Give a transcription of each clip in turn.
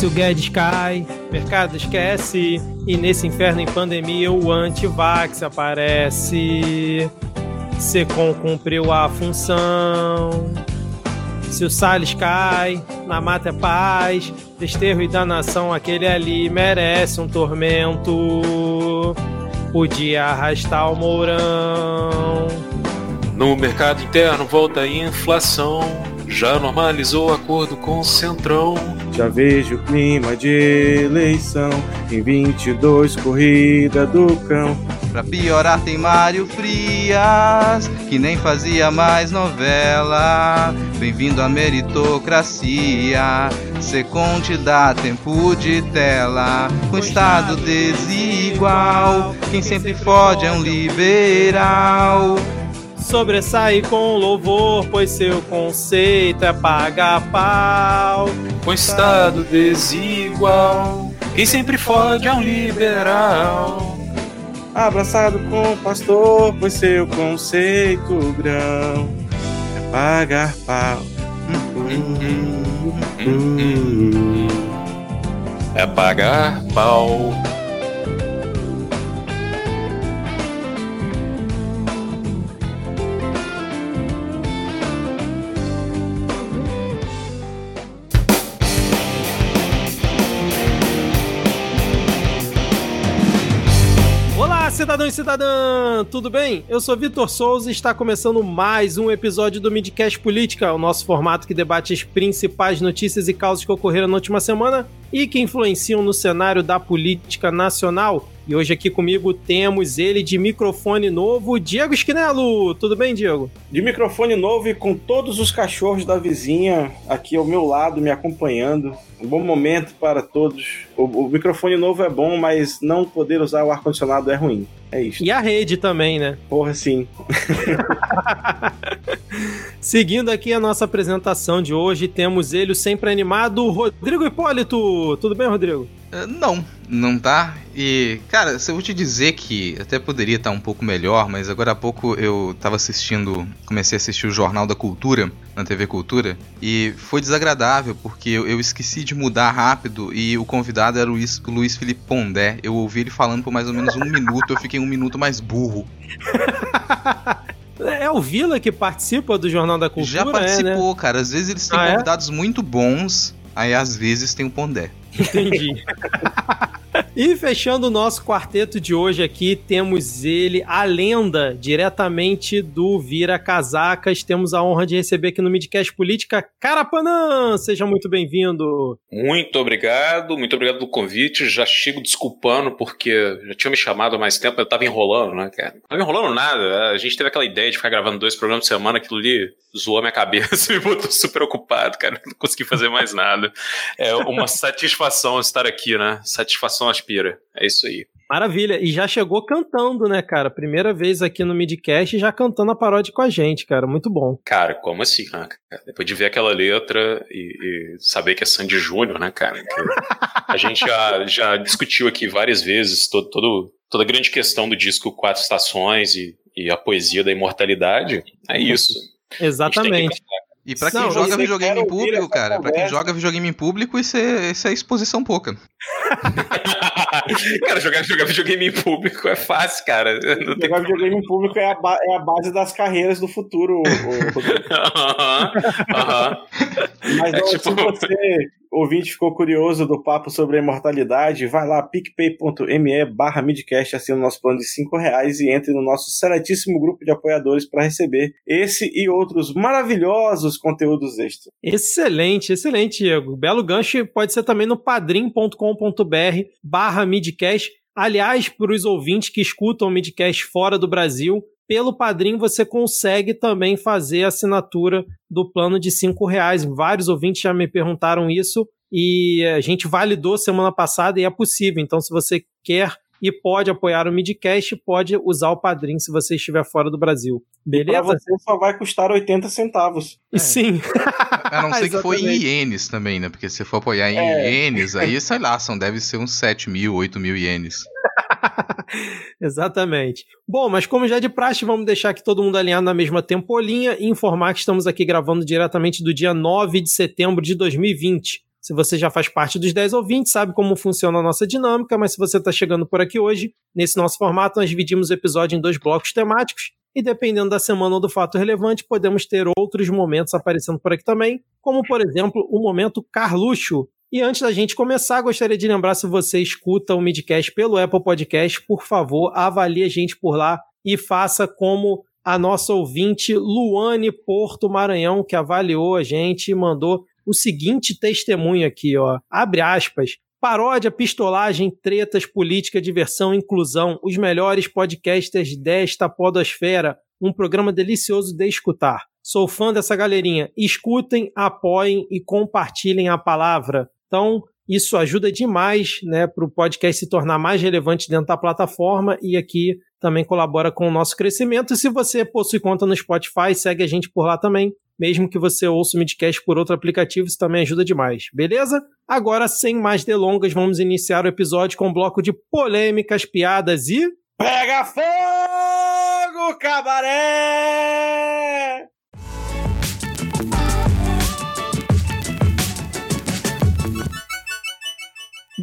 Se o Guedes cai, mercado esquece. E nesse inferno em pandemia o antivax aparece. Secom cumpriu a função. Se o Salles cai, na mata é paz. Desterro e danação, aquele ali merece um tormento. Podia arrastar o Mourão. No mercado interno volta a inflação. Já normalizou o acordo com o Centrão. Já vejo o clima de eleição. Em 22, corrida do cão. Pra piorar tem Mário Frias, que nem fazia mais novela. Bem-vindo à meritocracia, Seconte dá tempo de tela. Com estado desigual, quem sempre fode é um liberal. Sobressai com louvor, pois seu conceito é pagar pau. Com estado desigual, quem sempre fode é um liberal. Abraçado com o pastor, pois seu conceito grão é pagar pau. É pagar pau. Cidadão e cidadã! Tudo bem? Eu sou Vitor Souza e está começando mais um episódio do Midcast Política, o nosso formato que debate as principais notícias e causas que ocorreram na última semana e que influenciam no cenário da política nacional. E hoje aqui comigo temos ele de microfone novo, Diego Esquinelo. Tudo bem, Diego? De microfone novo e com todos os cachorros da vizinha aqui ao meu lado me acompanhando. Um bom momento para todos. O, o microfone novo é bom, mas não poder usar o ar-condicionado é ruim. É isso. E a rede também, né? Porra, sim. Seguindo aqui a nossa apresentação de hoje, temos ele, o sempre animado, Rodrigo Hipólito. Tudo bem, Rodrigo? Uh, não, não tá. E, cara, se eu vou te dizer que até poderia estar um pouco melhor, mas agora há pouco eu tava assistindo, comecei a assistir o Jornal da Cultura, na TV Cultura, e foi desagradável, porque eu, eu esqueci de mudar rápido e o convidado era o Luiz, o Luiz Felipe Pondé. Eu ouvi ele falando por mais ou menos um minuto, eu fiquei um minuto mais burro. É o Vila que participa do Jornal da Cultura? Já participou, é, né? cara. Às vezes eles têm Ah, é? convidados muito bons, aí às vezes tem o Pondé. Entendi. e fechando o nosso quarteto de hoje aqui, temos ele, a lenda, diretamente do Vira Casacas. Temos a honra de receber aqui no Midcast Política, Carapanã! Seja muito bem-vindo. Muito obrigado, muito obrigado pelo convite. Já chego desculpando porque já tinha me chamado há mais tempo, eu tava enrolando, né, cara? Não tava enrolando nada. A gente teve aquela ideia de ficar gravando dois programas por semana, aquilo ali zoou minha cabeça, me botou super ocupado, cara. Não consegui fazer mais nada. É uma satisfação estar aqui, né? Satisfação aspira. É isso aí. Maravilha. E já chegou cantando, né, cara? Primeira vez aqui no Midcast já cantando a paródia com a gente, cara. Muito bom. Cara, como assim, né? Depois de ver aquela letra e, e saber que é Sandy Júnior, né, cara? Que a gente já, já discutiu aqui várias vezes todo, todo, toda a grande questão do disco Quatro Estações e, e a poesia da imortalidade. É isso. Exatamente. E pra quem Não, joga videogame em público, cara, pra quem joga videogame em público, isso é, isso é exposição pouca. cara, jogar, jogar videogame em público é fácil, cara. Não tem Jogar videogame em público é a, é a base das carreiras do futuro. o- o- Rodrigo. Aham, aham. Mas É ó, tipo- se você, ouvinte, ficou curioso do papo sobre a imortalidade, vai lá, picpay.me barra midcast, assina o nosso plano de 5 reais e entre no nosso seletíssimo grupo de apoiadores para receber esse e outros maravilhosos conteúdos extras. Excelente, excelente, Diego. Belo gancho pode ser também no padrim.com.br barra midcast. Aliás, para os ouvintes que escutam o midcast fora do Brasil, pelo Padrim você consegue também fazer a assinatura do plano de cinco reais. Vários ouvintes já me perguntaram isso e a gente validou semana passada e é possível. Então, se você quer e pode apoiar o Midcast, pode usar o Padrim se você estiver fora do Brasil. Para Beleza? você só vai custar 80 centavos. E sim. A não ser que for em ienes também, né? Porque se for apoiar em É. ienes, aí, sei lá, são, deve ser uns 7 mil, 8 mil ienes. Exatamente. Bom, mas como já é de praxe, vamos deixar aqui todo mundo alinhado na mesma tempolinha e informar que estamos aqui gravando diretamente do dia 9 de setembro de 2020. Se você já faz parte dos 10 ouvintes, sabe como funciona a nossa dinâmica, mas se você está chegando por aqui hoje, nesse nosso formato, nós dividimos o episódio em dois blocos temáticos, e dependendo da semana ou do fato relevante, podemos ter outros momentos aparecendo por aqui também, como por exemplo o momento Carluxo. E antes da gente começar, gostaria de lembrar se você escuta o Midcast pelo Apple Podcast, por favor, avalie a gente por lá e faça como a nossa ouvinte Luane Porto Maranhão, que avaliou a gente e mandou o seguinte testemunho aqui, ó. Abre aspas. Paródia, pistolagem, tretas, política, diversão, inclusão. Os melhores podcasters desta podosfera. Um programa delicioso de escutar. Sou fã dessa galerinha. Escutem, apoiem e compartilhem a palavra. Então, isso ajuda demais né, para o podcast se tornar mais relevante dentro da plataforma e aqui também colabora com o nosso crescimento. E se você possui conta no Spotify, segue a gente por lá também. Mesmo que você ouça o Midcast por outro aplicativo, isso também ajuda demais, beleza? Agora, sem mais delongas, vamos iniciar o episódio com um bloco de polêmicas, piadas e. Pega fogo, cabaré!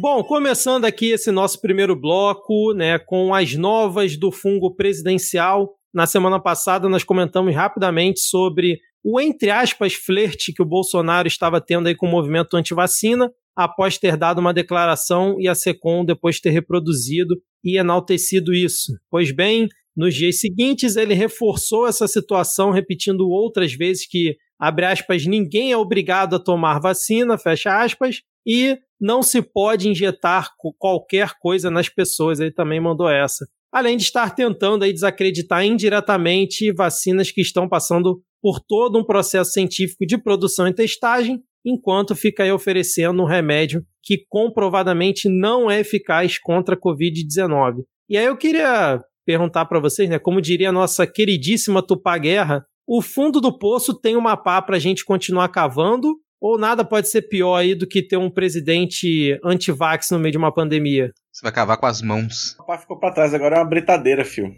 Bom, começando aqui esse nosso primeiro bloco, né, com as novas do fungo presidencial. Na semana passada nós comentamos rapidamente sobre o entre aspas flerte que o Bolsonaro estava tendo aí com o movimento antivacina, após ter dado uma declaração e a Secom depois ter reproduzido e enaltecido isso. Pois bem, nos dias seguintes ele reforçou essa situação, repetindo outras vezes que, abre aspas, ninguém é obrigado a tomar vacina, fecha aspas, e não se pode injetar qualquer coisa nas pessoas. Ele também mandou essa. Além de estar tentando aí desacreditar indiretamente vacinas que estão passando por todo um processo científico de produção e testagem, enquanto fica aí oferecendo um remédio que comprovadamente não é eficaz contra a Covid-19. E aí eu queria perguntar para vocês, né, como diria a nossa queridíssima Tupá Guerra, o fundo do poço tem uma pá para a gente continuar cavando ou nada pode ser pior aí do que ter um presidente anti-vax no meio de uma pandemia? Você vai cavar com as mãos. O papai ficou pra trás, agora é uma britadeira, filho.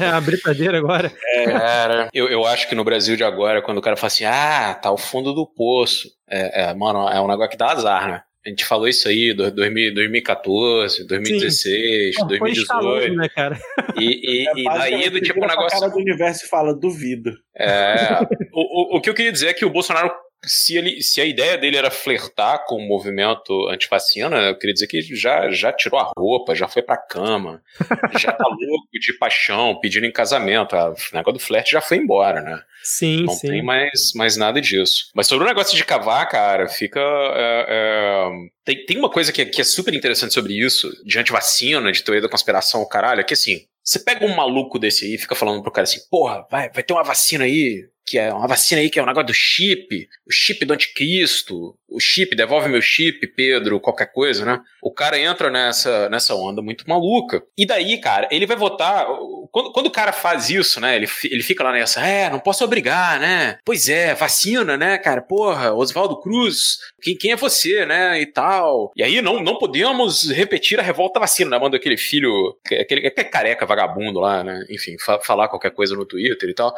é uma britadeira agora? É, cara, eu, eu acho que no Brasil de agora, quando o cara fala assim, ah, tá o fundo do poço. É, é, mano, é um negócio que dá azar, né? A gente falou isso aí, 2014, 2016, Sim. 2018. Escalão, né, cara? E, e, é, e daí do tipo um negócio. cara do universo fala, duvido. É. o, o, o que eu queria dizer é que o Bolsonaro se, ele, se a ideia dele era flertar com o movimento antifacina, eu queria dizer que já, já tirou a roupa, já foi pra cama, já tá louco de paixão, pedindo em casamento. O negócio do flerte já foi embora, né? Sim, Não sim. tem mais, mais nada disso. Mas sobre o negócio de cavar, cara, fica. É, é, tem, tem uma coisa que é, que é super interessante sobre isso, de antivacina, de teoria da conspiração, o caralho, é que assim, você pega um maluco desse aí e fica falando pro cara assim, porra, vai, vai ter uma vacina aí, que é uma vacina aí que é um negócio do chip, o chip do anticristo, o chip, devolve meu chip, Pedro, qualquer coisa, né? O cara entra nessa, nessa onda muito maluca. E daí, cara, ele vai votar. Quando, quando o cara faz isso, né? Ele, ele fica lá nessa, é, não posso obrigar, né? Pois é, vacina, né, cara? Porra, Oswaldo Cruz, quem, quem é você, né? E tal. E aí não, não podemos repetir a revolta vacina, né? Manda aquele filho, aquele, aquele careca vagabundo lá, né? Enfim, fa falar qualquer coisa no Twitter e tal.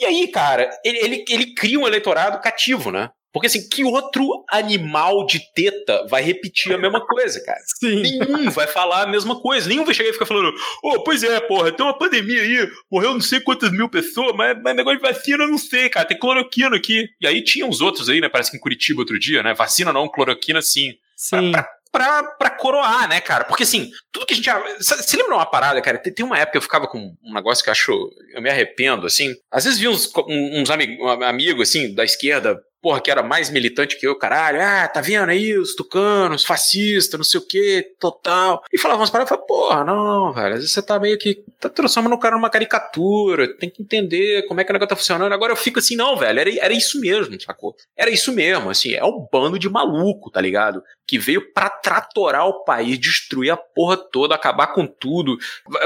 E aí, cara, ele, ele, ele cria um eleitorado cativo, né? Porque assim, que outro animal de teta vai repetir a mesma coisa, cara? Sim. Nenhum vai falar a mesma coisa. Nenhum vai chegar e ficar falando, ô, oh, pois é, porra, tem uma pandemia aí, morreu não sei quantas mil pessoas, mas, mas negócio de vacina eu não sei, cara, tem cloroquina aqui. E aí tinha uns outros aí, né? Parece que em Curitiba outro dia, né? Vacina não, cloroquina sim. Sim. Pra, pra pra, pra coroar, né, cara? Porque assim, tudo que a gente. Você lembra uma parada, cara? Tem, uma época que eu ficava com um negócio que eu acho. Eu me arrependo, assim. Às vezes vi uns, uns amigos, amigos, assim, da esquerda porra, que era mais militante que eu, caralho, ah, tá vendo aí os tucanos, fascistas, não sei o que, total. E falava umas paradas, eu falava, porra, não, velho, às vezes você tá meio que, tá transformando o cara numa caricatura, tem que entender como é que o negócio tá funcionando. Agora eu fico assim, não, velho, era, era isso mesmo, sacou? Era isso mesmo, assim, é um bando de maluco, tá ligado? Que veio pra tratorar o país, destruir a porra toda, acabar com tudo.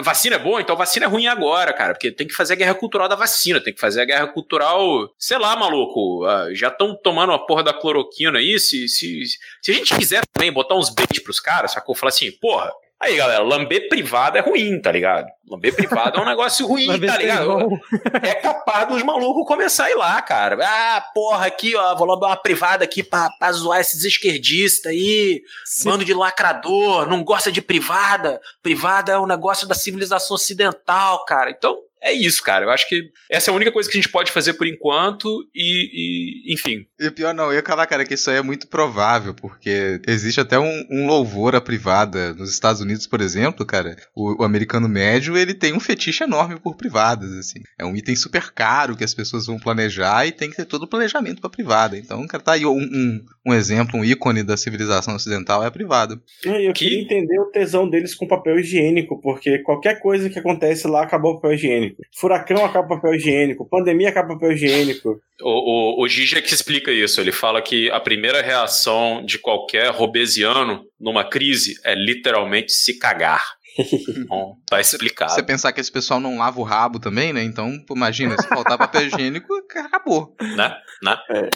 Vacina é boa, então vacina é ruim agora, cara, porque tem que fazer a guerra cultural da vacina, tem que fazer a guerra cultural, sei lá, maluco, ah, já estão estão tomando a porra da cloroquina aí, se, se, se a gente quiser também botar uns bait pros caras, sacou? Falar assim, porra, Aí, galera, lamber privado é ruim, tá ligado? Lamber privado é um negócio ruim, tá ligado? É capaz dos malucos começar a ir lá, cara. Ah, porra, aqui, ó, vou lamber uma privada aqui pra, pra zoar esses esquerdistas aí. Sim. Bando de lacrador, não gosta de privada. Privada é um negócio da civilização ocidental, cara. Então, é isso, cara. Eu acho que essa é a única coisa que a gente pode fazer por enquanto e, e enfim. E pior não, eu ia falar, cara, que isso aí é muito provável, porque existe até um, um louvor à privada. Nos Estados Unidos, por exemplo, cara, o, o, americano médio, ele tem um fetiche enorme por privadas, assim. É um item super caro que as pessoas vão planejar e tem que ter todo o planejamento pra privada. Então, cara, tá aí um, um, um exemplo, um ícone da civilização ocidental é a privada. Eu que... queria entender o tesão deles com papel higiênico, porque qualquer coisa que acontece lá acabou o papel higiênico higiênico. Furacão acaba papel higiênico. Pandemia acaba papel higiênico. O, o, o Gigi é que explica isso. Ele fala que a primeira reação de qualquer robesiano numa crise é literalmente se cagar. Bom, tá explicado. Você pensar que esse pessoal não lava o rabo também, né? Então, imagina, se faltar papel higiênico, acabou. Né? né? É,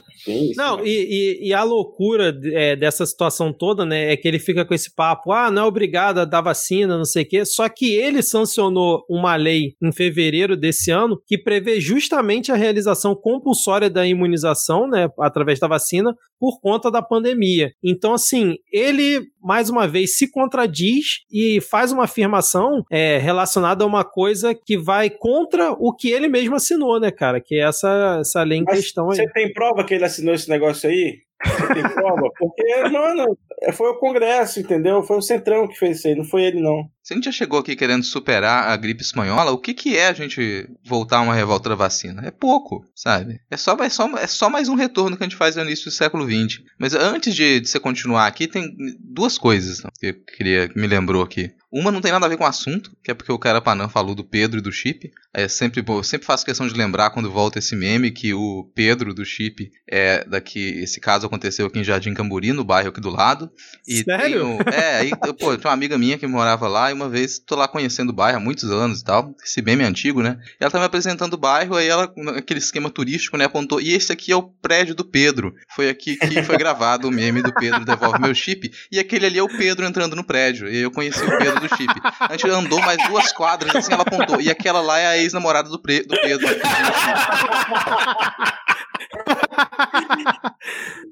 não, e, e, e, a loucura é, dessa situação toda, né, é que ele fica com esse papo, ah, não é obrigado a dar vacina, não sei o quê, só que ele sancionou uma lei em fevereiro desse ano que prevê justamente a realização compulsória da imunização, né, através da vacina, por conta da pandemia. Então, assim, ele, mais uma vez, se contradiz e faz uma afirmação é, relacionada a uma coisa que vai contra o que ele mesmo assinou, né, cara? Que é essa, essa lei em Mas questão aí. Você tem prova que ele assinou esse negócio aí? Você tem prova? Porque, mano, foi o Congresso, entendeu? Foi o Centrão que fez isso aí, não foi ele, não. Se a gente já chegou aqui querendo superar a gripe espanhola, o que, que é a gente voltar a uma revolta da vacina? É pouco, sabe? É só, é, só, é só mais um retorno que a gente faz no início do século XX. Mas antes de, de você continuar aqui, tem duas coisas que eu queria que me lembrou aqui. Uma não tem nada a ver com o assunto, que é porque o cara Panam falou do Pedro e do chip. É sempre, eu sempre faço questão de lembrar quando volta esse meme que o Pedro do chip é daqui. Esse caso aconteceu aqui em Jardim Camburi, no bairro aqui do lado. E Sério? Tem, é, aí, pô, tinha uma amiga minha que morava lá e uma vez tô lá conhecendo o bairro há muitos anos e tal. Esse meme é antigo, né? E ela tá me apresentando o bairro, aí ela, aquele esquema turístico, né, apontou. E esse aqui é o prédio do Pedro. Foi aqui que foi gravado o meme do Pedro devolve meu chip. E aquele ali é o Pedro entrando no prédio. E eu conheci o Pedro do chip. A gente andou mais duas quadras, assim, ela apontou. E aquela lá é a ex-namorada do, do Pedro.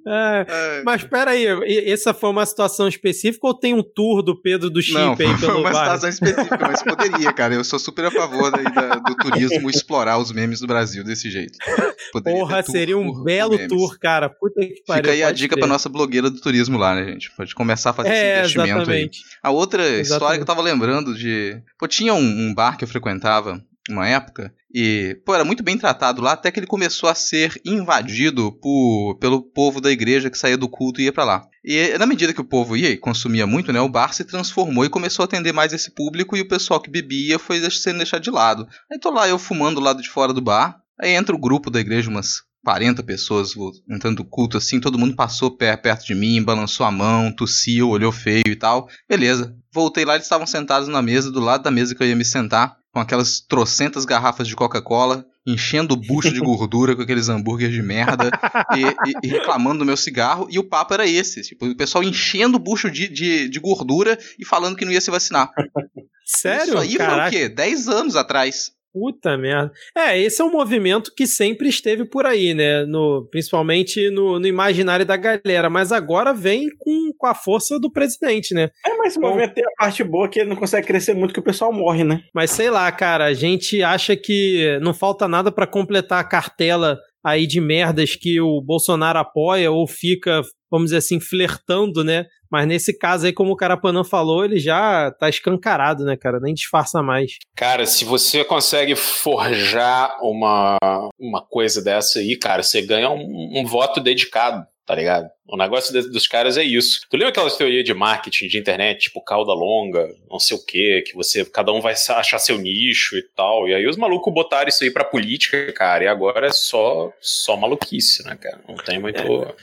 é, é. Mas espera aí, essa foi uma situação específica ou tem um tour do Pedro do Chip Não, aí pelo foi uma? Situação específica, mas poderia, cara. Eu sou super a favor da, do turismo explorar os memes do Brasil desse jeito. Poderia Porra, seria um belo tour, cara. Puta que pariu. Fica aí a dica pra nossa blogueira do turismo lá, né, gente? Pode começar a fazer é, esse investimento exatamente. aí. A outra exatamente. história que eu tava lembrando de. Pô, tinha um, um bar que eu frequentava uma época e, pô, era muito bem tratado lá, até que ele começou a ser invadido por, pelo povo da igreja que saía do culto e ia para lá. E na medida que o povo ia e consumia muito, né, o bar se transformou e começou a atender mais esse público e o pessoal que bebia foi sendo deixado de lado. Aí tô lá eu fumando do lado de fora do bar, aí entra o grupo da igreja, umas 40 pessoas entrando no culto assim, todo mundo passou perto de mim, balançou a mão, tossiu, olhou feio e tal. Beleza. Voltei lá, eles estavam sentados na mesa, do lado da mesa que eu ia me sentar com aquelas trocentas garrafas de Coca-Cola, enchendo o bucho de gordura com aqueles hambúrgueres de merda e, e, e, reclamando do meu cigarro. E o papo era esse: tipo, o pessoal enchendo o bucho de, de, de gordura e falando que não ia se vacinar. Sério? Isso aí Caraca. foi o quê? 10 anos atrás. Puta merda. É, esse é um movimento que sempre esteve por aí, né? No, principalmente no, no imaginário da galera. Mas agora vem com, com a força do presidente, né? É, mas esse movimento tem a parte boa que ele não consegue crescer muito que o pessoal morre, né? Mas sei lá, cara, a gente acha que não falta nada para completar a cartela aí de merdas que o Bolsonaro apoia ou fica, vamos dizer assim, flertando, né? Mas nesse caso aí, como o Carapanã falou, ele já tá escancarado, né, cara? Nem disfarça mais. Cara, se você consegue forjar uma, uma coisa dessa aí, cara, você ganha um, um voto dedicado, tá ligado? O negócio de, dos caras é isso. Tu lembra aquelas teorias de marketing de internet, tipo cauda longa, não sei o quê, que você, cada um vai achar seu nicho e tal. E aí os malucos botaram isso aí pra política, cara, e agora é só, só maluquice, né, cara? Não tem muito.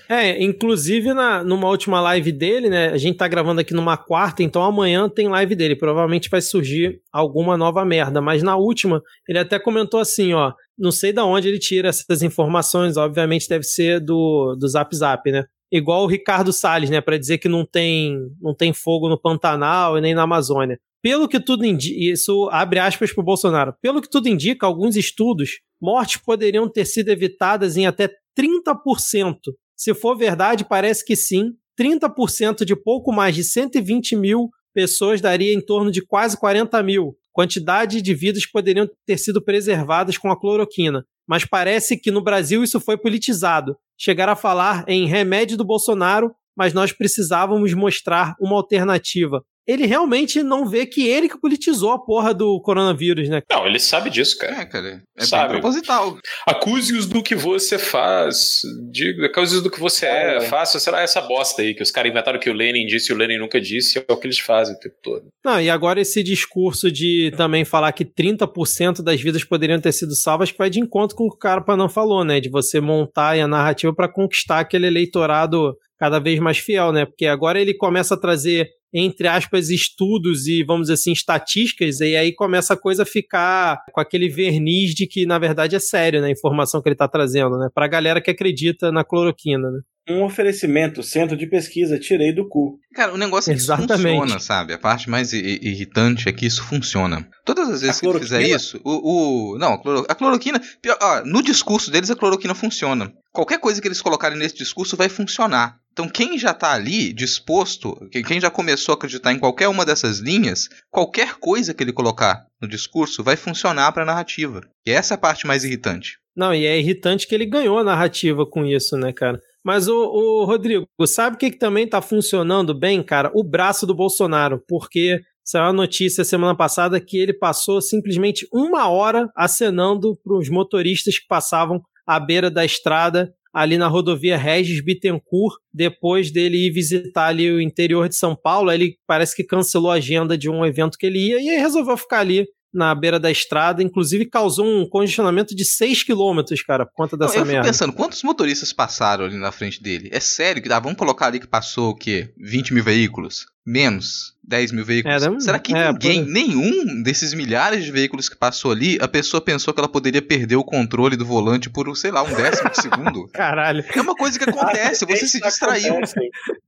É, é inclusive na, numa última live dele, né? A gente tá gravando aqui numa quarta, então amanhã tem live dele. Provavelmente vai surgir alguma nova merda. Mas na última, ele até comentou assim, ó. Não sei da onde ele tira essas informações, obviamente deve ser do, do Zap Zap, né? Igual o Ricardo Salles, né, para dizer que não tem, não tem fogo no Pantanal e nem na Amazônia. Pelo que tudo indica, isso abre aspas para o Bolsonaro. Pelo que tudo indica, alguns estudos, mortes poderiam ter sido evitadas em até 30%. Se for verdade, parece que sim. 30% de pouco mais de 120 mil pessoas daria em torno de quase 40 mil. Quantidade de vidas poderiam ter sido preservadas com a cloroquina. Mas parece que no Brasil isso foi politizado. Chegaram a falar em remédio do Bolsonaro, mas nós precisávamos mostrar uma alternativa ele realmente não vê que ele que politizou a porra do coronavírus, né? Não, ele sabe disso, cara. É, cara. É sabe. proposital. Acuse-os do que você faz. Diga, acuse-os do que você é. é. Faça, será essa bosta aí que os caras inventaram que o Lenin disse e o Lenin nunca disse, é o que eles fazem o tempo todo. Não, e agora esse discurso de também falar que 30% das vidas poderiam ter sido salvas, que vai de encontro com o que o cara não falou, né? De você montar a narrativa para conquistar aquele eleitorado cada vez mais fiel, né? Porque agora ele começa a trazer entre aspas, estudos e, vamos dizer assim, estatísticas, e aí começa a coisa a ficar com aquele verniz de que, na verdade, é sério, né? A informação que ele está trazendo, né? Pra galera que acredita na cloroquina, né? Um oferecimento, centro de pesquisa, tirei do cu. Cara, o negócio é que Exatamente. isso funciona, sabe? A parte mais irritante é que isso funciona. Todas as vezes que ele fizer isso, o. o não, a, cloro, a cloroquina. Pior, ó, no discurso deles, a cloroquina funciona. Qualquer coisa que eles colocarem nesse discurso vai funcionar. Então, quem já está ali disposto, quem já começou a acreditar em qualquer uma dessas linhas, qualquer coisa que ele colocar no discurso vai funcionar para a narrativa. E essa é a parte mais irritante. Não, e é irritante que ele ganhou a narrativa com isso, né, cara? Mas o, o Rodrigo, sabe o que, que também está funcionando bem, cara? O braço do Bolsonaro, porque saiu a notícia semana passada que ele passou simplesmente uma hora acenando para os motoristas que passavam à beira da estrada ali na rodovia Regis Bittencourt, depois dele ir visitar ali o interior de São Paulo, ele parece que cancelou a agenda de um evento que ele ia e aí resolveu ficar ali na beira da estrada, inclusive causou um congestionamento de 6 km, cara, por conta dessa Não, eu merda. Eu pensando, quantos motoristas passaram ali na frente dele? É sério que dá? Vamos colocar ali que passou o quê? 20 mil veículos? Menos 10 mil veículos. É, Será que é, ninguém, por... nenhum desses milhares de veículos que passou ali, a pessoa pensou que ela poderia perder o controle do volante por, sei lá, um décimo de segundo? Caralho. É uma coisa que acontece, você se distraiu.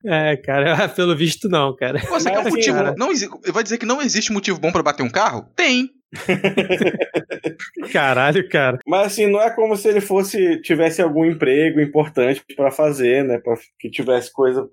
É, cara, pelo visto não, cara. Você quer um motivo. Não, vai dizer que não existe motivo bom para bater um carro? Tem. Caralho, cara. Mas assim, não é como se ele fosse tivesse algum emprego importante para fazer, né? Pra, que tivesse coisa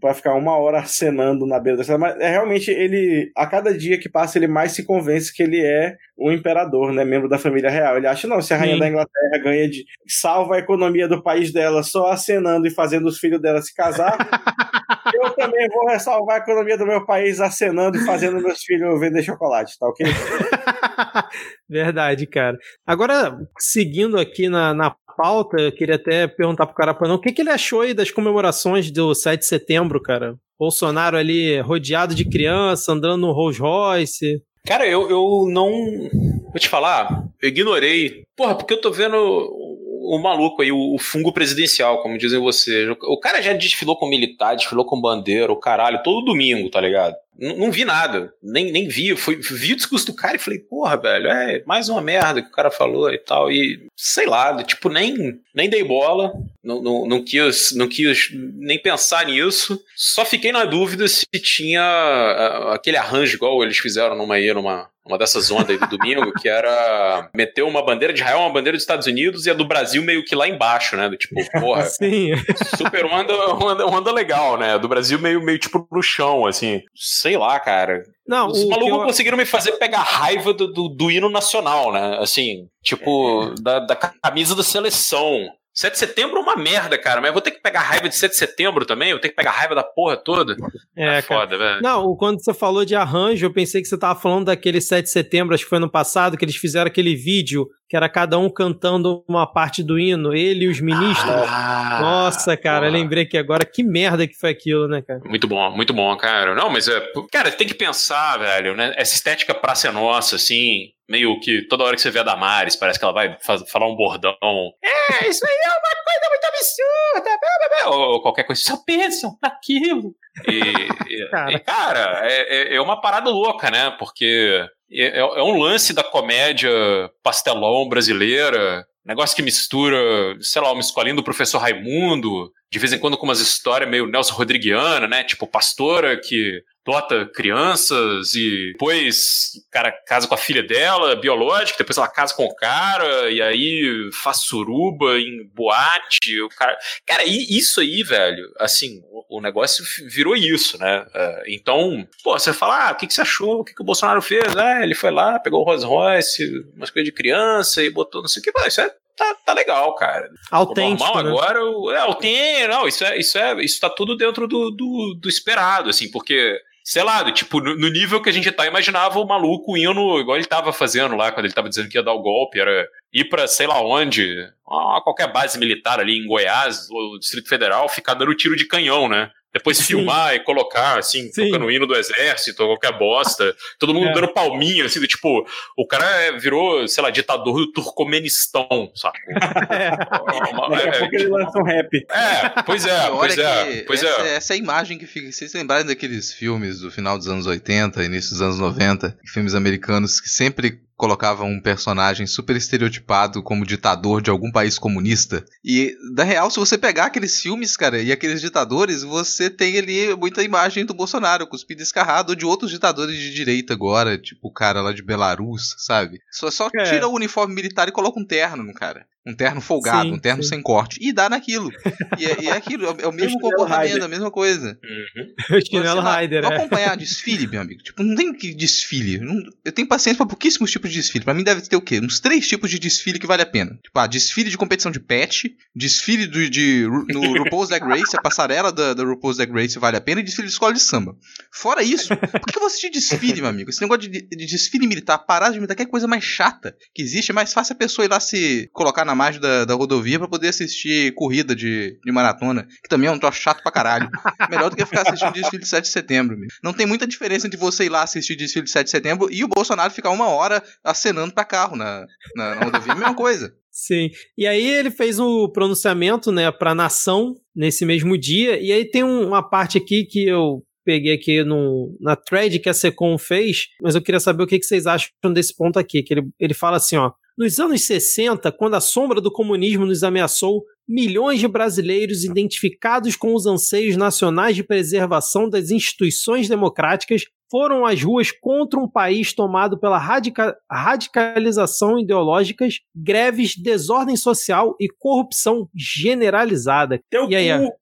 para ficar uma hora acenando na beira da estrada. Mas é realmente ele, a cada dia que passa, ele mais se convence que ele é um imperador, né? Membro da família real. Ele acha, não, se a rainha Sim. da Inglaterra ganha de. salva a economia do país dela só acenando e fazendo os filhos dela se casar. eu também vou salvar a economia do meu país acenando e fazendo meus filhos vender chocolate, tá ok? Verdade, cara. Agora, seguindo aqui na, na pauta, eu queria até perguntar pro Carapanão o que, que ele achou aí das comemorações do 7 de setembro, cara? Bolsonaro ali rodeado de criança, andando no Rolls Royce. Cara, eu, eu não. Vou te falar, eu ignorei. Porra, porque eu tô vendo o maluco aí, o, fungo presidencial, como dizem vocês. O, cara já desfilou com militar, desfilou com bandeira, o caralho, todo domingo, tá ligado? Não, não vi nada, nem, nem vi. Fui, vi o discurso do cara e falei, porra, velho, é mais uma merda que o cara falou e tal. E sei lá, tipo, nem, nem dei bola, não, não, não, quis, não quis nem pensar nisso. Só fiquei na dúvida se tinha aquele arranjo igual eles fizeram numa, numa, uma dessas ondas aí do domingo, que era meter uma bandeira de Israel, uma bandeira dos Estados Unidos e a do Brasil meio que lá embaixo, né? Do tipo, porra. Sim. Super onda, onda, onda legal, né? Do Brasil meio, meio tipo no chão, assim. Sei lá, cara. Não, Os malucos eu... conseguiram me fazer pegar raiva do, do, do, hino nacional, né? Assim, tipo, da, da camisa da seleção. 7 de setembro é uma merda, cara, mas eu vou ter que pegar raiva de 7 de setembro também? Eu tenho que pegar raiva da porra toda? É, é foda, velho. Não, quando você falou de arranjo, eu pensei que você tava falando daquele 7 de setembro, acho que foi ano passado, que eles fizeram aquele vídeo que era cada um cantando uma parte do hino, ele e os ministros. Ah, Nossa, cara, lembrei que agora que merda que foi aquilo, né, cara? Muito bom, muito bom, cara. Não, mas é, cara, tem que pensar, velho, né? Essa estética praça é nossa, assim, meio que toda hora que você vê a Damares, parece que ela vai falar um bordão. É, isso aí é uma coisa muito absurda. Blá, blá, blá. Ou, qualquer coisa, só pensam naquilo. E, cara, e, cara é, é, é uma parada louca, né? Porque é, é, é um lance da comédia pastelão brasileira negócio que mistura, sei lá, uma escolinha do professor Raimundo, de vez em quando com umas histórias meio Nelson Rodriguiana, né? Tipo, pastora que dota crianças e depois o cara casa com a filha dela, biológica, depois ela casa com o cara e aí faz suruba em boate, o cara... Cara, isso aí, velho, assim, o, negócio virou isso, né? É, então, pô, você fala, ah, o que, que você achou? O que, que o Bolsonaro fez? Ah, ele foi lá, pegou o Rolls Royce, umas coisas de criança e botou não sei o que, mas isso é tá, tá legal, cara. Autêntico. O normal né? agora é autêntico, não, isso é, isso é, isso tá tudo dentro do, do, do esperado, assim, porque sei lá, tipo, no, nível que a gente tá, imaginava o maluco indo, igual ele tava fazendo lá, quando ele tava dizendo que ia dar o golpe, era ir pra sei lá onde, qualquer base militar ali em Goiás, ou Distrito Federal, ficar dando tiro de canhão, né? Depois Sim. filmar e colocar, assim, Sim. tocando o hino do exército, qualquer bosta. Todo mundo é. dando palminha, assim, do tipo, o cara virou, sei lá, ditador do Turcomenistão, sabe? É. Uma, Daqui a é, pouco ele lança um rap. É, pois é, pois é. Pois essa, é. Essa é a imagem que fica. Vocês lembrarem daqueles filmes do final dos anos 80, início dos anos 90, filmes americanos que sempre colocava um personagem super estereotipado como ditador de algum país comunista. E, da real, se você pegar aqueles filmes, cara, e aqueles ditadores, você tem ali muita imagem do Bolsonaro, cuspido escarrado, ou de outros ditadores de direita agora, tipo o cara lá de Belarus, sabe? Só, só é. tira o uniforme militar e coloca um terno no cara. Um terno folgado, sim, um terno sim. sem corte. E dá naquilo. E é, e é aquilo, é o mesmo comportamento, a mesma coisa. Uhum. O chinelo Rider, é. acompanhar desfile, meu amigo. Tipo, não tem que desfile. Não, eu tenho paciência pra pouquíssimos tipos de desfile. Pra mim deve ter o quê? Uns três tipos de desfile que vale a pena. Tipo, ah, desfile de competição de pet, desfile do, de, no RuPaul's Drag Race, a passarela da, da RuPaul's Drag Race vale a pena, e desfile de escola de samba. Fora isso, por que eu vou assistir desfile, meu amigo? Esse negócio de, de desfile militar, parada de militar, que é coisa mais chata que existe. É mais fácil a pessoa ir lá se colocar na margem da, da rodovia para poder assistir corrida de, de maratona, que também é um troço chato pra caralho. Melhor do que ficar assistindo desfile de 7 de setembro. Meu. Não tem muita diferença entre você ir lá assistir desfile de 7 de setembro e o Bolsonaro ficar uma hora acenando para carro na, na, na rodovia. É a mesma coisa. Sim. E aí ele fez o um pronunciamento, né, pra nação nesse mesmo dia. E aí tem um, uma parte aqui que eu peguei aqui no, na thread que a Secom fez, mas eu queria saber o que, que vocês acham desse ponto aqui, que ele, ele fala assim, ó, nos anos 60, quando a sombra do comunismo nos ameaçou, milhões de brasileiros identificados com os anseios nacionais de preservação das instituições democráticas foram às ruas contra um país tomado pela radica radicalização ideológicas, greves, desordem social e corrupção generalizada. Teu e aí,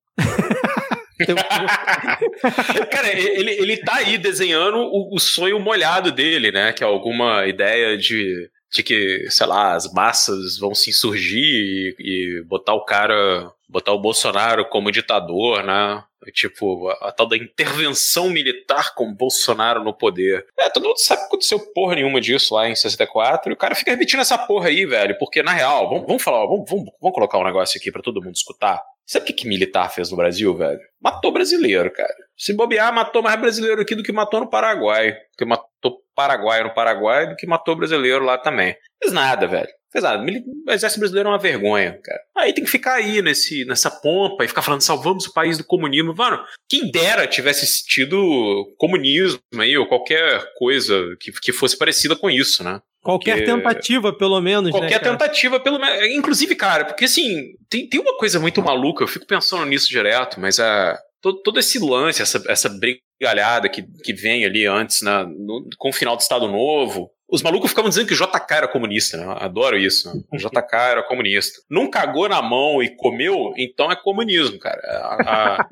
Cara, ele, ele tá aí desenhando o, o sonho molhado dele, né? Que é alguma ideia de de que, sei lá, as massas vão se insurgir e, e botar o cara, botar o Bolsonaro como ditador, né? Tipo, a, a, tal da intervenção militar com Bolsonaro no poder. É, todo mundo sabe que aconteceu porra nenhuma disso lá em 64, e o cara fica repetindo essa porra aí, velho, porque na real, vamos, vamos falar, vamos, vamos, vamos colocar um negócio aqui para todo mundo escutar. Sabe o que, que militar fez no Brasil, velho? Matou brasileiro, cara. Se bobear, matou mais brasileiro aqui do que matou no Paraguai. Que matou Paraguai no Paraguai do que matou brasileiro lá também. Fez nada, velho. Fez nada. O exército brasileiro é uma vergonha, cara. Aí tem que ficar aí nesse, nessa pompa e ficar falando salvamos o país do comunismo. Mano, quem dera tivesse tido comunismo aí, ou qualquer coisa que, que fosse parecida com isso, né? Qualquer porque... tentativa, pelo menos. Né, Qualquer né, tentativa, pelo menos. Inclusive, cara, porque assim, tem, tem uma coisa muito maluca, eu fico pensando nisso direto, mas a. Todo, todo esse lance, essa, essa brigalhada que, que vem ali antes, né, no, com o final do Estado Novo, os malucos ficavam dizendo que o JK era comunista, né? Adoro isso. Né? O JK era comunista. Não cagou na mão e comeu, então é comunismo, cara. A, a,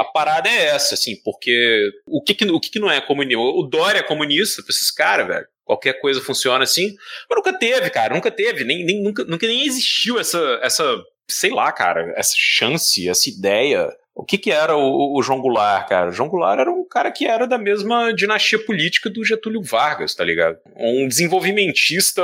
a parada é essa, assim, porque o que, que o que, que não é comunismo? O Dória é comunista pra esses caras, velho qualquer coisa funciona assim. Mas nunca teve, cara, nunca teve, nem, nem, nunca, nunca nem existiu essa, essa, sei lá, cara, essa chance, essa ideia. O que que era o, o João Goulart, cara? O João Goulart era um cara que era da mesma dinastia política do Getúlio Vargas, tá ligado? Um desenvolvimentista,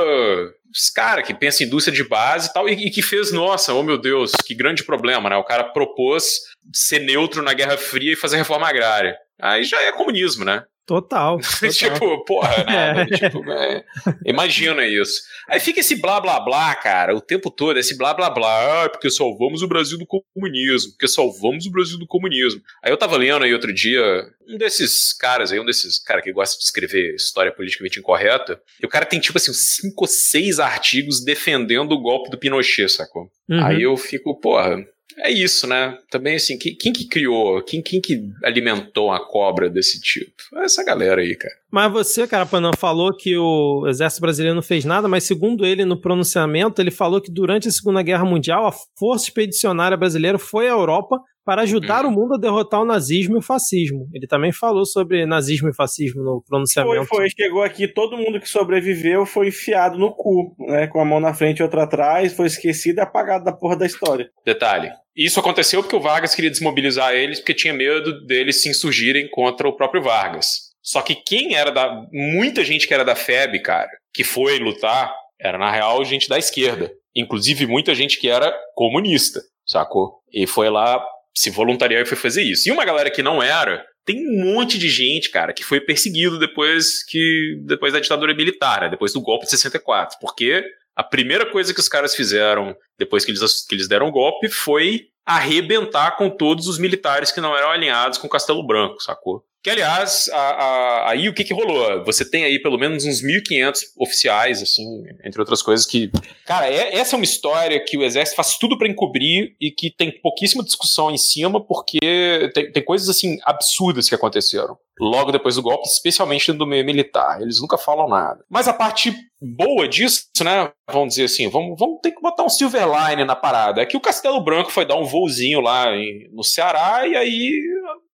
cara que pensa em indústria de base e tal, e, e que fez, nossa, oh meu Deus, que grande problema, né? O cara propôs ser neutro na Guerra Fria e fazer reforma agrária. Aí já é comunismo, né? Total. total. tipo, porra, né? É. Tipo, é, imagina isso. Aí fica esse blá blá blá, cara, o tempo todo, esse blá blá blá, ah, porque salvamos o Brasil do comunismo, porque salvamos o Brasil do comunismo. Aí eu tava lendo aí outro dia, um desses caras aí, um desses cara que gosta de escrever história politicamente incorreta, e o cara tem tipo assim, cinco ou seis artigos defendendo o golpe do Pinochet, sacou? Uhum. Aí eu fico, porra, é isso, né? Também assim, quem, quem, que criou, quem, quem que alimentou a cobra desse tipo? Essa galera aí, cara. Mas você, Carapanã, falou que o exército brasileiro não fez nada, mas segundo ele, no pronunciamento, ele falou que durante a Segunda Guerra Mundial, a força expedicionária brasileira foi à Europa para ajudar hum. o mundo a derrotar o nazismo e o fascismo. Ele também falou sobre nazismo e fascismo no pronunciamento. Foi, foi. Chegou aqui, todo mundo que sobreviveu foi enfiado no cu, né? Com a mão na frente e outra atrás, foi esquecido e apagado da porra da história. Detalhe. Isso aconteceu porque o Vargas queria desmobilizar eles, porque tinha medo deles se insurgirem contra o próprio Vargas. Só que quem era da. Muita gente que era da FEB, cara, que foi lutar, era na real gente da esquerda. Inclusive muita gente que era comunista, sacou? E foi lá se voluntariar e foi fazer isso. E uma galera que não era, tem um monte de gente, cara, que foi perseguido depois que depois da ditadura militar, né? depois do golpe de 64, porque a primeira coisa que os caras fizeram depois que eles, que eles deram o golpe foi arrebentar com todos os militares que não eram alinhados com Castelo Branco, sacou? Que, aliás, a, a, aí o que, que rolou? Você tem aí pelo menos uns 1.500 oficiais, assim, entre outras coisas, que. Cara, é, essa é uma história que o Exército faz tudo para encobrir e que tem pouquíssima discussão em cima, porque tem, tem coisas, assim, absurdas que aconteceram logo depois do golpe, especialmente do meio militar. Eles nunca falam nada. Mas a parte boa disso, né? Vamos dizer assim, vamos, vamos ter que botar um silverline na parada. É que o Castelo Branco foi dar um voozinho lá em, no Ceará e aí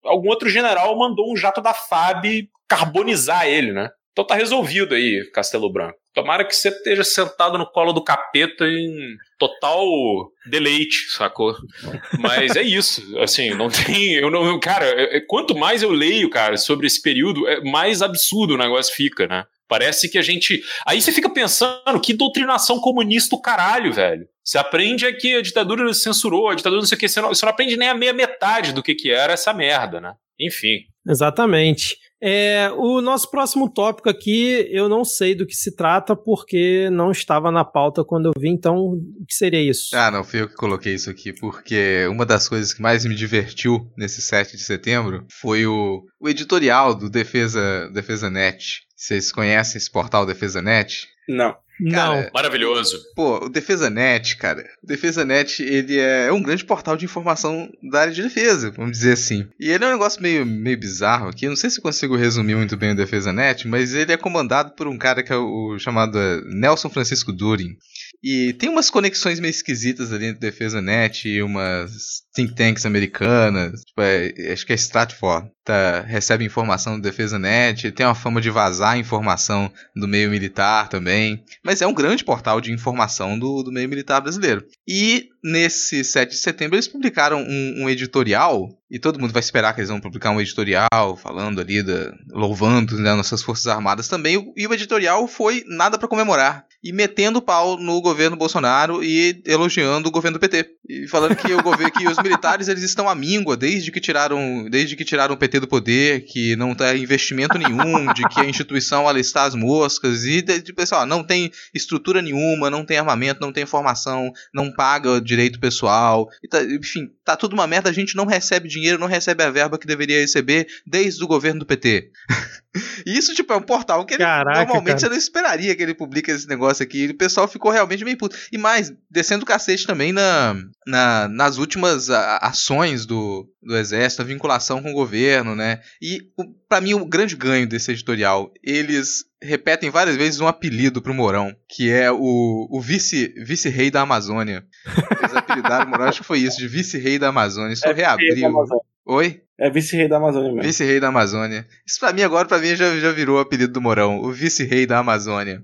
algum outro general mandou um jato da FAB carbonizar ele, né? Então tá resolvido aí, Castelo Branco. Tomara que você esteja sentado no colo do capeta em total deleite, sacou? Mas é isso, assim, não tem, eu não, cara, é, é, quanto mais eu leio, cara, sobre esse período, é mais absurdo o negócio fica, né? Parece que a gente. Aí você fica pensando, que doutrinação comunista o caralho, velho. Você aprende é que a ditadura censurou, a ditadura não sei o que, você não, você não aprende nem a meia metade do que, que era essa merda, né? Enfim. Exatamente. É, o nosso próximo tópico aqui, eu não sei do que se trata, porque não estava na pauta quando eu vi, então o que seria isso? Ah, não, fui eu que coloquei isso aqui, porque uma das coisas que mais me divertiu nesse 7 de setembro foi o, o editorial do Defesa, Defesa Net. Vocês conhecem esse portal Defesa Net? Não. Cara, não. Maravilhoso. Pô, o Defesa Net, cara. O Defesa Net, ele é um grande portal de informação da área de defesa, vamos dizer assim. E ele é um negócio meio, meio bizarro aqui. Eu não sei se consigo resumir muito bem o Defesa Net, mas ele é comandado por um cara que é o, o chamado Nelson Francisco Durin. E tem umas conexões meio esquisitas ali entre Defesa Net e umas think tanks americanas. Tipo, é, acho que é Stratfor. Tá, recebe informação do Defesa Net, tem uma fama de vazar informação do meio militar também. Mas é um grande portal de informação do, do meio militar brasileiro. E nesse 7 de setembro eles publicaram um, um, editorial. E todo mundo vai esperar que eles vão publicar um editorial falando ali, da, louvando né, nossas Forças Armadas também. E o editorial foi nada para comemorar e metendo pau no governo Bolsonaro e elogiando o governo do PT. E falando que o governo que os militares eles estão à míngua desde que tiraram, desde que tiraram o PT do poder, que não tem investimento nenhum, de que a instituição ela está às moscas e de, de pessoal, não tem estrutura nenhuma, não tem armamento, não tem formação, não paga direito pessoal, tá, enfim, tá tudo uma merda, a gente não recebe dinheiro, não recebe a verba que deveria receber desde o governo do PT. E isso, tipo, é um portal que ele, Caraca, normalmente cara. você não esperaria que ele publique esse negócio aqui. E o pessoal ficou realmente meio puto. E mais, descendo o cacete também na, na, nas últimas ações do, do Exército, a vinculação com o governo, né? E, para mim, o grande ganho desse editorial, eles repetem várias vezes um apelido pro Mourão, que é o, o vice, vice-rei da Amazônia. Eles apelidaram o Mourão, acho que foi isso, de vice-rei da Amazônia. Isso é reabriu. Oi? É vice-rei da Amazônia mesmo. Vice-rei da Amazônia. Isso pra mim agora, pra mim, já, já virou o apelido do Morão. O vice-rei da Amazônia.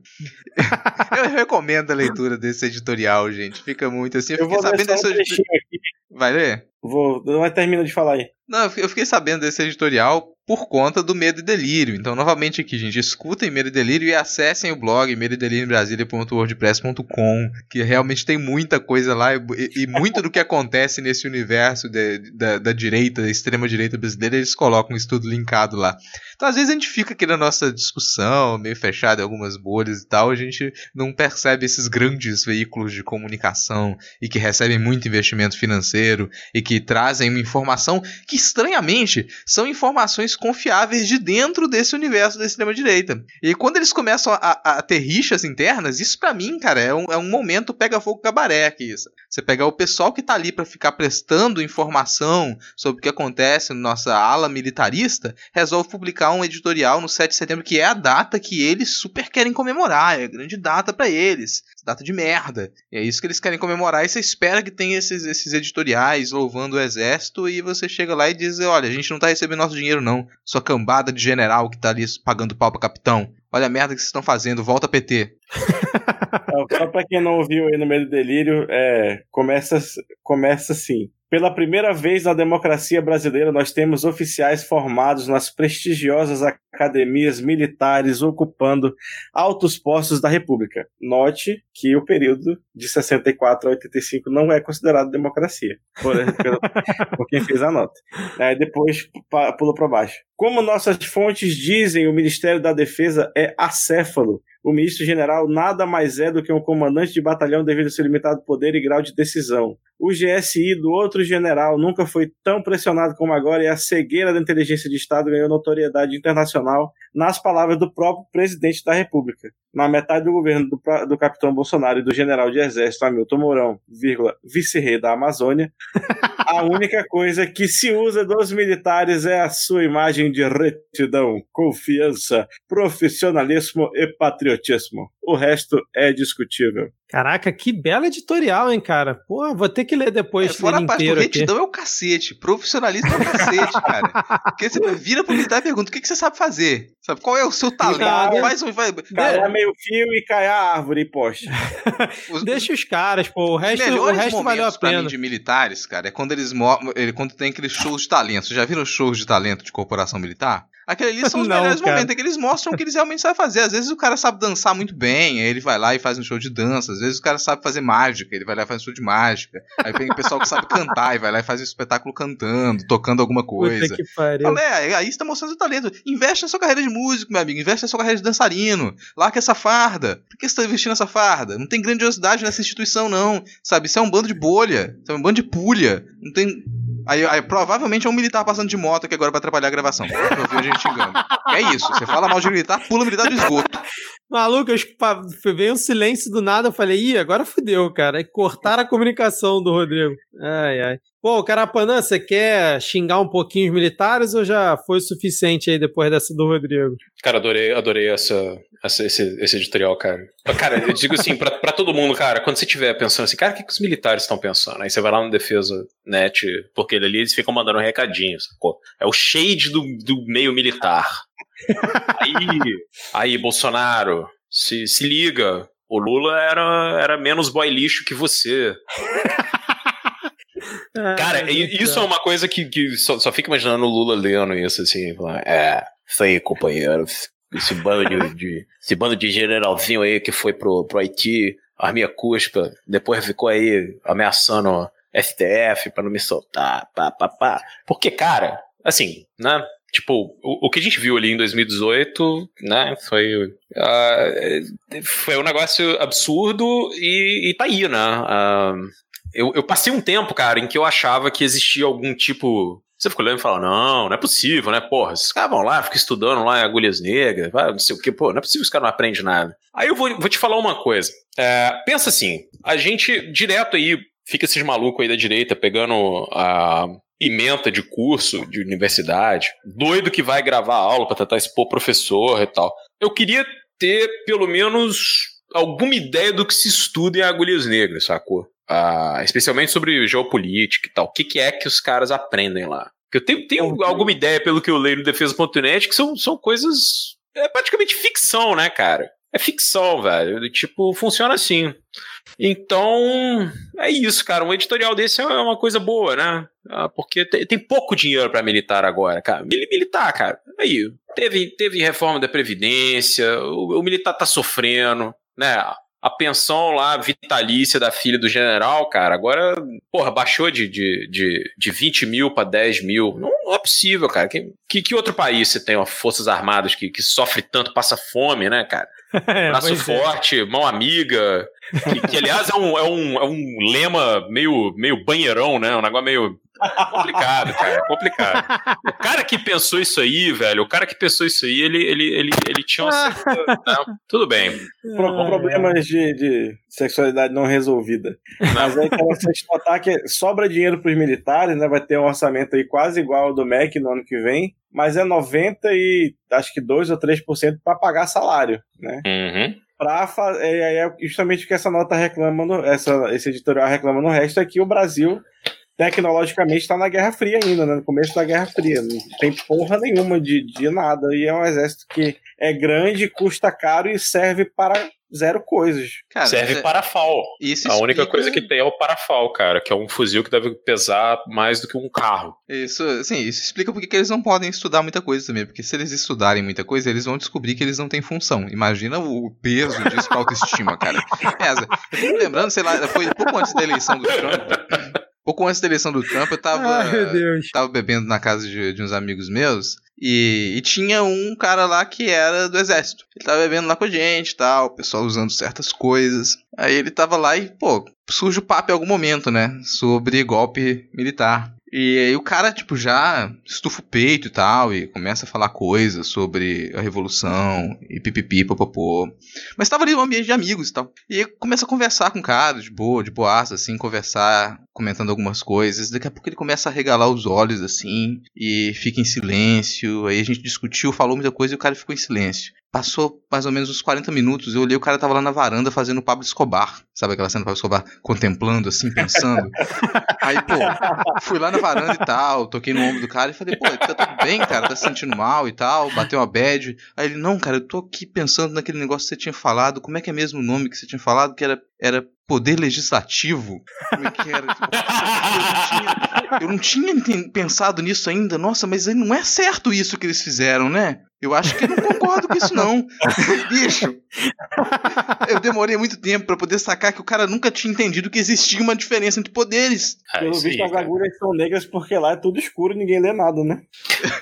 eu recomendo a leitura desse editorial, gente. Fica muito assim. Eu, eu fiquei sabendo desse editorial. Vai ler? Vou, mas termina de falar aí. Não, eu fiquei sabendo desse editorial por conta do Medo e Delírio. Então, novamente aqui, gente, escutem Medo e Delírio e acessem o blog medoedelirioembrasilha.wordpress.com, que realmente tem muita coisa lá e, e muito do que acontece nesse universo de, da, da direita, da extrema direita brasileira, eles colocam isso tudo linkado lá. Então, às vezes, a gente fica aqui na nossa discussão, meio fechado em algumas bolhas e tal, a gente não percebe esses grandes veículos de comunicação e que recebem muito investimento financeiro e que trazem uma informação que, estranhamente, são informações confiáveis de dentro desse universo da extrema-direita. E quando eles começam a, a, ter rixas internas, isso para mim, cara, é um, é um momento pega fogo cabaré aqui. Isso. Você pegar o pessoal que tá ali para ficar prestando informação sobre o que acontece na nossa ala militarista, resolve publicar um editorial no 7 de setembro, que é a data que eles super querem comemorar, é a grande data para eles, data de merda. E é isso que eles querem comemorar e você espera que tenha esses, esses editoriais louvando o exército e você chega lá e diz, olha, a gente não tá recebendo nosso dinheiro não, sua cambada de general que tá ali pagando pau pra capitão. Olha a merda que vocês estão fazendo, volta PT. Só pra quem não ouviu aí no meio do delírio, é, começa, começa assim. Pela primeira vez na democracia brasileira, nós temos oficiais formados nas prestigiosas academias militares ocupando altos postos da República. Note que o período de 64 a 85 não é considerado democracia, por, por quem fez a nota. Aí depois pula para baixo. Como nossas fontes dizem, o Ministério da Defesa é acéfalo o ministro-general nada mais é do que um comandante de batalhão devido ao seu limitado poder e grau de decisão. O GSI do outro general nunca foi tão pressionado como agora e a cegueira da inteligência de Estado ganhou notoriedade internacional nas palavras do próprio presidente da República. Na metade do governo do, do capitão Bolsonaro e do general de exército Hamilton Mourão, vice-rei da Amazônia, a única coisa que se usa dos militares é a sua imagem de retidão, confiança, profissionalismo e patriotismo. O resto é discutível. Caraca, que bela editorial, hein, cara? Pô, vou ter que ler depois. É, fora a parte do retidão aqui. é o cacete. Profissionalismo é o cacete, cara. Porque você vira pro militar e pergunta: o que, que você sabe fazer? Sabe, qual é o seu talento? Cara, faz um. Vai... Caiar meio fio e cair a árvore e poste. Deixa os caras, pô. O resto, o resto valeu a pena. Mim de militares, cara, é quando eles quando tem aqueles shows de talento. Você já viram shows de talento de corporação militar? Aquele ali são os não, melhores cara. momentos, é que eles mostram o que eles realmente sabem fazer. Às vezes o cara sabe dançar muito bem, aí ele vai lá e faz um show de dança. Às vezes o cara sabe fazer mágica, ele vai lá e faz um show de mágica. Aí tem o pessoal que sabe cantar e vai lá e faz um espetáculo cantando, tocando alguma coisa. Puta que pariu. Fala, é, aí você tá mostrando o talento. Investe na sua carreira de músico, meu amigo. Investe na sua carreira de dançarino. Larga essa farda. Por que você tá investindo nessa farda? Não tem grandiosidade nessa instituição, não. Sabe? Isso é um bando de bolha. Isso é um bando de pulha. Não tem Aí, aí, provavelmente é um militar passando de moto aqui agora pra atrapalhar a gravação. Ouvir a gente. É isso. Você fala mal de militar, pula militar de esgoto. Maluco, eu, veio um silêncio do nada. Eu falei, ih, agora fudeu, cara. Aí cortaram a comunicação do Rodrigo. Ai, ai. Pô, Carapanã, você quer xingar um pouquinho os militares ou já foi o suficiente aí depois dessa do Rodrigo? Cara, adorei, adorei essa, essa esse, esse editorial, cara. Cara, eu digo assim, pra, pra todo mundo, cara, quando você estiver pensando assim, cara, o que, que os militares estão pensando? Aí você vai lá no Defesa Net, porque ali eles ficam mandando um recadinho, sacou? É o shade do, do meio militar. Aí, aí, Bolsonaro, se, se liga. O Lula era, era menos boy lixo que você. Ah, Cara, isso é uma coisa que, que só, só fica imaginando o Lula lendo isso, assim, é, isso aí, companheiro, esse bando de, de, esse bando de generalzinho aí que foi pro, pro Haiti, armia cuspa, depois ficou aí ameaçando STF para não me soltar, pá, pá, pá. Porque, cara, assim, né? Tipo, o, o que a gente viu ali em 2018, né, foi, uh, foi um negócio absurdo e, e tá aí, né? Uh, eu, eu passei um tempo, cara, em que eu achava que existia algum tipo você ficou olhando e fala, não, não é possível, né? Porra, esses caras vão lá, ficam estudando lá em agulhas negras, não sei o que, pô, não é possível que os caras não aprendem nada. Aí eu vou, vou te falar uma coisa. É, pensa assim, a gente direto aí, fica esses malucos aí da direita pegando a pimenta de curso de universidade, doido que vai gravar aula para tentar expor professor e tal. Eu queria ter pelo menos alguma ideia do que se estuda em agulhas negras, sacou? Ah, especialmente sobre geopolítica e tal. O que, que, é que os caras aprendem lá? Eu tenho, tenho alguma ideia, pelo que eu leio no Defesa.net, que são, são coisas. É praticamente ficção, né, cara? É ficção, velho. Tipo, funciona assim. Então, é isso, cara. Um editorial desse é uma coisa boa, né? Ah, porque tem, tem, pouco dinheiro para militar agora, cara. Militar, cara. Aí, teve, teve reforma da Previdência, o, o militar tá sofrendo, né? A pensão lá vitalícia da filha do general, cara, agora, porra, baixou de, de, de, de 20 mil para 10 mil. Não, não, é possível, cara. Que, que, que, outro país você tem ó, forças armadas que, que sofre tanto, passa fome, né, cara? É, Braço é. forte, é. mão amiga. Que, que, aliás é um, é, um, é um lema meio, meio banheirão, né? Um negócio meio complicado, cara. É complicado. O cara que pensou isso aí, velho, o cara que pensou isso aí, ele, ele, ele, ele tinha uma certa... Não, tudo bem. Pro, problemas de, de sexualidade não resolvida. Mas é interessante notar que sobra dinheiro para os militares, né? Vai ter um orçamento aí quase igual ao do MEC no ano que vem, mas é 90 e acho que 2 ou 3% para pagar salário, né? Uhum para é, é justamente o que essa nota reclama, no, essa, esse editorial reclama no resto, é que o Brasil tecnologicamente está na Guerra Fria ainda, né? no começo da Guerra Fria. Não tem porra nenhuma de, de nada. E é um exército que é grande, custa caro e serve para zero coisas. Cara, serve é... para FAL. Isso a única coisa que tem é o parafal, cara, que é um fuzil que deve pesar mais do que um carro. Isso, sim, isso explica porque que eles não podem estudar muita coisa também, porque se eles estudarem muita coisa, eles vão descobrir que eles não têm função. Imagina o peso disso pra autoestima, cara. Pesa. Eu lembrando, sei lá, foi pouco antes da eleição do Trump. Pouco antes da eleição do Trump, eu tava, Ai, tava bebendo na casa de, de uns amigos meus. E, e, tinha um cara lá que era do exército. Ele tava bebendo lá com a gente e tal, o pessoal usando certas coisas. Aí ele tava lá e, pô, surge o papo em algum momento, né? Sobre golpe militar. E aí o cara, tipo, já estufa o peito e tal, e começa a falar coisas sobre a revolução, e pipipi, popopô. Mas tava ali no ambiente de amigos e tal. E começa a conversar com o cara, de boa, de boaça, assim, conversar, comentando algumas coisas. Daqui a pouco ele começa a regalar os olhos, assim, e fica em silêncio. Aí a gente discutiu, falou muita coisa e o cara ficou em silêncio. Passou mais ou menos uns 40 minutos, eu olhei, o cara tava lá na varanda fazendo o Pablo Escobar. Sabe aquela cena do Pablo Escobar contemplando, assim, pensando? Aí, pô, fui lá na varanda e tal, toquei no ombro do cara e falei, pô, tá tudo bem, cara, tá se sentindo mal e tal, bateu uma bad. Aí ele, não, cara, eu tô aqui pensando naquele negócio que você tinha falado, como é que é mesmo o nome que você tinha falado, que era, era poder legislativo? Como é que era? Eu não tinha, eu não tinha pensado nisso ainda, nossa, mas não é certo isso que eles fizeram, né? Eu acho que eu não concordo com isso, não. Bicho, eu demorei muito tempo para poder sacar que o cara nunca tinha entendido que existia uma diferença entre poderes. É, Pelo visto, as agulhas são negras porque lá é tudo escuro e ninguém lê nada, né?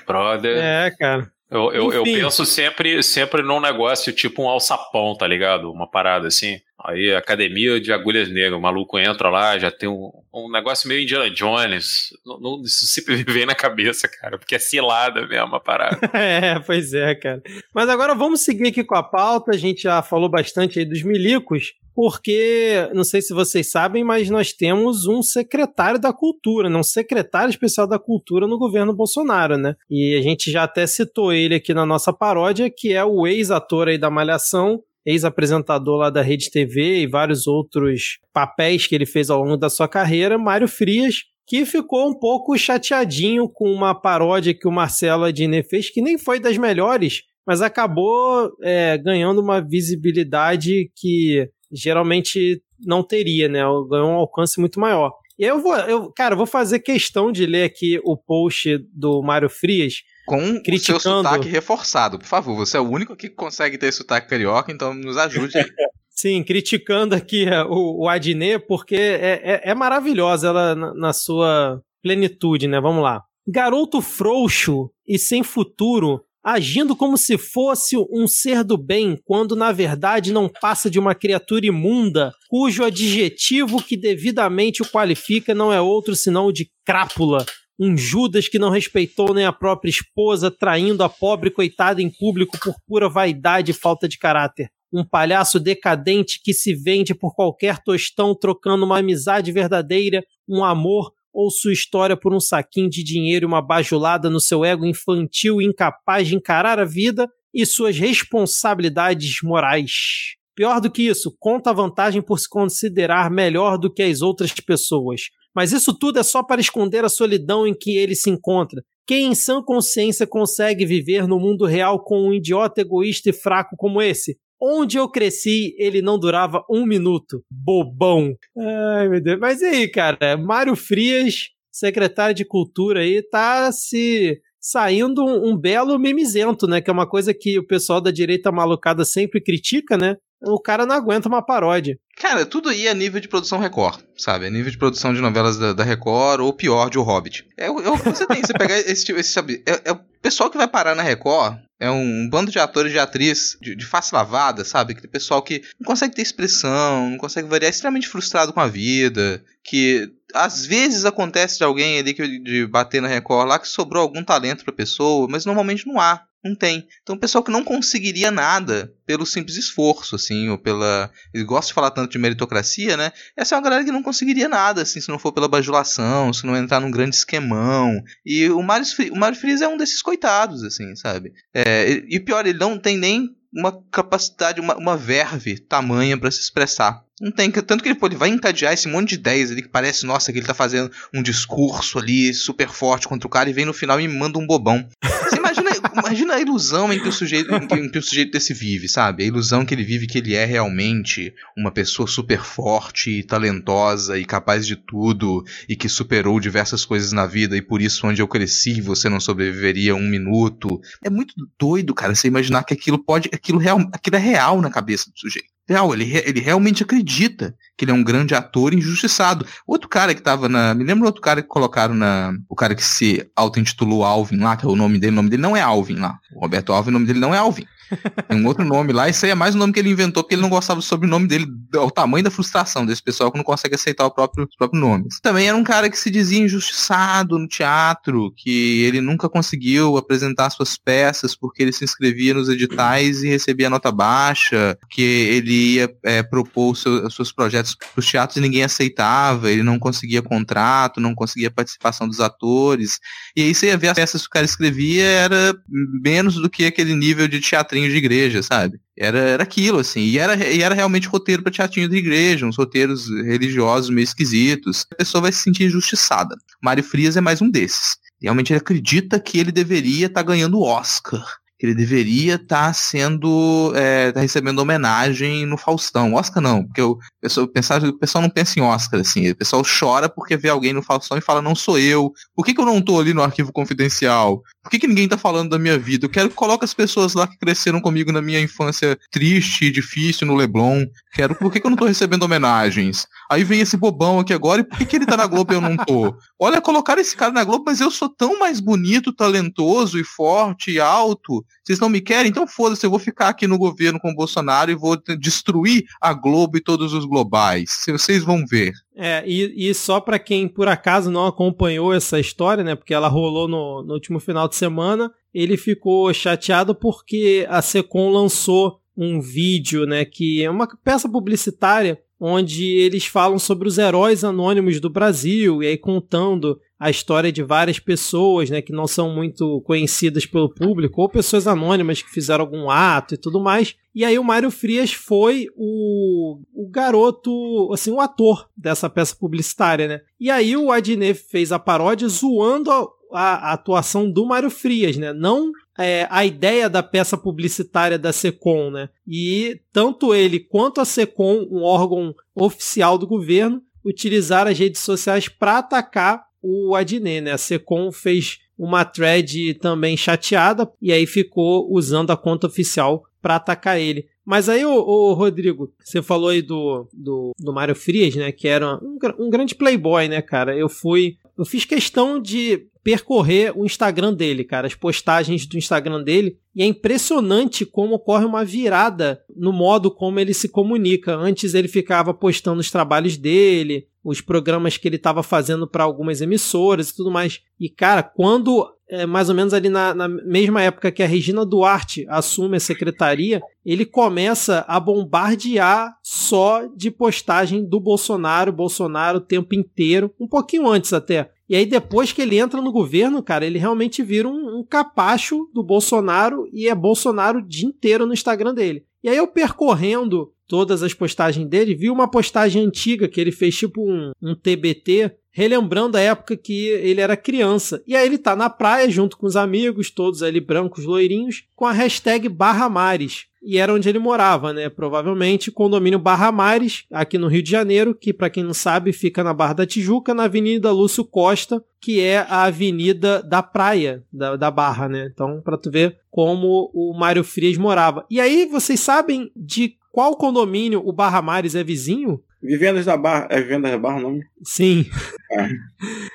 Brother. É, cara. Eu, eu, eu, penso sempre, sempre num negócio tipo um alçapão, tá ligado? Uma parada assim. Aí, academia de agulhas negras, o maluco entra lá, já tem um, um negócio meio Indiana Jones. Não, não, isso sempre vem na cabeça, cara, porque é cilada mesmo a parada. é, pois é, cara. Mas agora vamos seguir aqui com a pauta. A gente já falou bastante aí dos milicos, porque, não sei se vocês sabem, mas nós temos um secretário da cultura, né? um secretário especial da cultura no governo Bolsonaro, né? E a gente já até citou ele aqui na nossa paródia, que é o ex-ator aí da Malhação, ex-apresentador lá da Rede TV e vários outros papéis que ele fez ao longo da sua carreira, Mário Frias, que ficou um pouco chateadinho com uma paródia que o Marcelo Adnet fez, que nem foi das melhores, mas acabou é, ganhando uma visibilidade que geralmente não teria, né? Ganhou um alcance muito maior. E eu vou, eu, cara, vou fazer questão de ler aqui o post do Mário Frias, com criticando... o seu sotaque reforçado. Por favor, você é o único que consegue ter sotaque carioca, então nos ajude. Sim, criticando aqui é, o, o Adnet, porque é, é, é maravilhosa ela na, na, sua plenitude, né? Vamos lá. Garoto frouxo e sem futuro, agindo como se fosse um ser do bem, quando na verdade não passa de uma criatura imunda, cujo adjetivo que devidamente o qualifica não é outro senão o de crápula, um Judas que não respeitou nem a própria esposa, traindo a pobre coitada em público por pura vaidade e falta de caráter. Um palhaço decadente que se vende por qualquer tostão, trocando uma amizade verdadeira, um amor ou sua história por um saquinho de dinheiro e uma bajulada no seu ego infantil incapaz de encarar a vida e suas responsabilidades morais. Pior do que isso, conta a vantagem por se considerar melhor do que as outras pessoas. Mas isso tudo é só para esconder a solidão em que ele se encontra. Quem em sã consciência consegue viver no mundo real com um idiota egoísta e fraco como esse? Onde eu cresci, ele não durava um minuto. Bobão. Ai, meu Deus. Mas aí, cara? Mário Frias, secretário de Cultura aí, tá se saindo um, um, belo mimizento, né? Que é uma coisa que o pessoal da direita malucada sempre critica, né? O cara não aguenta uma paródia. Cara, tudo aí é nível de produção Record, sabe? É nível de produção de novelas da, da Record ou pior, de O Hobbit. É, é o que você tem, você pegar esse tipo, esse, sabe? É, é, o pessoal que vai parar na Record é um bando de atores e de atriz de, de face lavada, sabe? Aquele pessoal que não consegue ter expressão, não consegue variar, é extremamente frustrado com a vida, que às vezes acontece de alguém ali que, de bater na Record lá que sobrou algum talento pra pessoa, mas normalmente não há. Não tem. Então, pessoal que não conseguiria nada pelo simples esforço, assim, ou pela. Eles gostam de falar tanto de meritocracia, né? Essa é uma galera que não conseguiria nada, assim, se não for pela bajulação, se não entrar num grande esquemão. E o Mário, o Mário Frias é um desses coitados, assim, sabe? É, e pior, ele não tem nem uma capacidade, uma, uma verve tamanha para se expressar. Não tem, tanto que ele, pô, ele vai encadear esse monte de ideias ali que parece, nossa, que ele tá fazendo um discurso ali super forte contra o cara e vem no final e manda um bobão. Você imagina, imagina a ilusão em que, o sujeito, em que, em que o sujeito desse vive, sabe? A ilusão que ele vive que ele é realmente uma pessoa super forte, talentosa e capaz de tudo e que superou diversas coisas na vida e por isso onde eu cresci você não sobreviveria um minuto. É muito doido, cara, você imaginar que aquilo pode, aquilo, real, aquilo é real na cabeça do sujeito real, ele, ele realmente acredita que ele é um grande ator injustiçado. Outro cara que tava na. Me lembra outro cara que colocaram na. O cara que se auto-intitulou Alvin lá, que é o nome dele. O nome dele não é Alvin lá. O Roberto Alvin, o nome dele não é Alvin. Tem um outro nome lá, isso aí é mais um nome que ele inventou porque ele não gostava do sobrenome dele, o tamanho da frustração desse pessoal que não consegue aceitar o próprio, os próprios nomes. Também era um cara que se dizia injustiçado no teatro, que ele nunca conseguiu apresentar suas peças porque ele se inscrevia nos editais e recebia nota baixa, que ele ia é, propor os seus, os seus projetos para os teatros e ninguém aceitava, ele não conseguia contrato, não conseguia participação dos atores. E aí você ia ver as peças que o cara escrevia, era menos do que aquele nível de de igreja, sabe? Era, era aquilo, assim. E era, e era realmente roteiro para teatrinho de igreja, uns roteiros religiosos meio esquisitos. A pessoa vai se sentir injustiçada. Mário Frias é mais um desses. Realmente ele acredita que ele deveria estar tá ganhando Oscar que ele deveria estar tá sendo é, tá recebendo homenagem no Faustão. Oscar não, porque o pessoal, pensar, o pessoal não pensa em Oscar, assim. O pessoal chora porque vê alguém no Faustão e fala, não sou eu. Por que, que eu não tô ali no arquivo confidencial? Por que, que ninguém tá falando da minha vida? Eu quero que coloque as pessoas lá que cresceram comigo na minha infância triste, difícil, no Leblon. Quero, por que, que eu não tô recebendo homenagens? Aí vem esse bobão aqui agora, e por que, que ele tá na Globo e eu não tô? Olha, colocar esse cara na Globo, mas eu sou tão mais bonito, talentoso e forte e alto vocês não me querem? Então foda-se, eu vou ficar aqui no governo com o Bolsonaro e vou destruir a Globo e todos os globais. Vocês vão ver. É, e, e só para quem por acaso não acompanhou essa história, né? Porque ela rolou no, no último final de semana, ele ficou chateado porque a Secom lançou um vídeo, né? Que é uma peça publicitária onde eles falam sobre os heróis anônimos do Brasil, e aí contando a história de várias pessoas, né, que não são muito conhecidas pelo público, ou pessoas anônimas que fizeram algum ato e tudo mais. E aí o Mário Frias foi o, o garoto, assim, o ator dessa peça publicitária, né? E aí o Adnet fez a paródia zoando a, a, a atuação do Mário Frias, né? Não é, a ideia da peça publicitária da SECOM, né? E tanto ele quanto a SECOM, um órgão oficial do governo, utilizaram as redes sociais para atacar o Adnet, né? A Secom fez uma thread também chateada e aí ficou usando a conta oficial para atacar ele. Mas aí, ô, Rodrigo, você falou aí do, do, do Mário Frias, né? Que era um, um grande playboy, né, cara? Eu fui. Eu fiz questão de percorrer o Instagram dele, cara, as postagens do Instagram dele, e é impressionante como ocorre uma virada no modo como ele se comunica. Antes ele ficava postando os trabalhos dele, os programas que ele estava fazendo para algumas emissoras e tudo mais. E, cara, quando, é, mais ou menos ali na, na, mesma época que a Regina Duarte assume a secretaria, ele começa a bombardear só de postagem do Bolsonaro, Bolsonaro o tempo inteiro, um pouquinho antes até. E aí, depois que ele entra no governo, cara, ele realmente vira um, um capacho do Bolsonaro e é Bolsonaro o dia inteiro no Instagram dele. E aí, eu percorrendo todas as postagens dele, vi uma postagem antiga que ele fez tipo um, um TBT, relembrando a época que ele era criança. E aí ele tá na praia junto com os amigos, todos ali brancos, loirinhos, com a hashtag Barra Mares. E era onde ele morava, né? Provavelmente condomínio Barra Mares, aqui no Rio de Janeiro, que para quem não sabe fica na Barra da Tijuca, na Avenida Lúcio Costa, que é a avenida da praia da, da Barra, né? Então, para tu ver como o Mário Frias morava. E aí vocês sabem de qual condomínio o Barra Mares é vizinho? Vivendas da Barra. É Vivendas da Barra o nome? Sim. É.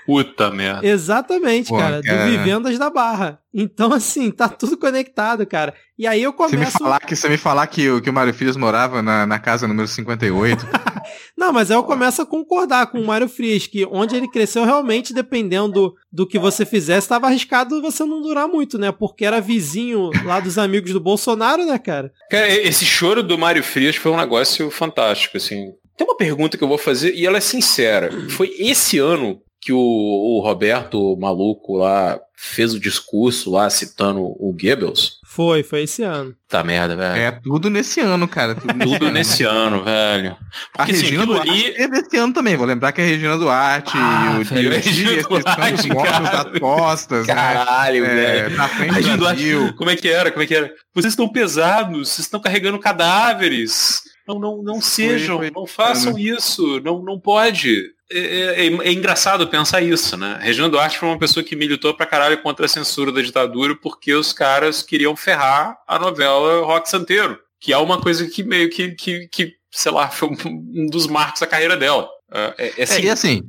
Puta merda. Exatamente, Pô, cara, cara, Do Vivendas da Barra. Então, assim, tá tudo conectado, cara. E aí eu começo. Você me falar que, você me falar que, que o Mário Frias morava na, na casa número 58. Não, mas aí eu começo a concordar com o Mário Frias, que onde ele cresceu, realmente, dependendo do, do que você fizesse, estava arriscado você não durar muito, né? Porque era vizinho lá dos amigos do Bolsonaro, né, cara? Cara, esse choro do Mário Frias foi um negócio fantástico, assim. Tem uma pergunta que eu vou fazer e ela é sincera. Foi esse ano que o, o Roberto maluco lá fez o discurso lá citando o Goebbels? Foi, foi esse ano. Tá merda, velho. É tudo nesse ano, cara. Tudo, tudo nesse ano, velho. Porque, a assim, Regina Duarte ali... é desse ano também. Vou lembrar que a Regina Duarte ah, e o velho, Regina Duarte, dos mortos das costas. Né? Caralho, né? velho. na frente Regina do Duarte, como é que era? Como é que era? Vocês estão pesados, vocês estão carregando cadáveres. Não, não, não sejam, foi, foi, não façam isso. Não, não pode. É, é, é, engraçado pensar isso, né? Regina Duarte foi uma pessoa que militou pra caralho contra a censura da ditadura porque os caras queriam ferrar a novela Rock Santeiro, que é uma coisa que meio que, que, que sei lá, foi um dos marcos da carreira dela. É, é, é assim,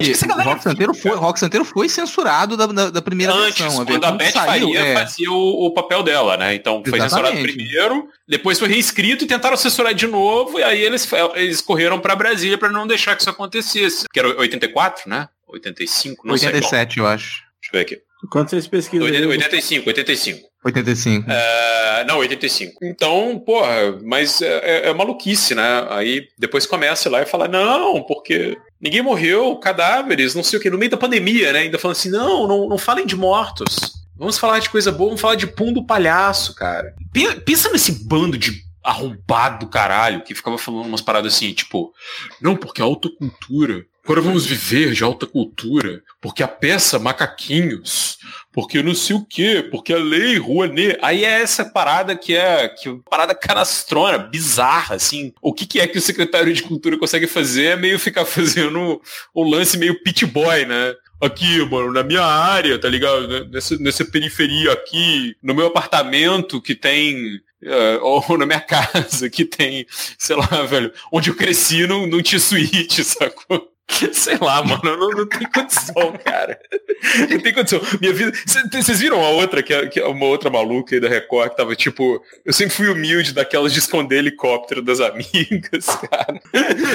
é, e assim, o Rock Santeiro, foi, Rock Santeiro foi censurado da, da, da primeira Antes, versão. quando a Beth saiu, Faria é... fazia o, o, papel dela, né? Então foi Exatamente. censurado primeiro, depois foi reescrito e tentaram censurar de novo, e aí eles, eles correram para Brasília para não deixar que isso acontecesse. Que era 84, né? 85, não 87, sei. 87, eu acho. Deixa eu ver aqui. Quanto vocês pesquisam? 85, 85. 85. É, não, 85. Então, porra, mas é, é, é, maluquice, né? Aí depois começa lá e fala, não, porque ninguém morreu, cadáveres, não sei o que, no meio da pandemia, né? Ainda falando assim, não, não, não falem de mortos. Vamos falar de coisa boa, vamos falar de pum do palhaço, cara. Pensa nesse bando de arrombado do caralho que ficava falando umas paradas assim, tipo, não, porque a autocultura Agora vamos viver de alta cultura, porque a peça Macaquinhos, porque não sei o quê, porque a lei Rouanet. Aí é essa parada que é que parada canastrona, bizarra, assim. O que, que é que o secretário de cultura consegue fazer é meio ficar fazendo um lance meio pit boy, né? aqui, mano, na minha área, tá ligado? Nessa, nessa periferia aqui, no meu apartamento que tem. Uh, ou na minha casa que tem, sei lá, velho, onde eu cresci não, não tinha suíte, sacou? Sei lá, mano, não, não tem condição, cara. Não tem condição. Minha vida. Vocês viram a outra, que é, é uma outra maluca aí da Record, que tava tipo. Eu sempre fui humilde daquelas de esconder helicóptero das amigas, cara.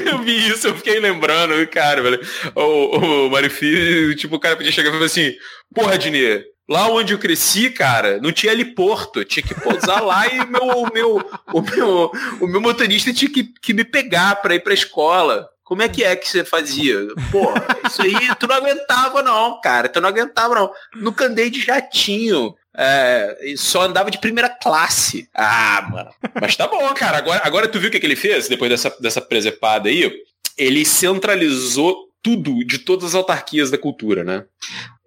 Eu vi isso, eu fiquei lembrando, cara, velho. O, o Marifi, tipo, o cara podia chegar e falar assim: Porra, Dinê, Lá onde eu cresci, cara, não tinha heliporto. Tinha que pousar lá e meu, o, meu, o, meu, o meu motorista tinha que, que me pegar pra ir pra escola. Como é que é que você fazia? Pô, isso aí tu não aguentava não, cara. Tu não aguentava não. Nunca andei de jatinho. É, só andava de primeira classe. Ah, mano. Mas tá bom, cara. Agora, agora tu viu o que, que ele fez depois dessa, dessa presepada aí? Ele centralizou tudo de todas as autarquias da cultura, né?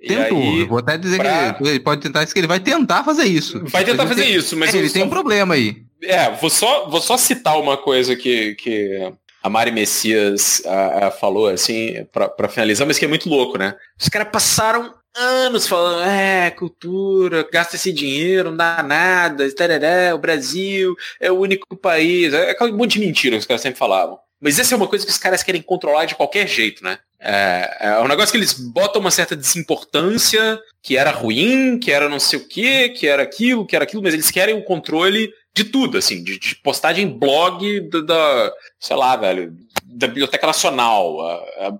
Tentou. Aí, vou até dizer pra... que ele pode tentar isso, que ele vai tentar fazer isso. Vai tentar fazer tem, isso, mas é, ele só... tem um problema aí. É, vou só, vou só citar uma coisa que, que a Mari Messias a, a falou, assim, para finalizar, mas que é muito louco, né? Os caras passaram anos falando, é, cultura, gasta esse dinheiro, não dá nada, tarará, o Brasil é o único país. É aquele monte de mentira que os caras sempre falavam. Mas essa é uma coisa que os caras querem controlar de qualquer jeito, né? É, é um negócio que eles botam uma certa desimportância, que era ruim, que era não sei o que, que era aquilo, que era aquilo, mas eles querem o controle de tudo, assim, de, de postagem blog da, da, sei lá, velho, da Biblioteca Nacional.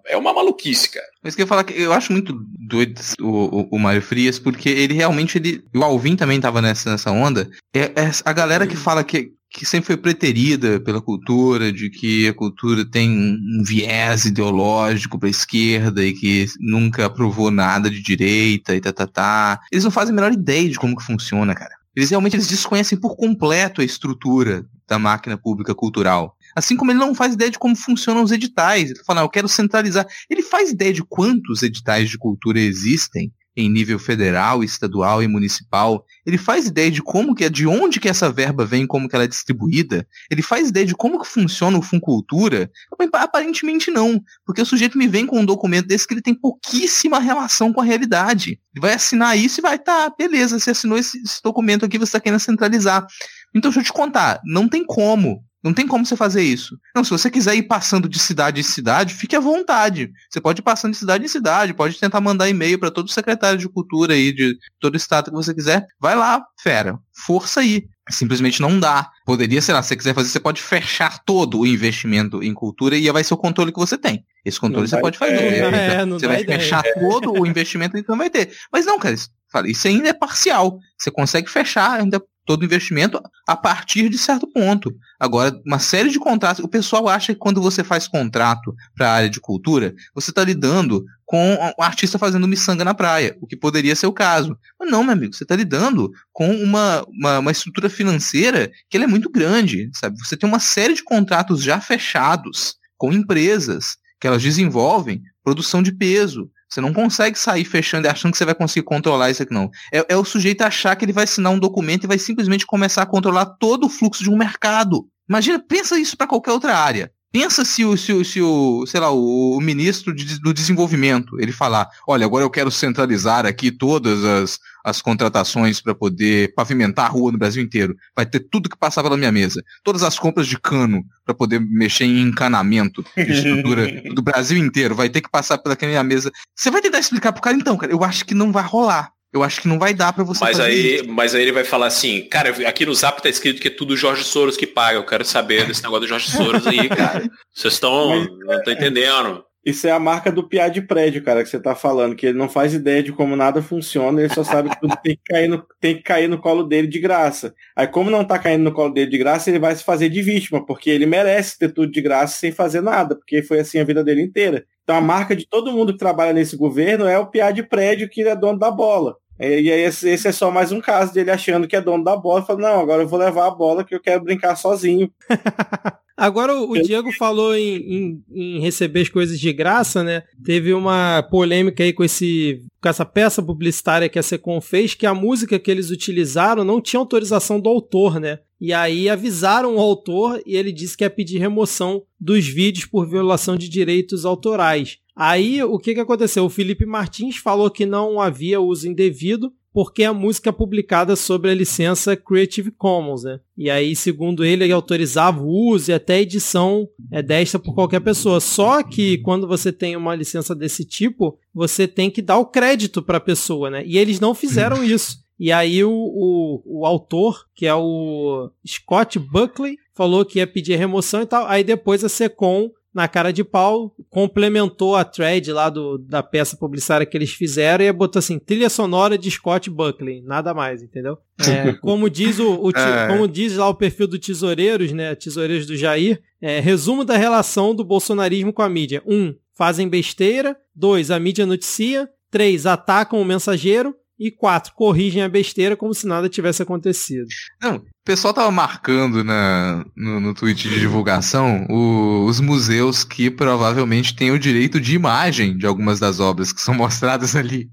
É uma maluquice, cara. Mas que eu falar que eu acho muito doido o, o, o Mário Frias, porque ele realmente, ele, o Alvin também tava nessa, nessa onda. É, é a galera que fala que, que sempre foi preterida pela cultura, de que a cultura tem um viés ideológico para esquerda e que nunca aprovou nada de direita e tá, tá, tá. Eles não fazem a menor ideia de como que funciona, cara. Eles realmente eles desconhecem por completo a estrutura da máquina pública cultural. Assim como ele não faz ideia de como funcionam os editais. Ele fala, eu quero centralizar. Ele faz ideia de quantos editais de cultura existem em nível federal, estadual e municipal. Ele faz ideia de como que é, de onde que essa verba vem, como que ela é distribuída. Ele faz ideia de como que funciona o Funcultura. Aparentemente não, porque o sujeito me vem com um documento desse que ele tem pouquíssima relação com a realidade. Ele vai assinar isso e vai, tá, beleza, você assinou esse, esse documento aqui, você está querendo centralizar. Então deixa eu te contar, não tem como Não tem como você fazer isso. Não, se você quiser ir passando de cidade em cidade, fique à vontade. Você pode ir passando de cidade em cidade, pode tentar mandar e-mail para todo secretário de cultura aí de todo o estado que você quiser. Vai lá, fera. Força aí. Simplesmente não dá. Poderia, sei lá, se você quiser fazer, você pode fechar todo o investimento em cultura e vai ser o controle que você tem. Esse controle não você pode fazer. É, você vai ideia. fechar todo o investimento, então vai ter. Mas não, cara, isso, isso ainda é parcial. Você consegue fechar ainda todo investimento a partir de certo ponto. Agora, uma série de contratos. O pessoal acha que quando você faz contrato para a área de cultura, você está lidando com um artista fazendo miçanga na praia, o que poderia ser o caso. Mas não, meu amigo, você está lidando com uma, uma, uma, estrutura financeira que é muito grande, sabe? Você tem uma série de contratos já fechados com empresas que elas desenvolvem produção de peso, você não consegue sair fechando e achando que você vai conseguir controlar isso aqui, não. É, é o sujeito achar que ele vai assinar um documento e vai simplesmente começar a controlar todo o fluxo de um mercado. Imagina, pensa isso para qualquer outra área. Pensa se o, se o, se o sei lá, o, o ministro de, do desenvolvimento, ele falar, olha, agora eu quero centralizar aqui todas as, as contratações para poder pavimentar a rua no Brasil inteiro. Vai ter tudo que passar pela minha mesa. Todas as compras de cano para poder mexer em encanamento de estrutura do Brasil inteiro. Vai ter que passar pela minha mesa. Você vai tentar explicar pro cara, então, cara, eu acho que não vai rolar. Eu acho que não vai dar para você mas aí, isso. Mas aí ele vai falar assim, cara, aqui no Zap tá escrito que é tudo Jorge Soros que paga. Eu quero saber desse negócio do Jorge Soros aí, cara. Vocês estão. Não tô entendendo. Isso é a marca do piá de prédio, cara, que você tá falando, que ele não faz ideia de como nada funciona, ele só sabe que tudo tem que cair no, tem que cair no colo dele de graça. Aí, como não tá caindo no colo dele de graça, ele vai se fazer de vítima, porque ele merece ter tudo de graça sem fazer nada, porque foi assim a vida dele inteira. Então a marca de todo mundo que trabalha nesse governo é o piá de prédio que é dono da bola. E aí esse, esse, é só mais um caso dele achando que é dono da bola, falando, não, agora eu vou levar a bola que eu quero brincar sozinho. Agora o Diego falou em, em, em, receber as coisas de graça, né? Teve uma polêmica aí com, esse, com essa peça publicitária que a Secom fez, que a música que eles utilizaram não tinha autorização do autor, né? E aí avisaram o autor e ele disse que ia pedir remoção dos vídeos por violação de direitos autorais. Aí o que, que aconteceu? O Felipe Martins falou que não havia uso indevido porque a música é publicada sob a licença Creative Commons, né? E aí, segundo ele, ele autorizava o uso e até a edição é desta por qualquer pessoa. Só que quando você tem uma licença desse tipo, você tem que dar o crédito para a pessoa, né? E eles não fizeram isso. E aí o, o, o, autor, que é o Scott Buckley, falou que ia pedir remoção e tal. Aí depois a Secom na cara de pau, complementou a thread lá do, da peça publicitária que eles fizeram e botou assim, trilha sonora de Scott Buckley, nada mais, entendeu? É, como diz o, o é. como diz lá o perfil do Tesoureiros, né, Tesoureiros do Jair, é, resumo da relação do bolsonarismo com a mídia. Um, fazem besteira. Dois, a mídia noticia. Três, atacam o mensageiro. E quatro, corrigem a besteira como se nada tivesse acontecido. Não, pessoal tava marcando na, no, no tweet de divulgação o, os museus que provavelmente têm o direito de imagem de algumas das obras que são mostradas ali.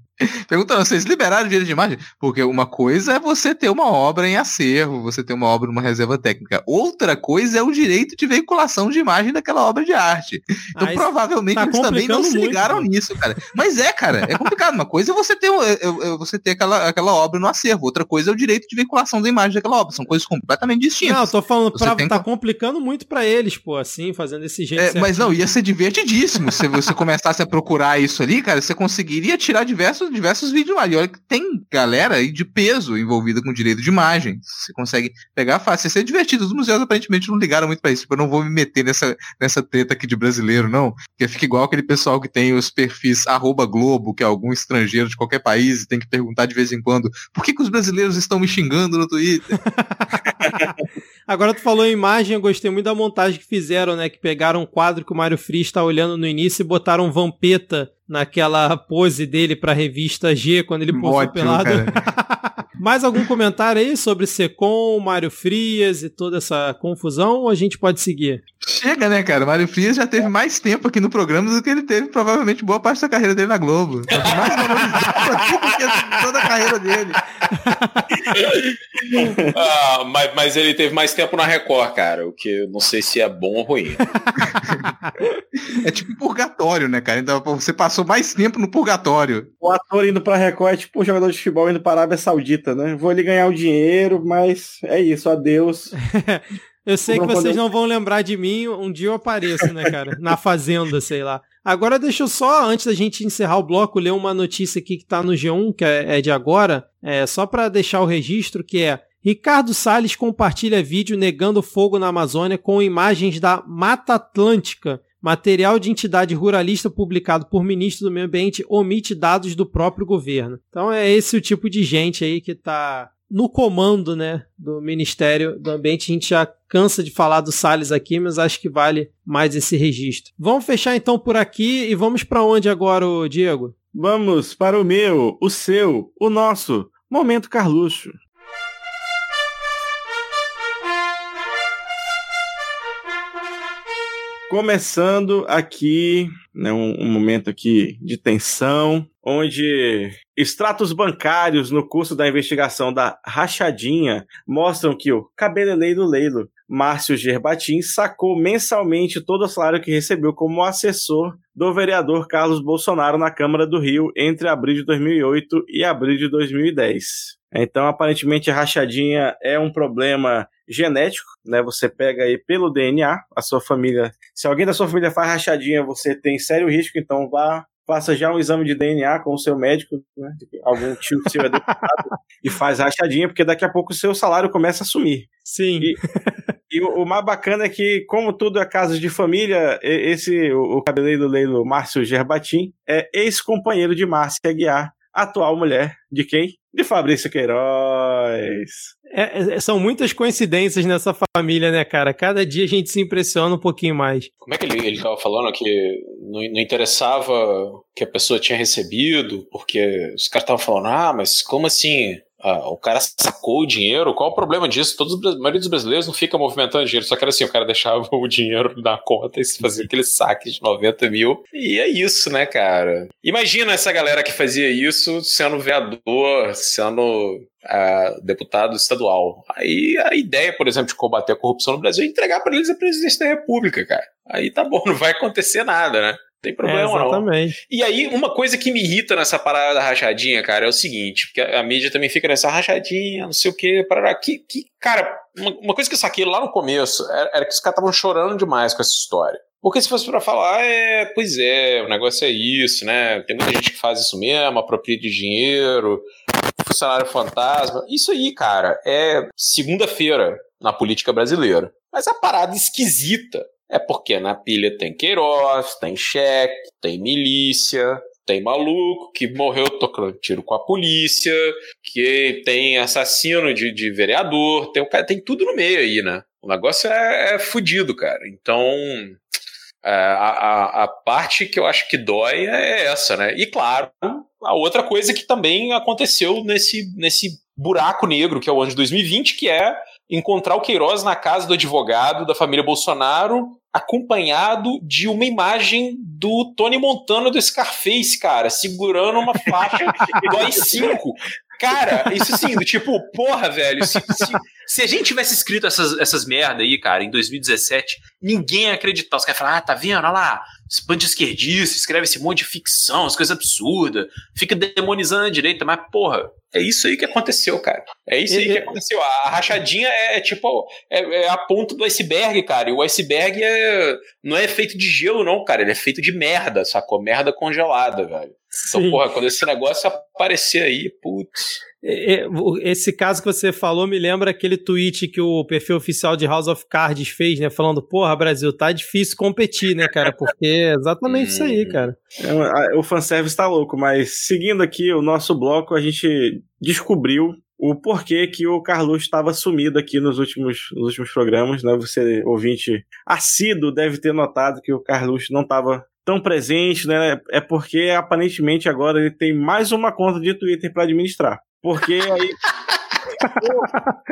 Perguntando, vocês liberaram o direito de imagem? Porque uma coisa é você ter uma obra em acervo, você ter uma obra numa reserva técnica. Outra coisa é o direito de veiculação de imagem daquela obra de arte. Então, Aí provavelmente, tá eles também não se ligaram muito, nisso, cara. Mas é, cara, é complicado. Uma coisa é você ter, é, é, é você ter aquela, aquela obra no acervo. Outra coisa é o direito de veiculação da imagem daquela obra. São coisas completamente distintas. Não, eu tô falando, pra, tem... tá complicando muito para eles, pô, assim, fazendo desse jeito. É, mas não, ia ser divertidíssimo. se você começasse a procurar isso ali, cara, você conseguiria tirar diversos diversos, diversos vídeos lá. E olha que tem galera aí de peso envolvida com direito de imagem. Você consegue pegar fácil. Isso é divertido. Os museus aparentemente não ligaram muito para isso. Tipo, eu não vou me meter nessa, nessa treta aqui de brasileiro, não. Porque fica igual aquele pessoal que tem os perfis arroba Globo, que é algum estrangeiro de qualquer país, e tem que perguntar de vez em quando por que, que os brasileiros estão me xingando no Twitter? Agora tu falou em imagem, eu gostei muito da montagem que fizeram, né? Que pegaram um quadro que o Mário Frias está olhando no início e botaram Vampeta naquela pose dele pra revista G, quando ele posou Ótimo, pelado. Mais algum comentário aí sobre Secom, Mário Frias e toda essa confusão, ou a gente pode seguir? Chega, né, cara? Mário Frias já teve mais tempo aqui no programa do que ele teve provavelmente boa parte da carreira dele na Globo. mais do que toda a carreira dele. ah, mas, mas ele teve mais tempo na Record, cara, o que eu não sei se é bom ou ruim. é tipo purgatório, né, cara? Então você passou mais tempo no purgatório. O ator indo pra Record é tipo um jogador de futebol indo pra Arábia Saudita, né? Vou ele ganhar o dinheiro, mas é isso, adeus. Eu sei que vocês não vão lembrar de mim, um dia eu apareço, né, cara? Na fazenda, sei lá. Agora deixa eu só, antes da gente encerrar o bloco, ler uma notícia aqui que tá no G1, que é, é de agora, é, só para deixar o registro, que é Ricardo Salles compartilha vídeo negando fogo na Amazônia com imagens da Mata Atlântica. Material de entidade ruralista publicado por ministro do Meio Ambiente omite dados do próprio governo. Então é esse o tipo de gente aí que está no comando, né, do Ministério do Ambiente. A gente já cansa de falar do Salles aqui, mas acho que vale mais esse registro. Vamos fechar então por aqui e vamos para onde agora, Diego? Vamos para o meu, o seu, o nosso Momento Carluxo. Começando aqui, né, um, um, momento aqui de tensão, onde extratos bancários no curso da investigação da Rachadinha mostram que o cabeleireiro Leilo Márcio Gerbatim sacou mensalmente todo o salário que recebeu como assessor do vereador Carlos Bolsonaro na Câmara do Rio entre abril de 2008 e abril de 2010. Então, aparentemente, a rachadinha é um problema genético, né? Você pega aí pelo DNA, a sua família. Se alguém da sua família faz rachadinha, você tem sério risco, então vá faça já um exame de DNA com o seu médico, né? algum tio seu é deputado, e faz rachadinha, porque daqui a pouco o seu salário começa a sumir. Sim. E, e o, o, mais bacana é que, como tudo é caso de família, esse, o, o cabeleireiro leilo Márcio Gerbatim, é ex-companheiro de Márcia Aguiar, atual mulher de quem? De Fabrício Queiroz. É, é, são muitas coincidências nessa família, né, cara? Cada dia a gente se impressiona um pouquinho mais. Como é que ele, ele tava falando que não, não interessava que a pessoa tinha recebido, porque os caras estavam falando, ah, mas como assim? Ah, o cara sacou o dinheiro, qual o problema disso? Todos, a maioria dos brasileiros não fica movimentando dinheiro, só que era assim, o cara deixava o dinheiro na conta e fazia aquele saque de 90 mil. E é isso, né, cara? Imagina essa galera que fazia isso sendo vereador, sendo Uh, deputado estadual. Aí a ideia, por exemplo, de combater a corrupção no Brasil é entregar para eles a presidência da República, cara. Aí tá bom, não vai acontecer nada, né? Tem problema é, exatamente. não. E aí, uma coisa que me irrita nessa parada da rachadinha, cara, é o seguinte, porque a, a mídia também fica nessa rachadinha, não sei o quê, parará, que, que cara, uma, uma, coisa que eu saquei lá no começo era, era que os caras estavam chorando demais com essa história. Porque se fosse para falar, é, pois é, o negócio é isso, né? Tem muita gente que faz isso mesmo, apropria de dinheiro, funcionário fantasma. Isso aí, cara, é segunda-feira na política brasileira. Mas é a parada esquisita é porque na pilha tem Queiroz, tem cheque, tem milícia, tem maluco que morreu tocando tiro com a polícia, que tem assassino de, de vereador, tem, tem tudo no meio aí, né? O negócio é, é fodido, cara. Então, é, a, a, a, parte que eu acho que dói é essa, né? E claro, a outra coisa que também aconteceu nesse, nesse buraco negro que é o ano de 2020, que é encontrar o Queiroz na casa do advogado da família Bolsonaro, acompanhado de uma imagem do Tony Montana do Scarface, cara, segurando uma faixa do AI-5. Cara, isso sim, do tipo, porra, velho, se, se, se, a gente tivesse escrito essas, essas merda aí, cara, em 2017, ninguém ia acreditar. Os caras falar, ah, tá vendo, olha lá, esse bando de esquerdista, escreve esse monte de ficção, as coisas absurdas, fica demonizando a direita, mas, porra, é isso aí que aconteceu, cara. É isso aí que aconteceu. A rachadinha é, é tipo é, é, a ponta do iceberg, cara. E o iceberg é, não é feito de gelo, não, cara. Ele é feito de merda, sacou? Merda congelada, velho. Então, Sim. porra, quando esse negócio aparecer aí, putz. Esse caso que você falou me lembra aquele tweet que o perfil oficial de House of Cards fez, né? Falando, porra, Brasil, tá difícil competir, né, cara? Porque é exatamente isso aí, uhum. cara. É, o fanservice tá louco, mas seguindo aqui o nosso bloco, a gente descobriu o porquê que o Carlos estava sumido aqui nos últimos, nos últimos programas, né? Você, ouvinte assíduo, deve ter notado que o Carlos não estava tão presente, né? É porque aparentemente agora ele tem mais uma conta de Twitter para administrar. Porque aí.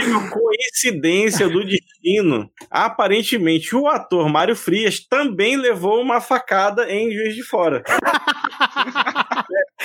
incrível coincidência do destino. Aparentemente, o ator Mário Frias também levou uma facada em Juiz de Fora.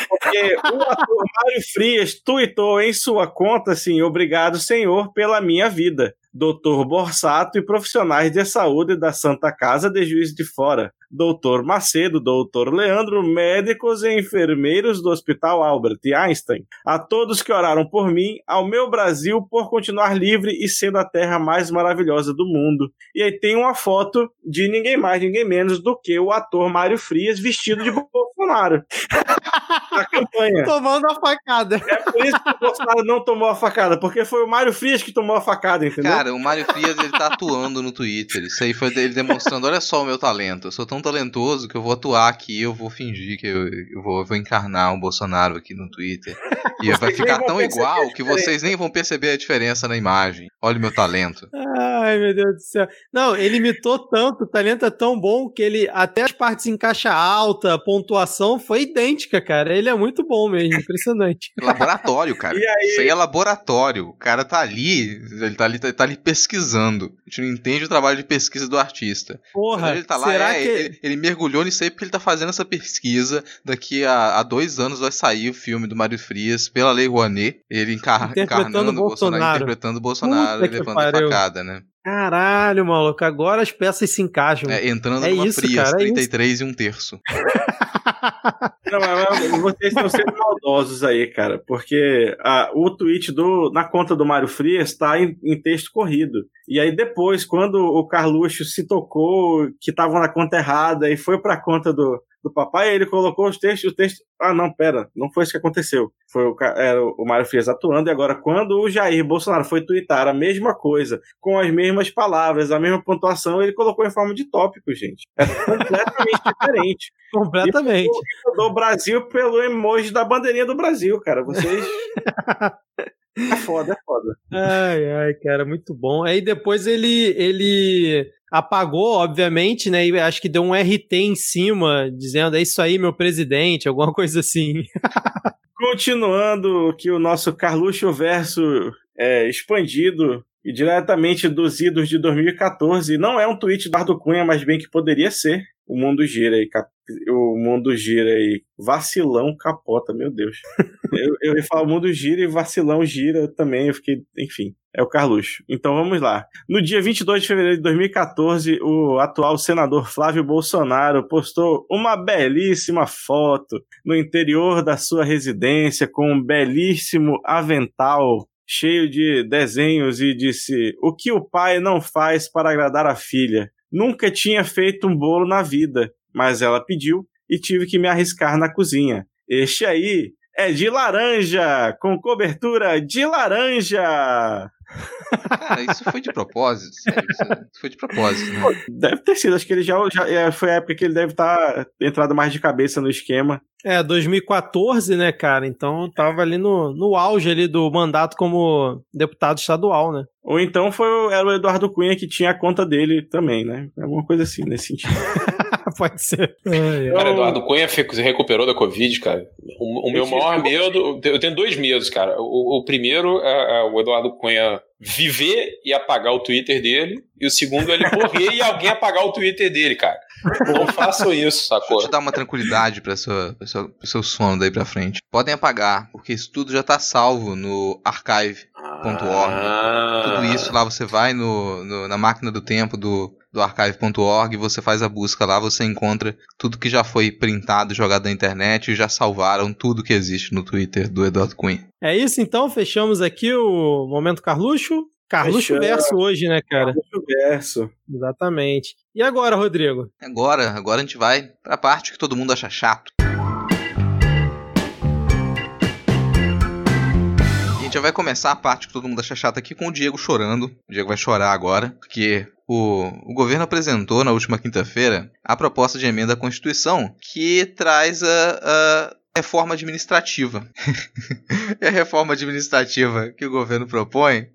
Porque o ator Mário Frias tuitou em sua conta assim: Obrigado, Senhor, pela minha vida. Doutor Borsato e profissionais de saúde da Santa Casa de Juiz de Fora. Doutor Macedo, Doutor Leandro, médicos e enfermeiros do Hospital Albert Einstein, a todos que oraram por mim, ao meu Brasil por continuar livre e sendo a terra mais maravilhosa do mundo. E aí tem uma foto de ninguém mais, ninguém menos do que o ator Mário Frias vestido de Bolsonaro. Na campanha. Tomando a facada. É por isso que o Bolsonaro não tomou a facada, porque foi o Mário Frias que tomou a facada, entendeu? Cara, o Mário Frias ele tá atuando no Twitter. Isso aí foi ele demonstrando: olha só o meu talento. Eu sou tão talentoso que eu vou atuar aqui, eu vou fingir que eu, eu, vou, eu vou, encarnar um Bolsonaro aqui no Twitter. E vai ficar tão igual que vocês nem vão perceber a diferença na imagem. Olha o meu talento. Ai, meu Deus do céu. Não, ele imitou tanto, o talento é tão bom que ele, até as partes em caixa alta, a pontuação foi idêntica, cara. Ele é muito bom mesmo, impressionante. laboratório, cara. Isso aí é laboratório. O cara tá ali, ele tá ali, tá, tá ali pesquisando. A gente não entende o trabalho de pesquisa do artista. Porra, ele tá lá, será é, que... ele, ele, mergulhou nisso aí porque ele tá fazendo essa pesquisa. Daqui a, a dois anos vai sair o filme do Mário Frias pela Lei Rouanet. Ele encar encarnando o Bolsonaro, Bolsonaro, interpretando o Bolsonaro Puta e levando a facada, né? Caralho, maluco, agora as peças se encaixam. É, entrando é numa isso, Frias, cara, é 33 isso. e um terço. Não, mas vocês estão sendo maldosos aí, cara, porque ah, o tweet do, na conta do Mário Frias está em, em, texto corrido. E aí depois, quando o Carluxo se tocou que estavam na conta errada e foi para a conta do, do papai, ele colocou os textos, o texto. Ah, não, pera, não foi isso que aconteceu. Foi o, era o Mário Frias atuando, e agora, quando o Jair Bolsonaro foi twittar a mesma coisa, com as mesmas palavras, a mesma pontuação, ele colocou em forma de tópico, gente. É completamente diferente. Completamente. do Brasil pelo emoji da bandeirinha do Brasil, cara. Vocês. É foda, é foda. Ai, ai, cara, muito bom. Aí depois ele, ele apagou, obviamente, né? E acho que deu um RT em cima, dizendo: é isso aí, meu presidente, alguma coisa assim. Continuando que o nosso Carluxo Verso é, expandido e diretamente dos idos de 2014, não é um tweet do Ardo Cunha, mas bem que poderia ser. O mundo gira e. o mundo gira e vacilão capota, meu Deus. eu, eu ia falar o mundo gira e vacilão gira também, eu fiquei, enfim. É o Carluxo. Então vamos lá. No dia 22 de fevereiro de 2014, o atual senador Flávio Bolsonaro postou uma belíssima foto no interior da sua residência com um belíssimo avental cheio de desenhos e disse: O que o pai não faz para agradar a filha? Nunca tinha feito um bolo na vida, mas ela pediu e tive que me arriscar na cozinha. Este aí é de laranja, com cobertura de laranja. Cara, isso foi de propósito, sério, isso foi de propósito. Né? Deve ter sido, acho que ele já, já é, foi a época que ele deve estar tá entrado mais de cabeça no esquema. É, 2014, né, cara? Então tava ali no, no auge ali do mandato como deputado estadual, né? Ou então foi, era o Eduardo Cunha que tinha a conta dele também, né? Alguma coisa assim, nesse sentido. Pode ser. É, é. Cara, Eduardo Cunha se recuperou da Covid, cara. O, o meu maior medo. Eu tenho dois medos, cara. O, o primeiro é, é, o Eduardo Cunha viver e apagar o Twitter dele. E o segundo é ele morrer e alguém apagar o Twitter dele, cara. Não façam isso, sacou? Deixa eu te dar uma tranquilidade para sua, pra sua, pro seu sono daí pra frente. Podem apagar, porque isso tudo já tá salvo no archive.org. Ah. Tudo isso lá você vai no, no na máquina do tempo do do archive.org, você faz a busca lá, você encontra tudo que já foi printado, jogado na internet e já salvaram tudo que existe no Twitter do Eduardo Cunha. É isso então, fechamos aqui o Momento Carluxo. Carluxo Verso hoje, né, cara? Carluxo Verso. Exatamente. E agora, Rodrigo? Agora, agora a gente vai pra parte que todo mundo acha chato. a gente já vai começar a parte que todo mundo acha chata aqui com o Diego chorando. O Diego vai chorar agora, porque o, o governo apresentou na última quinta-feira a proposta de emenda à Constituição que traz a, a reforma administrativa. e a reforma administrativa que o governo propõe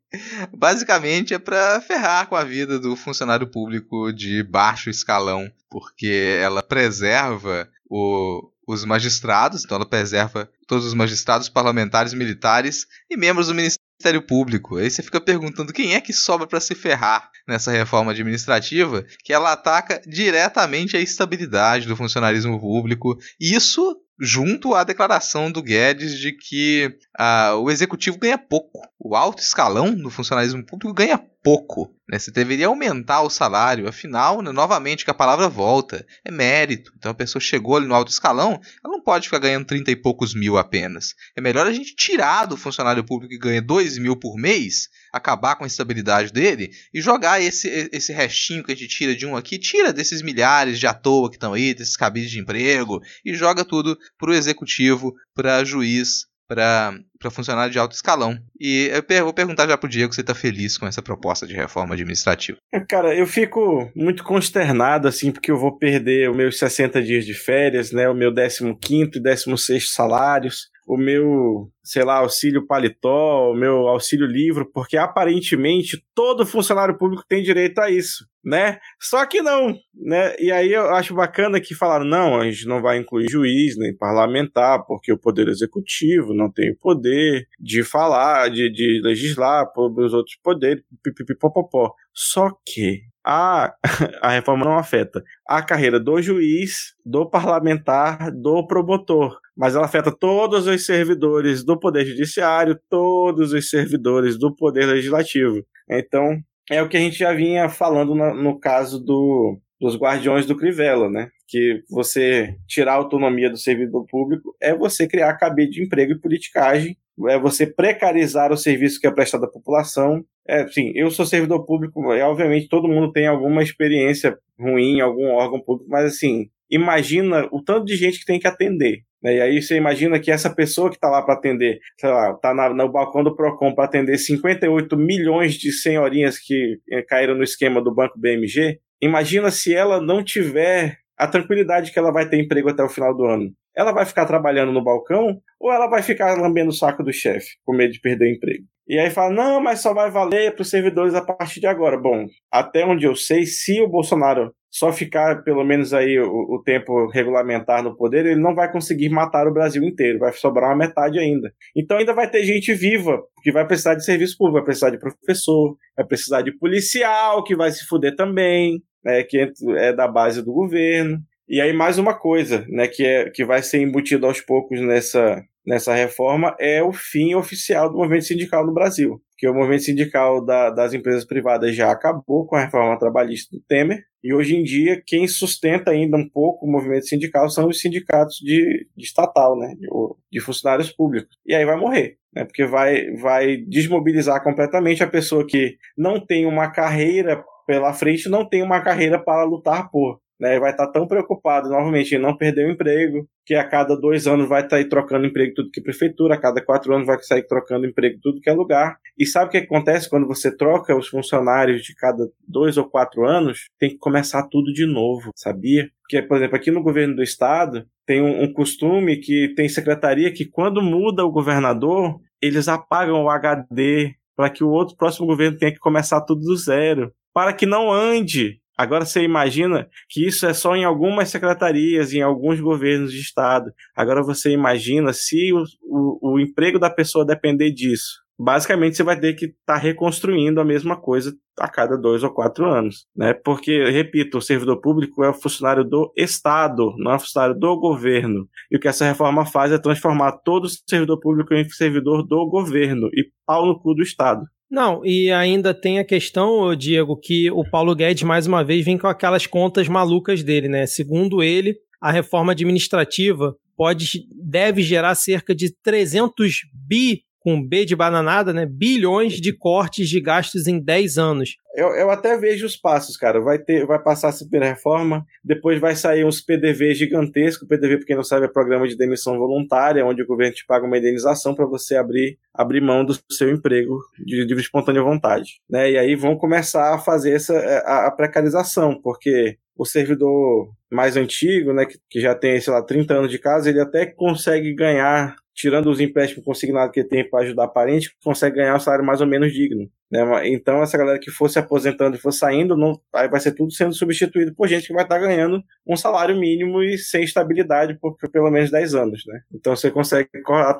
basicamente é para ferrar com a vida do funcionário público de baixo escalão, porque ela preserva o, os magistrados, então ela preserva todos os magistrados, parlamentares, militares e membros do Ministério Ministério Público. Aí você fica perguntando quem é que sobra para se ferrar nessa reforma administrativa, que ela ataca diretamente a estabilidade do funcionarismo público. Isso junto à declaração do Guedes de que uh, o executivo ganha pouco. O alto escalão do funcionalismo público ganha pouco. Né? Você deveria aumentar o salário, afinal, né, novamente, que a palavra volta, é mérito. Então a pessoa chegou ali no alto escalão, ela não pode ficar ganhando 30 e poucos mil apenas. É melhor a gente tirar do funcionário público que ganha 2 mil por mês, acabar com a estabilidade dele e jogar esse, esse restinho que a gente tira de um aqui, tira desses milhares de à toa que estão aí, desses cabides de emprego, e joga tudo para o executivo, para juiz, para funcionário de alto escalão. E eu vou perguntar já pro Diego se você tá feliz com essa proposta de reforma administrativa. É, cara, eu fico muito consternado, assim, porque eu vou perder os meus 60 dias de férias, né? O meu 15 e 16 salários o meu, sei lá, auxílio paletó, o meu auxílio livro, porque aparentemente todo funcionário público tem direito a isso, né? Só que não, né? E aí eu acho bacana que falaram, não, a gente não vai incluir juiz nem parlamentar, porque o poder executivo não tem o poder de falar, de, de legislar sobre os outros poderes, pipipipopopó. Só que a, a reforma não afeta a carreira do juiz, do parlamentar, do promotor, mas ela afeta todos os servidores do Poder Judiciário, todos os servidores do Poder Legislativo. Então, é o que a gente já vinha falando no, no caso do, dos guardiões do Crivella, né? Que você tirar a autonomia do servidor público é você criar cabide de emprego e politicagem, é você precarizar o serviço que é prestado à população, é, sim, eu sou servidor público, e obviamente todo mundo tem alguma experiência ruim em algum órgão público, mas assim, imagina o tanto de gente que tem que atender. Né? E aí você imagina que essa pessoa que está lá para atender, sei lá, está no balcão do PROCON para atender 58 milhões de senhorinhas que é, caíram no esquema do Banco BMG, imagina se ela não tiver a tranquilidade que ela vai ter emprego até o final do ano. Ela vai ficar trabalhando no balcão ou ela vai ficar lambendo o saco do chefe, com medo de perder o emprego? E aí fala, não, mas só vai valer para os servidores a partir de agora. Bom, até onde eu sei, se o Bolsonaro só ficar pelo menos aí o, o, tempo regulamentar no poder, ele não vai conseguir matar o Brasil inteiro, vai sobrar uma metade ainda. Então ainda vai ter gente viva que vai precisar de serviço público, vai precisar de professor, vai precisar de policial que vai se fuder também, né, que é da base do governo. E aí mais uma coisa, né, que é que vai ser embutido aos poucos nessa nessa reforma é o fim oficial do movimento sindical no Brasil. Que o movimento sindical da, das empresas privadas já acabou com a reforma trabalhista do Temer, e hoje em dia quem sustenta ainda um pouco o movimento sindical são os sindicatos de, de estatal, né, de, de, funcionários públicos. E aí vai morrer, né, porque vai, vai desmobilizar completamente a pessoa que não tem uma carreira pela frente, não tem uma carreira para lutar por né, vai estar tão preocupado novamente em não perder o emprego, que a cada dois anos vai estar trocando emprego tudo que é prefeitura, a cada quatro anos vai sair trocando emprego tudo que é lugar. E sabe o que acontece quando você troca os funcionários de cada dois ou quatro anos? Tem que começar tudo de novo, sabia? Porque, por exemplo, aqui no governo do estado tem um, um costume que tem secretaria que quando muda o governador, eles apagam o HD para que o outro próximo governo tenha que começar tudo do zero, para que não ande Agora você imagina que isso é só em algumas secretarias, em alguns governos de estado. Agora você imagina se o, o, o emprego da pessoa depender disso. Basicamente você vai ter que estar tá reconstruindo a mesma coisa a cada dois ou quatro anos, né? Porque, repito, o servidor público é o funcionário do Estado, não é funcionário do governo. E o que essa reforma faz é transformar todo o servidor público em servidor do governo e pau no cu do Estado. Não, e ainda tem a questão, Diego, que o Paulo Guedes, mais uma vez, vem com aquelas contas malucas dele, né? Segundo ele, a reforma administrativa pode, deve gerar cerca de 300 bi com B de bananada, né? Bilhões de cortes de gastos em 10 anos. Eu, eu até vejo os passos, cara. Vai ter, vai passar essa reforma, depois vai sair uns PDV gigantescos. PDV, para quem não sabe, é programa de demissão voluntária, onde o governo te paga uma indenização para você abrir, abrir mão do seu emprego de livre espontânea vontade, né? E aí vão começar a fazer essa a, a precarização, porque o servidor mais antigo, né, que, que já tem, sei lá, 30 anos de casa, ele até consegue ganhar tirando os empréstimos consignados que tem para ajudar parente, consegue ganhar um salário mais ou menos digno. Né? Então, essa galera que for se aposentando e for saindo, não, aí vai ser tudo sendo substituído por gente que vai estar tá ganhando um salário mínimo e sem estabilidade por, por, pelo menos 10 anos. Né? Então, você consegue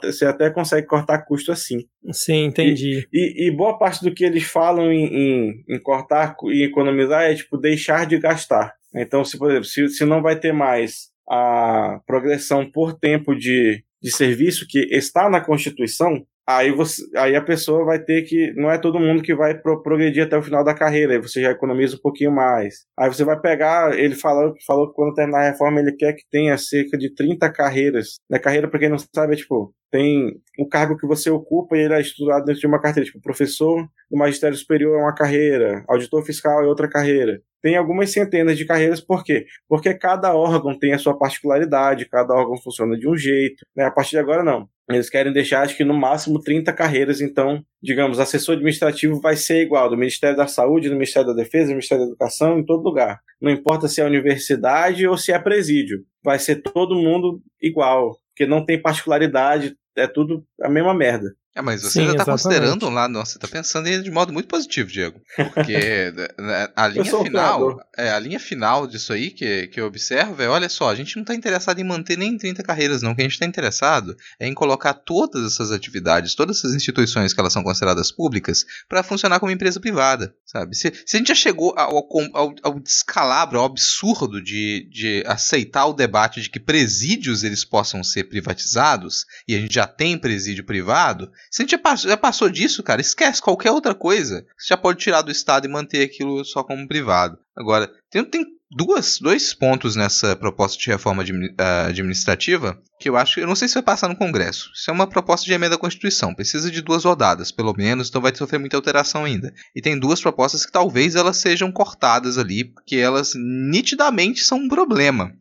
você até consegue cortar custo assim. Sim, entendi. E, e, e boa parte do que eles falam em, em, em cortar e economizar é tipo deixar de gastar. Então, se, por exemplo, se, se não vai ter mais a progressão por tempo de, de serviço que está na Constituição, aí, você, aí a pessoa vai ter que. Não é todo mundo que vai pro, progredir até o final da carreira, aí você já economiza um pouquinho mais. Aí você vai pegar. Ele falou, falou que quando terminar a reforma ele quer que tenha cerca de 30 carreiras. Né? Carreira, pra quem não sabe, é tipo. Tem o cargo que você ocupa e ele é estudado dentro de uma carteira. Tipo, professor no magistério superior é uma carreira, auditor fiscal é outra carreira tem algumas centenas de carreiras, por quê? Porque cada órgão tem a sua particularidade, cada órgão funciona de um jeito. Né? A partir de agora, não. Eles querem deixar, acho que no máximo 30 carreiras, então, digamos, assessor administrativo vai ser igual do Ministério da Saúde, do Ministério da Defesa, do Ministério da Educação, em todo lugar. Não importa se é universidade ou se é presídio. Vai ser todo mundo igual, porque não tem particularidade, é tudo a mesma merda. É, mas você Sim, já está considerando lá, nossa, você está pensando em de modo muito positivo, Diego. Porque né, a linha final, é, a linha final disso aí que, que eu observo é, olha só, a gente não está interessado em manter nem 30 carreiras, não. O que a gente está interessado é em colocar todas essas atividades, todas essas instituições que elas são consideradas públicas, para funcionar como empresa privada, sabe? Se, se a gente já chegou ao, ao, ao descalabro, ao absurdo de, de aceitar o debate de que presídios eles possam ser privatizados, e a gente já tem presídio privado, se a gente já passou, já passou disso, cara, esquece qualquer outra coisa. Você já pode tirar do Estado e manter aquilo só como privado. Agora, tem, tem duas, dois pontos nessa proposta de reforma ah, administrativa que eu acho. Eu não sei se vai passar no Congresso. Isso é uma proposta de emenda à Constituição. Precisa de duas rodadas, pelo menos, então vai sofrer muita alteração ainda. E tem duas propostas que talvez elas sejam cortadas ali, porque elas nitidamente são um problema.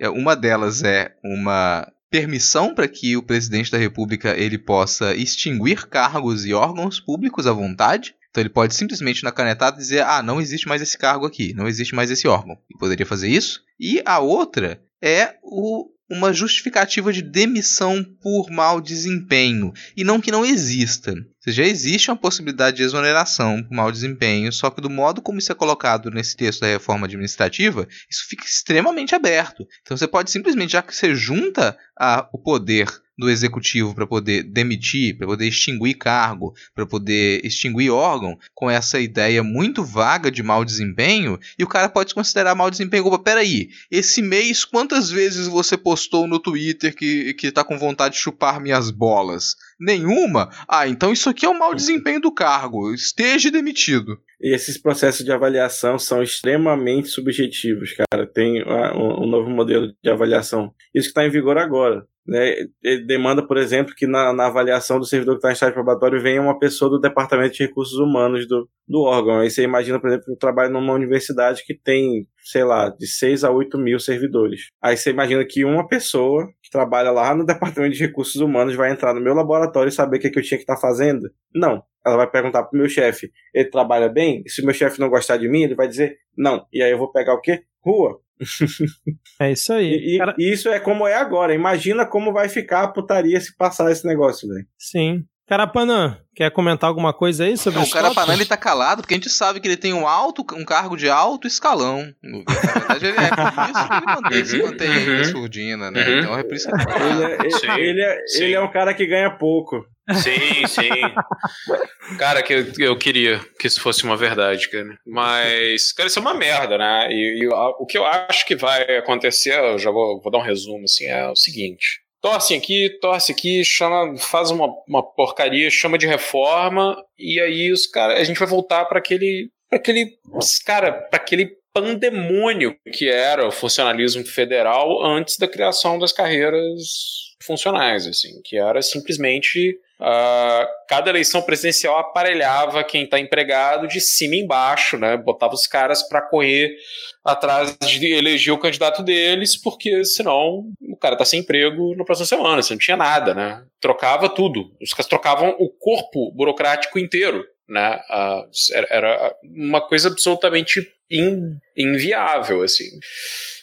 É, uma delas é uma permissão para que o presidente da República ele possa extinguir cargos e órgãos públicos à vontade. Então ele pode simplesmente na canetada dizer: "Ah, não existe mais esse cargo aqui, não existe mais esse órgão". Ele poderia fazer isso. E a outra é o uma justificativa de demissão por mau desempenho. E não que não exista. Já existe uma possibilidade de exoneração por mau desempenho, só que do modo como isso é colocado nesse texto da reforma administrativa, isso fica extremamente aberto. Então você pode simplesmente, já que você junta a, o poder do executivo para poder demitir, para poder extinguir cargo, para poder extinguir órgão, com essa ideia muito vaga de mau desempenho, e o cara pode considerar mau desempenho. Opa, peraí, esse mês quantas vezes você postou no Twitter que, que tá com vontade de chupar minhas bolas? Nenhuma? Ah, então isso aqui é o mau desempenho do cargo. Esteja demitido. E esses processos de avaliação são extremamente subjetivos, cara. Tem um, um novo modelo de avaliação. Isso que está em vigor agora. Né, demanda, por exemplo, que na, na avaliação do servidor que está em estágio probatório venha uma pessoa do Departamento de Recursos Humanos do, do órgão. Aí você imagina, por exemplo, que eu trabalho numa universidade que tem, sei lá, de 6 a 8 mil servidores. Aí você imagina que uma pessoa que trabalha lá no Departamento de Recursos Humanos vai entrar no meu laboratório e saber o que, é que eu tinha que estar tá fazendo? Não. Ela vai perguntar pro meu chefe, ele trabalha bem? E se o meu chefe não gostar de mim, ele vai dizer não. E aí eu vou pegar o quê? Rua. É isso aí. E, Cara... e, isso é como é agora. Imagina como vai ficar a putaria se passar esse negócio, velho. Sim. Carapanã, quer comentar alguma coisa aí sobre isso? O Carapanã ele tá calado porque a gente sabe que ele tem um alto, um cargo de alto escalão. Na verdade, ele é por isso que ele mantém, se mantém uhum. surdina, né? Uhum. Então é por isso que ele é, ele, ele, é, ele é um cara que ganha pouco. Sim, sim. cara, que eu, eu, queria que isso fosse uma verdade, cara. Mas, cara, isso é uma merda, né? E, e o que eu acho que vai acontecer, eu já vou, vou dar um resumo, assim, é o seguinte torce aqui, torce aqui, chama, faz uma, uma porcaria, chama de reforma, e aí os cara, a gente vai voltar para aquele, pra aquele, cara, para aquele pandemônio que era o funcionalismo federal antes da criação das carreiras funcionais, assim, que era simplesmente Uh, cada eleição presidencial aparelhava quem está empregado de cima embaixo, né? Botava os caras para correr atrás de eleger o candidato deles, porque senão o cara tá sem emprego na próxima semana, você não tinha nada, né? Trocava tudo. Os caras trocavam o corpo burocrático inteiro, né? Uh, era uma coisa absolutamente in, inviável, assim.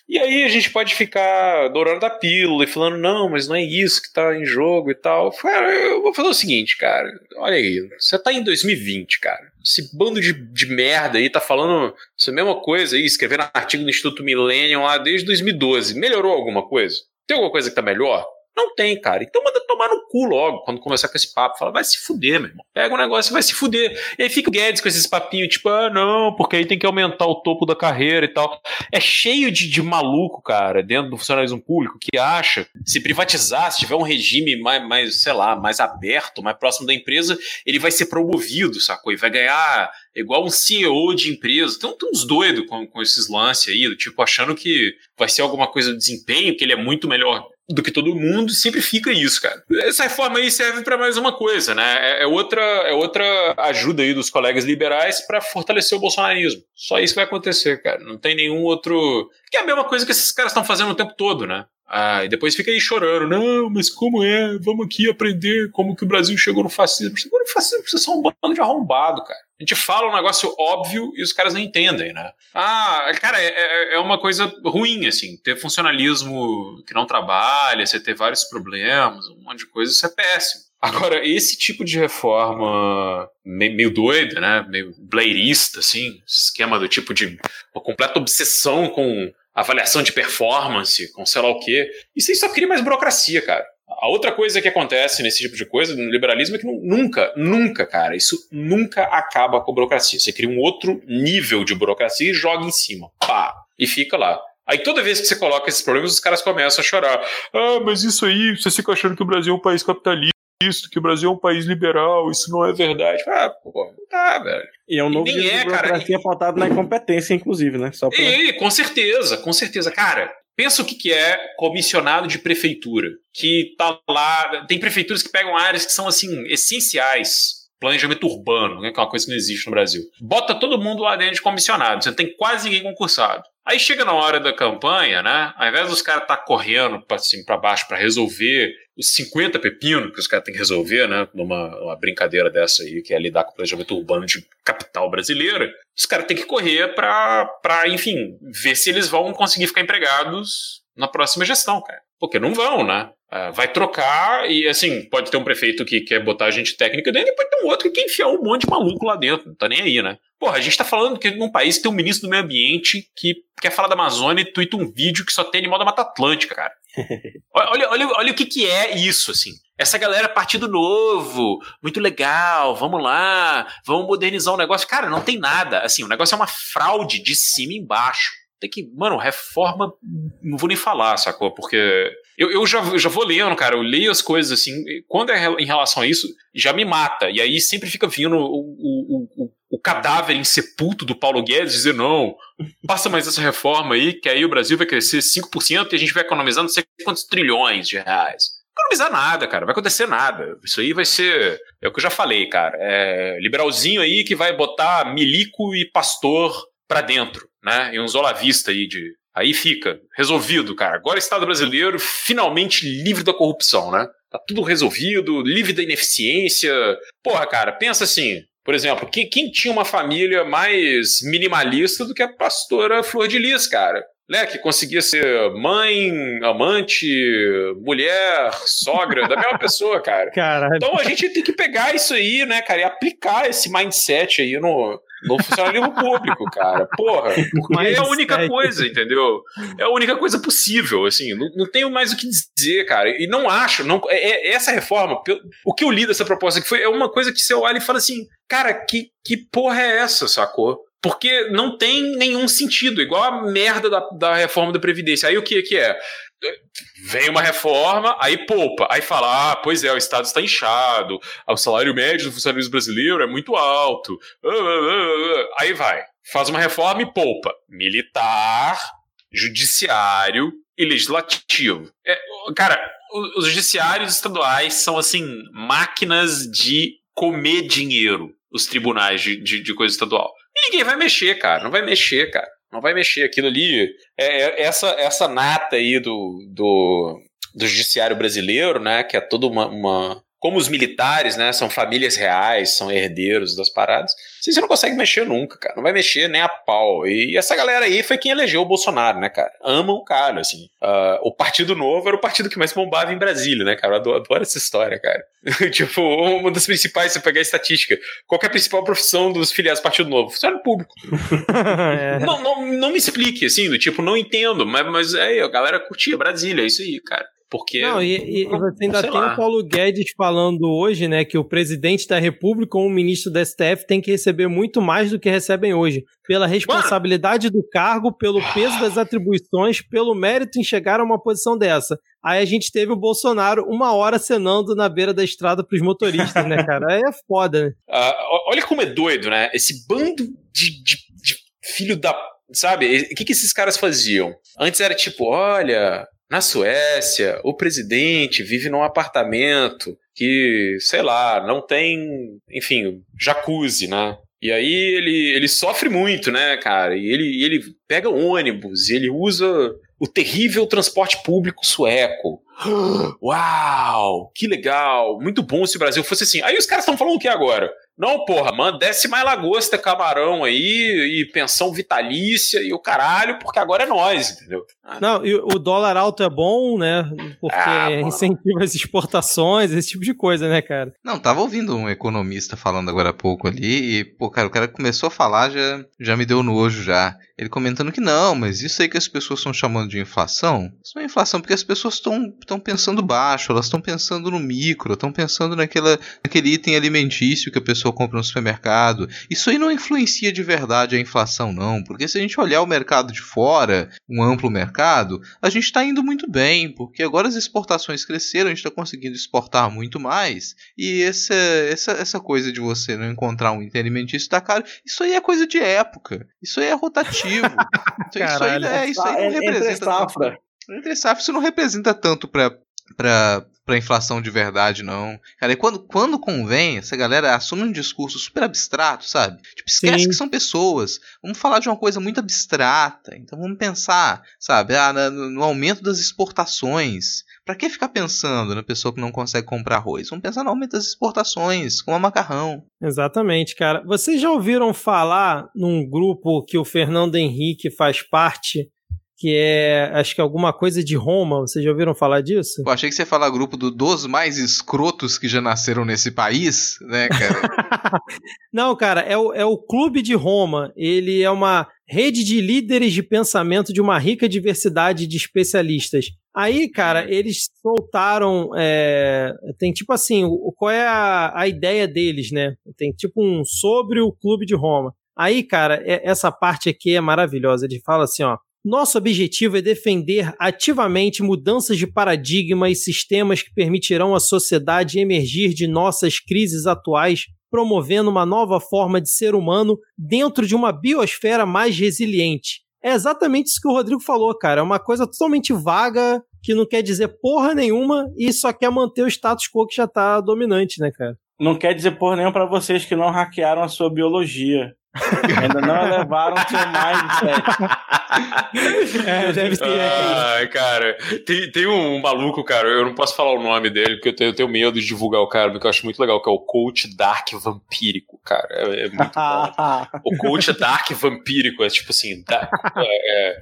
E aí a gente pode ficar adorando da pílula e falando, não, mas não é isso que tá em jogo e tal. Cara, eu vou fazer o seguinte, cara. Olha aí, você tá em 2020, cara. Esse bando de, de merda aí tá falando essa mesma coisa aí, escrevendo artigo no Instituto Millennium lá desde 2012. Melhorou alguma coisa? Tem alguma coisa que tá melhor? Não tem, cara. Então manda tomar no cu logo quando começar com esse papo. Fala, vai se fuder, meu irmão. Pega o um negócio e vai se fuder. E aí fica o Guedes com esses papinhos, tipo, ah, não, porque aí tem que aumentar o topo da carreira e tal. É cheio de, de maluco, cara, dentro do funcionalismo público que acha se privatizar, se tiver um regime mais, mais, sei lá, mais aberto, mais próximo da empresa, ele vai ser promovido, sacou? E vai ganhar igual um CEO de empresa. Então tem uns doidos com, com esses lances aí, do tipo, achando que vai ser alguma coisa de desempenho, que ele é muito melhor do que todo mundo, sempre fica isso, cara. Essa reforma aí serve para mais uma coisa, né? É, é, outra, é outra ajuda aí dos colegas liberais para fortalecer o bolsonarismo. Só isso vai acontecer, cara. Não tem nenhum outro. Que é a mesma coisa que esses caras estão fazendo o tempo todo, né? Ah, e depois fica aí chorando. Não, mas como é? Vamos aqui aprender como que o Brasil chegou no fascismo. Chegou no fascismo, vocês são um bando de arrombado, cara. A gente fala um negócio óbvio e os caras não entendem, né? Ah, cara, é, é, é uma coisa ruim, assim. Ter funcionalismo que não trabalha, você ter vários problemas, um monte de coisa, isso é péssimo. Agora, esse tipo de reforma meio, doida, né? Meio blairista, assim, esquema do tipo de uma completa obsessão com avaliação de performance, com sei lá o quê. Isso aí só cria mais burocracia, cara. A outra coisa que acontece nesse tipo de coisa, no liberalismo, é que nunca, nunca, cara, isso nunca acaba com a burocracia. Você cria um outro nível de burocracia e joga em cima. Pá! E fica lá. Aí toda vez que você coloca esses problemas, os caras começam a chorar. Ah, mas isso aí, você fica achando que o Brasil é um país capitalista isso, que o Brasil é um país liberal, isso não é verdade. Ah, pô, não tá, velho. E é um novo nem é, cara. pautado faltado na incompetência, inclusive, né? Só pra... E, com certeza, com certeza. Cara, pensa o que, que é comissionado de prefeitura, que tá lá. Tem prefeituras que pegam áreas que são, assim, essenciais planejamento urbano, né, que é uma coisa que não existe no Brasil. Bota todo mundo lá dentro de comissionado, você não tem quase ninguém concursado. Aí chega na hora da campanha, né? Ao invés dos caras estar tá correndo para cima para baixo para resolver os 50 pepinos que os caras têm que resolver, né? Numa brincadeira dessa aí, que é lidar com o planejamento urbano de capital brasileira, os caras têm que correr para, enfim, ver se eles vão conseguir ficar empregados na próxima gestão, cara. Porque não vão, né? Uh, vai trocar e, assim, pode ter um prefeito que quer botar gente técnica dentro e pode ter um outro que quer enfiar um monte de maluco lá dentro. Não tá nem aí, né? Porra, a gente tá falando que num país tem um ministro do meio ambiente que quer falar da Amazônia e tuita um vídeo que só tem animal da Mata Atlântica, cara. olha, olha, olha o que, que é isso, assim. Essa galera, partido novo, muito legal, vamos lá, vamos modernizar o negócio. Cara, não tem nada. Assim, o negócio é uma fraude de cima e embaixo. Tem que, mano, reforma, não vou nem falar, sacou? Porque eu, eu, já, já vou lendo, cara, eu leio as coisas assim, quando é em relação a isso, já me mata. E aí sempre fica vindo o, o, o, o cadáver insepulto do Paulo Guedes dizer: não, passa mais essa reforma aí, que aí o Brasil vai crescer 5% e a gente vai economizar não sei quantos trilhões de reais economizar nada, cara. Vai acontecer nada. Isso aí vai ser. É o que eu já falei, cara. É liberalzinho aí que vai botar milico e pastor pra dentro né? E uns olavista aí de. Aí fica, resolvido, cara. Agora o Estado brasileiro finalmente livre da corrupção, né? Tá tudo resolvido, livre da ineficiência. Porra, cara, pensa assim. Por exemplo, quem, quem tinha uma família mais minimalista do que a pastora Flor de Lis, cara? né, que conseguia ser mãe, amante, mulher, sogra da mesma pessoa, cara. Caralho. Então a gente tem que pegar isso aí, né, cara, e aplicar esse mindset aí no, no funcionalismo público, cara. Porra, porque é a única coisa, entendeu? É a única coisa possível, assim. Não, não tenho mais o que dizer, cara. E não acho, não, é, é essa reforma, o que eu li dessa proposta que foi é uma coisa que você olha e fala assim, cara, que, que porra é essa, sacou? Porque não tem nenhum sentido, igual a merda da, da reforma da Previdência. Aí o que, que é? Vem uma reforma, aí poupa. Aí fala, ah, pois é, o Estado está inchado, o salário médio do funcionário brasileiro é muito alto. Aí vai, faz uma reforma e poupa. Militar, judiciário e legislativo. É, cara, os judiciários estaduais são, assim, máquinas de comer dinheiro, os tribunais de, de, de coisa estadual. E ninguém vai mexer, cara. Não vai mexer, cara. Não vai mexer. Aquilo ali. É, é essa, essa nata aí do, do, do judiciário brasileiro, né? Que é toda uma, uma como os militares, né, são famílias reais, são herdeiros das paradas, você não consegue mexer nunca, cara. Não vai mexer nem a pau. E essa galera aí foi quem elegeu o Bolsonaro, né, cara? Amam o cara, assim. Uh, o Partido Novo era o partido que mais bombava em Brasília, né, cara? Eu adoro, adoro essa história, cara. tipo, uma das principais, se você pegar a estatística, qual é a principal profissão dos filiados do Partido Novo? Funcionário público. é. não, não, não me explique, assim, do tipo, não entendo, mas, mas é, a galera curtia Brasília, é isso aí, cara. Porque. Não, e, e você ainda tem lá. o Paulo Guedes falando hoje, né, que o presidente da República ou o ministro da STF tem que receber muito mais do que recebem hoje. Pela responsabilidade Mano. do cargo, pelo peso das atribuições, pelo mérito em chegar a uma posição dessa. Aí a gente teve o Bolsonaro uma hora cenando na beira da estrada pros motoristas, né, cara? Aí é foda, né? Uh, olha como é doido, né? Esse bando de, de, de filho da. Sabe? O que, que esses caras faziam? Antes era tipo, olha, na Suécia, o presidente vive num apartamento que, sei lá, não tem, enfim, jacuzzi, né? E aí ele, ele sofre muito, né, cara? E ele, ele pega ônibus, ele usa o terrível transporte público sueco. Uau, que legal, muito bom se o Brasil fosse assim. Aí os caras estão falando o que agora? Não, porra, mano, desce mais lagosta, camarão aí, e pensão vitalícia e o caralho, porque agora é nós, entendeu? Ah, não, e o dólar alto é bom, né? Porque ah, incentiva as exportações, esse tipo de coisa, né, cara? Não, tava ouvindo um economista falando agora há pouco ali, e, pô, cara, o cara começou a falar, já, já me deu nojo já. Ele comentando que não, mas isso aí que as pessoas estão chamando de inflação, isso não é inflação porque as pessoas estão pensando baixo, elas estão pensando no micro, estão pensando naquela, naquele item alimentício que a pessoa compra no supermercado. Isso aí não influencia de verdade a inflação, não, porque se a gente olhar o mercado de fora, um amplo mercado, a gente está indo muito bem, porque agora as exportações cresceram, a gente está conseguindo exportar muito mais, e essa, essa, essa coisa de você não encontrar um item alimentício está caro, isso aí é coisa de época, isso aí é rotativo negativo. Então, isso aí, é, isso aí não representa. Entre safra. Tanto, entre safra, isso não representa tanto para para para inflação de verdade, não. Cara, e quando, quando convém, essa galera assume um discurso super abstrato, sabe? Tipo, esquece Sim. que são pessoas. Vamos falar de uma coisa muito abstrata. Então vamos pensar, sabe, ah, no aumento das exportações. Para que ficar pensando na pessoa que não consegue comprar arroz? Vamos pensar no aumento das exportações, como a macarrão. Exatamente, cara. Vocês já ouviram falar num grupo que o Fernando Henrique faz parte, que é, acho que é alguma coisa de Roma. Vocês já ouviram falar disso? Eu achei que você ia falar grupo do, dos mais escrotos que já nasceram nesse país, né, cara? Não, cara, é o, é o Clube de Roma. Ele é uma rede de líderes de pensamento de uma rica diversidade de especialistas. Aí, cara, eles soltaram. É, tem tipo assim, o, qual é a, a ideia deles, né? Tem tipo um sobre o Clube de Roma. Aí, cara, é, essa parte aqui é maravilhosa. Ele fala assim, ó. Nosso objetivo é defender ativamente mudanças de paradigma e sistemas que permitirão à sociedade emergir de nossas crises atuais, promovendo uma nova forma de ser humano dentro de uma biosfera mais resiliente. É exatamente isso que o Rodrigo falou, cara. É uma coisa totalmente vaga, que não quer dizer porra nenhuma e só quer manter o status quo que já tá dominante, né, cara? Não quer dizer porra nenhuma pra vocês que não hackearam a sua biologia. Ainda não levaram o seu mindset. é, deve ser. Ah, cara, tem, tem um maluco, cara, eu não posso falar o nome dele, porque eu tenho, eu tenho medo de divulgar o cara, porque eu acho muito legal, que é o Coach Dark Vampírico, cara. É, é muito bom. o Coach Dark Vampírico é tipo assim, dark, é, é,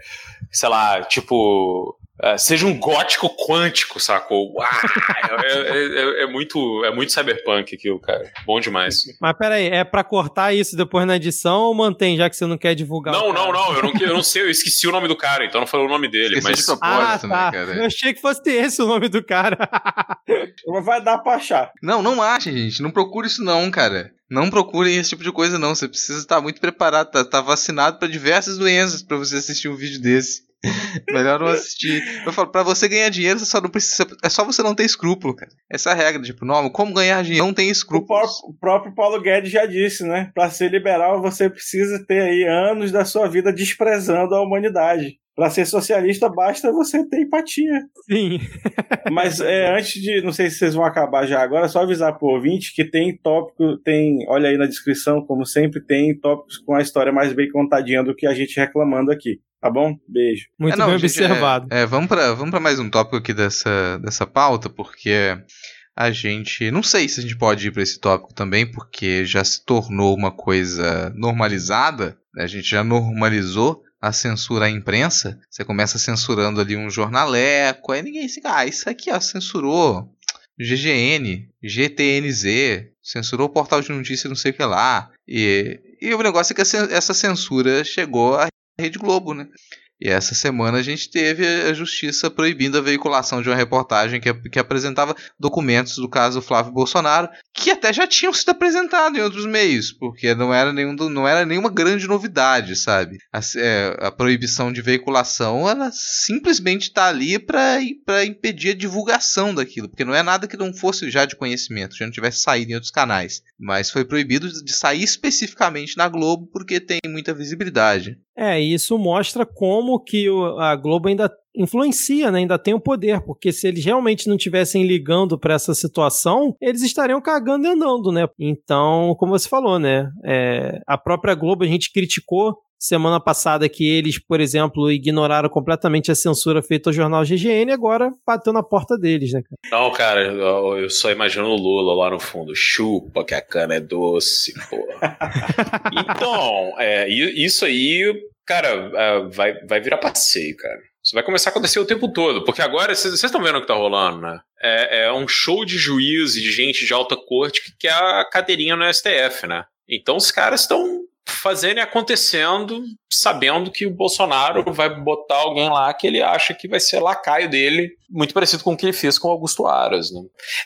sei lá, tipo Uh, seja um gótico quântico, sacou? Uau, é, é, é, é, muito, é muito cyberpunk aquilo, cara. Bom demais. Mas peraí, é pra cortar isso depois na edição ou mantém, já que você não quer divulgar? Não, não, não, eu não, eu não sei, eu esqueci o nome do cara, então não falei o nome dele. Esqueci mas... de propósito, ah, né, tá. né, cara? Eu achei que fosse esse o nome do cara. Vai dar pra achar. Não, não acha, gente. Não procure isso não, cara. Não procurem esse tipo de coisa, não. Você precisa estar muito preparado, tá, tá vacinado para diversas doenças para você assistir um vídeo desse. Melhor não assistir. Eu falo, pra você ganhar dinheiro, você só não precisa. É só você não ter escrúpulo, cara. Essa é a regra, tipo, não, como ganhar dinheiro? Não tem escrúpulos. O, o próprio Paulo Guedes já disse, né? Pra ser liberal, você precisa ter aí anos da sua vida desprezando a humanidade. Para ser socialista, basta você ter empatia. Sim. Mas é, antes de. Não sei se vocês vão acabar já agora, só avisar pro ouvinte que tem tópico, tem. Olha aí na descrição, como sempre, tem tópicos com a história mais bem contadinha do que a gente reclamando aqui. Tá bom? Beijo. Muito é, não, bem gente, observado. É, é, vamos para vamos mais um tópico aqui dessa, dessa pauta, porque a gente. Não sei se a gente pode ir para esse tópico também, porque já se tornou uma coisa normalizada. Né? A gente já normalizou a censura à imprensa. Você começa censurando ali um jornaleco, aí ninguém se. Ah, isso aqui, ó, censurou. GGN, GTNZ, censurou o portal de notícias não sei o que lá. E, e o negócio é que essa censura chegou à Rede Globo, né? E essa semana a gente teve a justiça proibindo a veiculação de uma reportagem que, que apresentava documentos do caso Flávio Bolsonaro, que até já tinham sido apresentados em outros meios, porque não era, nenhum, não era nenhuma grande novidade, sabe? A, é, a proibição de veiculação, ela simplesmente está ali para impedir a divulgação daquilo, porque não é nada que não fosse já de conhecimento, já não tivesse saído em outros canais. Mas foi proibido de sair especificamente na Globo porque tem muita visibilidade. É, isso mostra como que a Globo ainda influencia, né? ainda tem o poder, porque se eles realmente não tivessem ligando para essa situação, eles estariam cagando e andando, né? Então, como você falou, né? É, a própria Globo a gente criticou semana passada que eles, por exemplo, ignoraram completamente a censura feita ao jornal GGN e agora bateu na porta deles, né, cara? Não, cara, eu só imagino o Lula lá no fundo. Chupa que a cana é doce, porra. então, é, isso aí, cara, é, vai, vai virar passeio, cara. Isso vai começar a acontecer o tempo todo, porque agora vocês estão vendo o que tá rolando, né? É, é um show de juiz e de gente de alta corte que quer a cadeirinha no STF, né? Então os caras estão fazendo e acontecendo, sabendo que o Bolsonaro vai botar alguém lá que ele acha que vai ser lacaio dele, muito parecido com o que ele fez com Augusto Aras, né?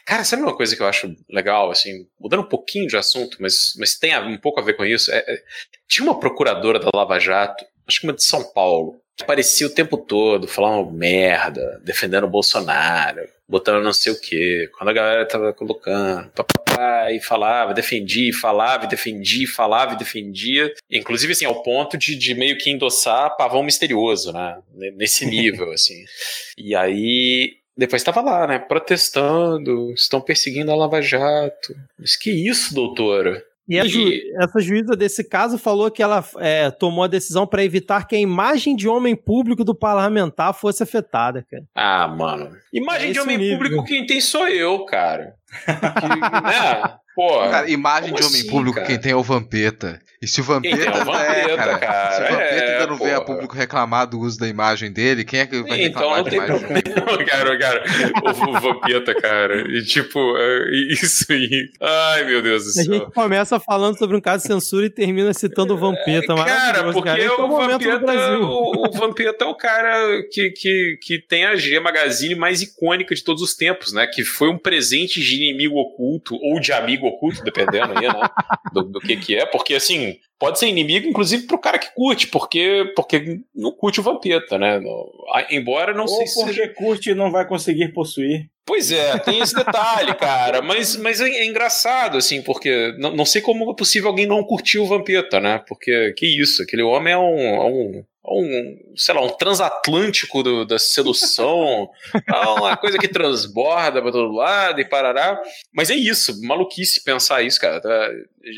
Cara, sabe uma coisa que eu acho legal, assim, mudando um pouquinho de assunto, mas, mas tem um pouco a ver com isso? É, é, tinha uma procuradora da Lava Jato, acho que uma de São Paulo, que aparecia o tempo todo falando merda, defendendo o Bolsonaro, botando não sei o quê. Quando a galera tava colocando, papapá, e falava, defendia, falava, defendia, falava e defendia. Inclusive, assim, ao ponto de, de meio que endossar pavão misterioso, né? Nesse nível, assim. E aí, depois estava lá, né? Protestando, estão perseguindo a Lava Jato. Mas que isso, doutora? E, ju essa juíza desse caso falou que ela é, tomou a decisão para evitar que a imagem de homem público do parlamentar fosse afetada, cara. Ah, mano. Imagem é de homem nível. público quem tem sou eu, cara. Que, né? Porra, cara, imagem de homem assim, público cara? quem tem é o Vampeta. E se o Vampeta, é, o Vampeta é, cara, cara, se o Vampeta é, ainda não porra. vê a público reclamar do uso da imagem dele, quem é que vai então, reclamar então, não tem problema, cara, cara. O, o Vampeta, cara. E tipo, é, isso aí. Ai, meu Deus do céu. A gente começa falando sobre um caso de censura e termina citando o Vampeta, é, Cara, porque cara. É o, o Vampeta, o, o Vampeta é o cara que, que, que tem a G Magazine mais icônica de todos os tempos, né? Que foi um presente de inimigo oculto ou de amigo oculto, dependendo aí, né? Do, do que que é, porque assim, pode ser inimigo, inclusive, pro cara que curte, porque, porque não curte o Vampeta, né? Embora não Ou sei se. porque curte e não vai conseguir possuir. Pois é, tem esse detalhe, cara. Mas, mas é, é, engraçado, assim, porque não, não sei como é possível alguém não curtir o Vampeta, né? Porque que isso, aquele homem é um, é um um, sei lá, um transatlântico do, da sedução, uma coisa que transborda para todo lado e parará. Mas é isso, maluquice pensar isso, cara. Tá?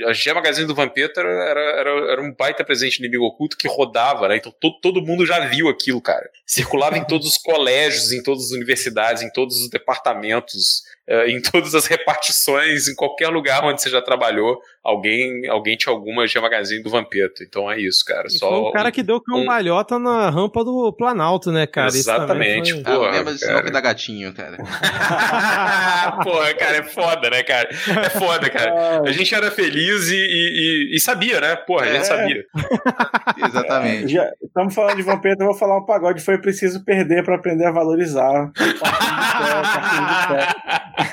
A G Magazine do Vampeta era, era, era um baita presente inimigo oculto que rodava, né? Então todo, todo mundo já viu aquilo, cara. Circulava em todos os colégios, em todas as universidades, em todos os departamentos em todas as repartições, em qualquer lugar onde você já trabalhou, alguém, alguém tinha alguma G Magazine do Vampeta. Então é isso, cara. Só foi o cara um, que deu cambalhota um... na rampa do Planalto, né, cara? Exatamente, foi... porra. Ah, lembra nome da gatinho, cara. porra, cara, é foda, né, cara? É foda, cara. A gente era feliz e, e, e sabia, né? Porra, a gente é. sabia. Exatamente. Já, estamos falando de Vampeta, eu vou falar um pagode. Foi preciso perder para aprender a valorizar. É,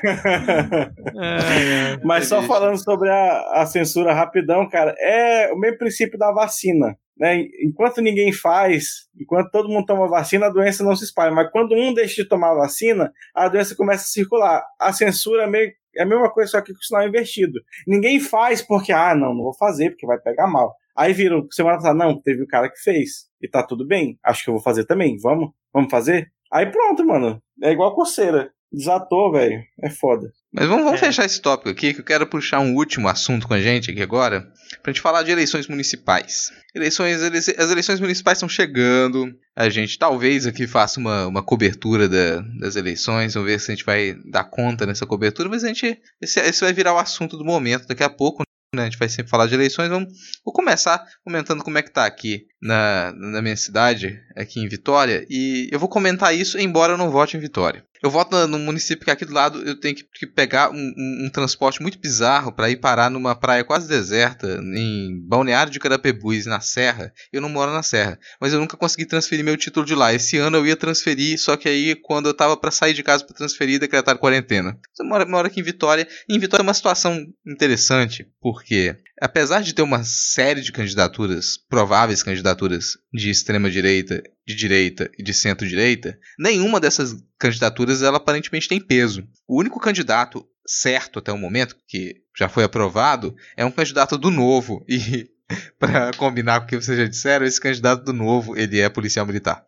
é, Mas só falando sobre a, a censura rapidão, cara, é o mesmo princípio da vacina. Né? Enquanto ninguém faz, enquanto todo mundo toma vacina, a doença não se espalha. Mas quando um deixa de tomar vacina, a doença começa a circular. A censura é, meio, é a mesma coisa, só que com o sinal invertido. Ninguém faz porque, ah, não, não vou fazer, porque vai pegar mal. Aí viram, semana passada, não, teve um cara que fez. E tá tudo bem. Acho que eu vou fazer também. Vamos? Vamos fazer? Aí pronto, mano. É igual coceira. Desatou, velho. É foda. Mas vamos, vamos é. fechar esse tópico aqui, que eu quero puxar um último assunto com a gente aqui agora, pra gente falar de eleições municipais. Eleições, as eleições municipais estão chegando, a gente talvez aqui faça uma, uma cobertura da, das eleições, vamos ver se a gente vai dar conta nessa cobertura, mas a gente, esse, esse vai virar o assunto do momento daqui a pouco, né? A gente vai sempre falar de eleições. Vamos, vou começar comentando como é que tá aqui na, na minha cidade, aqui em Vitória, e eu vou comentar isso, embora eu não vote em Vitória. Eu voto no, município que aqui do lado eu tenho que, pegar um, um, um, transporte muito bizarro para ir parar numa praia quase deserta, em Balneário de Carapebus, na Serra. Eu não moro na Serra, mas eu nunca consegui transferir meu título de lá. Esse ano eu ia transferir, só que aí quando eu tava para sair de casa para transferir, decretaram quarentena. Moro, moro aqui em Vitória. E em Vitória é uma situação interessante, porque apesar de ter uma série de candidaturas, prováveis candidaturas de extrema direita, de direita e de centro-direita, nenhuma dessas candidaturas ela aparentemente tem peso. O único candidato certo até o momento que já foi aprovado é um candidato do Novo e para combinar com o que vocês já disseram, esse candidato do Novo, ele é policial militar.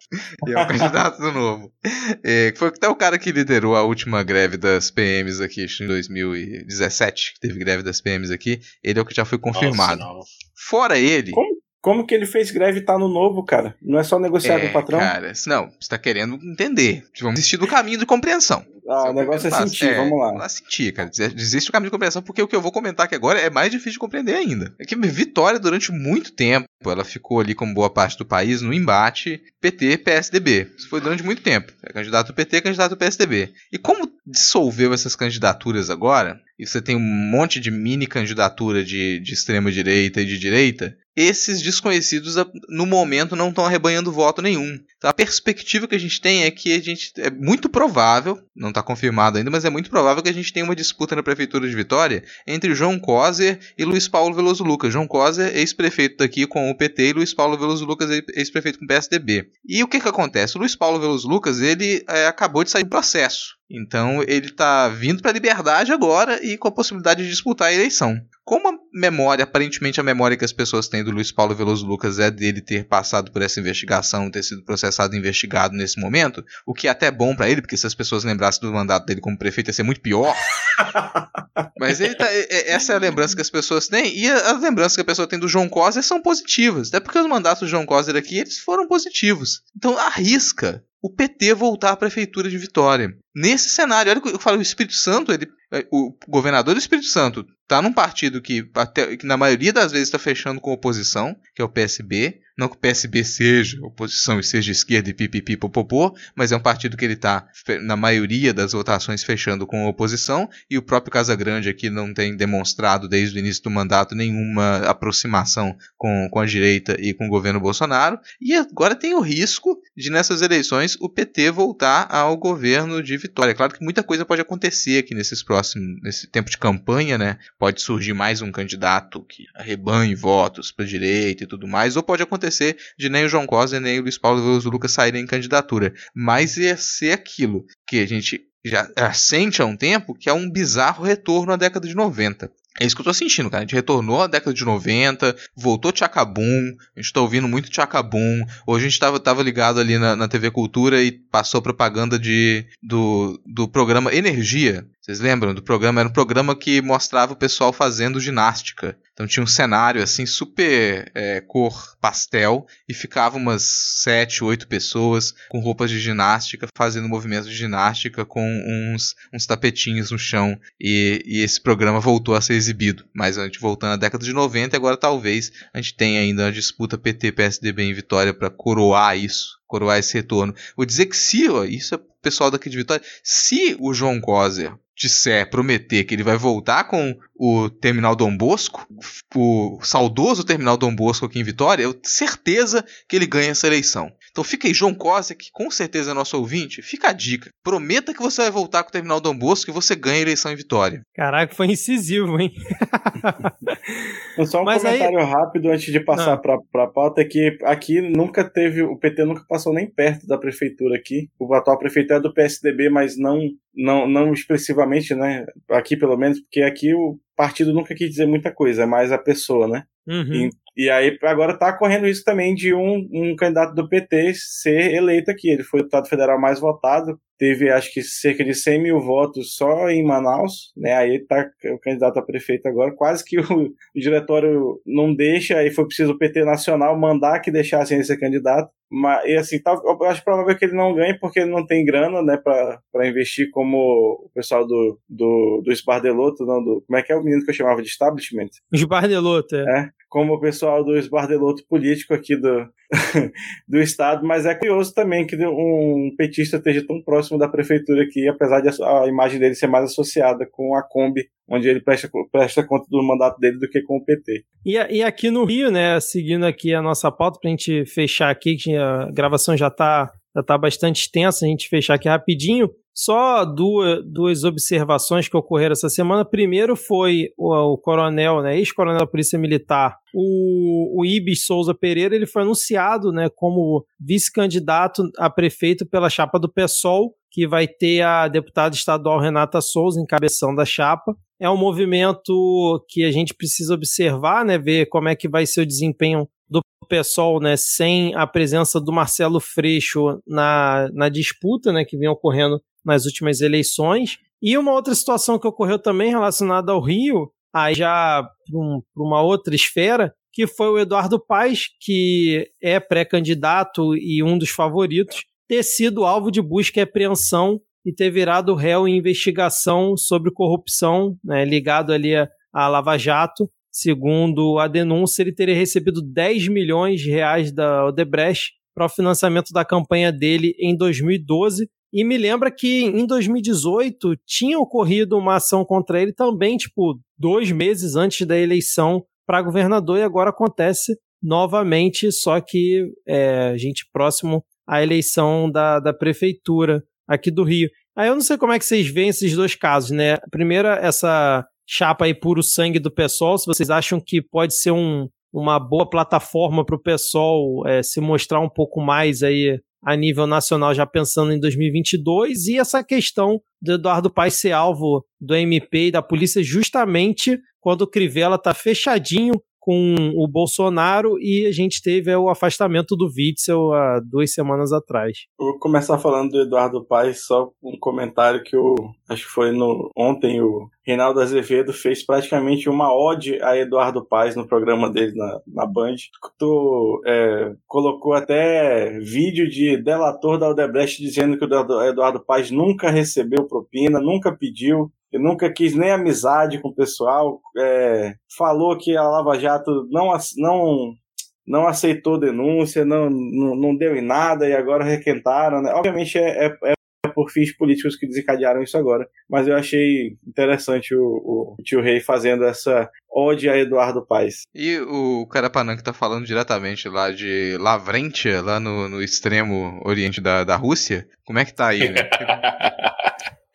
E é um candidato do Novo. É, foi até o cara que liderou a última greve das PMs aqui em 2017, que teve greve das PMs aqui. Ele é o que já foi confirmado. Nossa, Fora ele, Como? Como que ele fez greve e tá no novo, cara? Não é só negociar é, com o patrão? Cara, não, você tá querendo entender. Vamos desistir do caminho de compreensão. Ah, o negócio é sentir, é, vamos lá. Vamos lá sentir, cara. Desiste do caminho de compreensão, porque o que eu vou comentar aqui agora é mais difícil de compreender ainda. É que Vitória, durante muito tempo, ela ficou ali, como boa parte do país, no embate PT-PSDB. Isso foi durante muito tempo. É candidato PT, candidato PSDB. E como dissolveu essas candidaturas agora, e você tem um monte de mini candidatura de, de extrema direita e de direita, esses desconhecidos no momento não estão arrebanhando voto nenhum. Então a perspectiva que a gente tem é que a gente é muito provável, não está confirmado ainda, mas é muito provável que a gente tenha uma disputa na prefeitura de Vitória entre João Coser e Luiz Paulo Veloso Lucas. João Coser, ex-prefeito daqui com o PT, e Luiz Paulo Veloso Lucas, ex-prefeito com o PSDB. E o que que acontece? O Luiz Paulo Veloso Lucas, ele é, acabou de sair do processo. Então ele está vindo para a liberdade agora e com a possibilidade de disputar a eleição. Como a memória, aparentemente a memória que as pessoas têm do Luiz Paulo Veloso Lucas é dele ter passado por essa investigação, ter sido processado e investigado nesse momento, o que é até bom para ele, porque se as pessoas lembrassem do mandato dele como prefeito ia ser muito pior. Mas ele tá, essa é a lembrança que as pessoas têm, e as lembranças que a pessoa tem do João Coser são positivas, até porque os mandatos do João Coser aqui eles foram positivos. Então arrisca o PT voltar à prefeitura de Vitória. Nesse cenário, olha que eu falo, o Espírito Santo, ele, o governador do Espírito Santo tá num partido que, até, que na maioria das vezes está fechando com oposição, que é o PSB. Não que o PSB seja oposição e seja esquerda e pipipi popopô, mas é um partido que ele está, na maioria das votações, fechando com oposição, e o próprio Casagrande aqui não tem demonstrado desde o início do mandato nenhuma aproximação com, com a direita e com o governo Bolsonaro. E agora tem o risco de, nessas eleições, o PT voltar ao governo de Vitória. É claro que muita coisa pode acontecer aqui nesses próximos, nesse tempo de campanha, né? Pode surgir mais um candidato que arrebanhe votos para direita e tudo mais, ou pode acontecer de nem o João Costa nem o Luiz Paulo Veloso Lucas saírem em candidatura. Mas ia ser aquilo que a gente já sente há um tempo, que é um bizarro retorno à década de 90. É isso que eu tô sentindo, cara. A gente retornou à década de 90, voltou Tchacabum, a gente tá ouvindo muito Tchacabum. Hoje a gente tava, tava ligado ali na, na TV Cultura e passou propaganda de, do, do programa Energia. Vocês lembram do programa? Era um programa que mostrava o pessoal fazendo ginástica. Então tinha um cenário assim super é, cor pastel e ficava umas sete, oito pessoas com roupas de ginástica fazendo movimentos de ginástica com uns, uns tapetinhos no chão e, e esse programa voltou a ser exibido. Mas a gente voltando à década de 90 agora talvez a gente tenha ainda a disputa PT-PSDB em Vitória para coroar isso, coroar esse retorno. Vou dizer que se, ó, isso é pessoal daqui de Vitória, se o João Coser disser, prometer que ele vai voltar com o Terminal Dom Bosco, o saudoso Terminal Dom Bosco aqui em Vitória, eu tenho certeza que ele ganha essa eleição. Então fica aí, João Costa, que com certeza é nosso ouvinte, fica a dica. Prometa que você vai voltar com o Terminal Dom Bosco e você ganha a eleição em Vitória. Caraca, foi incisivo, hein? Só um Mas comentário aí... rápido antes de passar para a pauta, é que aqui nunca teve, o PT nunca passou nem perto da prefeitura aqui. O atual prefeito é do PSDB, mas não, não, não expressivamente, né? Aqui pelo menos, porque aqui o partido nunca quis dizer muita coisa, é mais a pessoa, né? Uhum. E, e, aí agora tá correndo isso também de um, um candidato do PT ser eleito aqui. Ele foi o deputado federal mais votado, teve acho que cerca de 100 mil votos só em Manaus, né? Aí tá o candidato a prefeito agora. Quase que o, o diretório não deixa, aí foi preciso o PT Nacional mandar que deixassem esse candidato. Mas, e assim, tá, eu acho provável que ele não ganhe porque ele não tem grana, né, para investir como o pessoal do, do, do Esbardeloto, não, do, como é que é o menino que eu chamava de establishment? Esbardeloto, é. é. Como o pessoal do esbardeloto político aqui do, do estado, mas é curioso também que um petista esteja tão próximo da prefeitura aqui, apesar de a, a imagem dele ser mais associada com a Kombi, onde ele presta, presta conta do mandato dele do que com o PT. E, e aqui no Rio, né, seguindo aqui a nossa pauta, para a gente fechar aqui, que a gravação já está já tá bastante extensa, a gente fechar aqui rapidinho. Só duas, duas observações que ocorreram essa semana. Primeiro foi o, o coronel, né, ex-coronel da Polícia Militar, o, o Ibis Souza Pereira, ele foi anunciado né, como vice-candidato a prefeito pela chapa do PSOL, que vai ter a deputada estadual Renata Souza encabeção da chapa. É um movimento que a gente precisa observar, né, ver como é que vai ser o desempenho do PSOL, né, sem a presença do Marcelo Freixo na, na disputa, né, que vem ocorrendo nas últimas eleições. E uma outra situação que ocorreu também relacionada ao Rio, aí já para um, uma outra esfera, que foi o Eduardo Paes, que é pré-candidato e um dos favoritos, ter sido alvo de busca e apreensão e ter virado réu em investigação sobre corrupção, né, ligado ali à Lava Jato. Segundo a denúncia, ele teria recebido 10 milhões de reais da Odebrecht para o financiamento da campanha dele em 2012 e me lembra que em 2018 tinha ocorrido uma ação contra ele também, tipo, dois meses antes da eleição para governador, e agora acontece novamente, só que é, a gente próximo à eleição da, da prefeitura aqui do Rio. Aí eu não sei como é que vocês veem esses dois casos, né? Primeiro, essa chapa aí puro sangue do PSOL, se vocês acham que pode ser um, uma boa plataforma para o PSOL é, se mostrar um pouco mais aí a nível nacional, já pensando em 2022, e essa questão do Eduardo Paes ser alvo do MP e da polícia justamente quando o Crivella está fechadinho com o Bolsonaro e a gente teve o afastamento do Witzel há duas semanas atrás. vou começar falando do Eduardo Paes, só um comentário que eu acho que foi no ontem o Reinaldo Azevedo fez praticamente uma ode a Eduardo Paes no programa dele na, na Band. Tu é, colocou até vídeo de delator da Odebrecht dizendo que o Eduardo Paes nunca recebeu propina, nunca pediu, ele nunca quis nem amizade com o pessoal, é, falou que a Lava Jato não, não, não aceitou denúncia, não, não, não deu em nada e agora requentaram. Né? Obviamente é, é, é, por fins políticos que desencadearam isso agora, mas eu achei interessante o, o tio Rei fazendo essa ode a Eduardo Paes. E o Carapanã que tá falando diretamente lá de Lavrentia, lá no, no extremo oriente da, da Rússia, como é que tá aí? Né?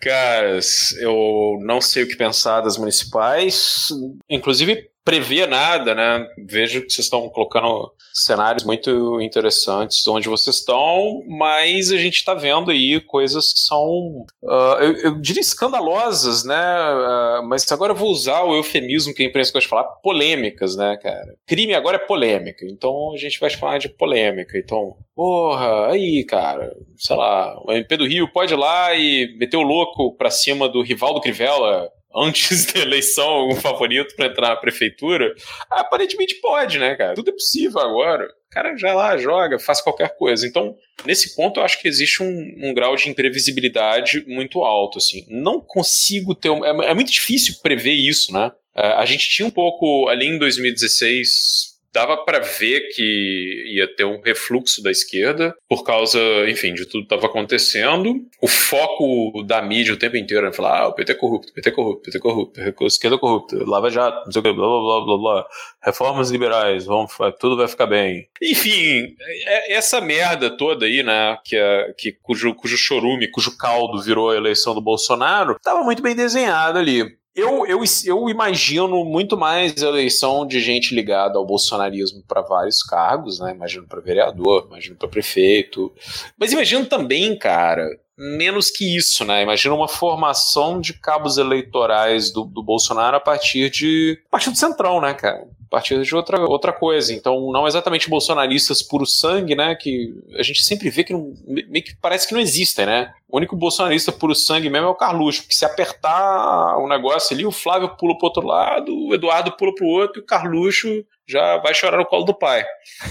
Caras, eu não sei o que pensar das municipais. Inclusive, prever nada, né? Vejo que vocês estão colocando cenários muito interessantes onde vocês estão, mas a gente está vendo aí coisas que são, uh, eu, eu, diria escandalosas, né? Uh, mas agora eu vou usar o eufemismo que a imprensa gosta de falar, polêmicas, né, cara? Crime agora é polêmica, então a gente vai falar de polêmica. Então, porra, aí, cara, sei lá, o MP do Rio pode ir lá e meter o louco pra cima do rival do Crivella antes da eleição um favorito para entrar na prefeitura? Aparentemente pode, né, cara? Tudo é possível agora. O cara já lá joga, faz qualquer coisa. Então, nesse ponto, eu acho que existe um, um grau de imprevisibilidade muito alto, assim. Não consigo ter... Um, é, é, muito difícil prever isso, né? É, a gente tinha um pouco, ali em 2016, dava para ver que ia ter um refluxo da esquerda por causa, enfim, de tudo que estava acontecendo. O foco da mídia o tempo inteiro era falar: ah, o PT é corrupto, PT é corrupto, PT é corrupto, a esquerda é corrupta, Lava Jato, não sei o que, blá blá blá blá blá, reformas liberais, vão, tudo vai ficar bem. Enfim, é, essa merda toda aí, né, que, é, que cujo, cujo chorume, cujo caldo virou a eleição do Bolsonaro, estava muito bem desenhado ali. Eu, eu, eu imagino muito mais a eleição de gente ligada ao bolsonarismo para vários cargos, né? Imagino para vereador, imagino para prefeito. Mas imagino também, cara, menos que isso, né? Imagina uma formação de cabos eleitorais do, do Bolsonaro a partir de. a partir do Centrão, né, cara? Partir de outra, outra coisa. Então, não exatamente bolsonaristas puro sangue, né? Que a gente sempre vê que não, meio que parece que não existem, né? O único bolsonarista puro sangue mesmo é o Carluxo, porque se apertar o negócio ali, o Flávio pula pro outro lado, o Eduardo pula pro outro e o Carluxo já vai chorar no colo do pai.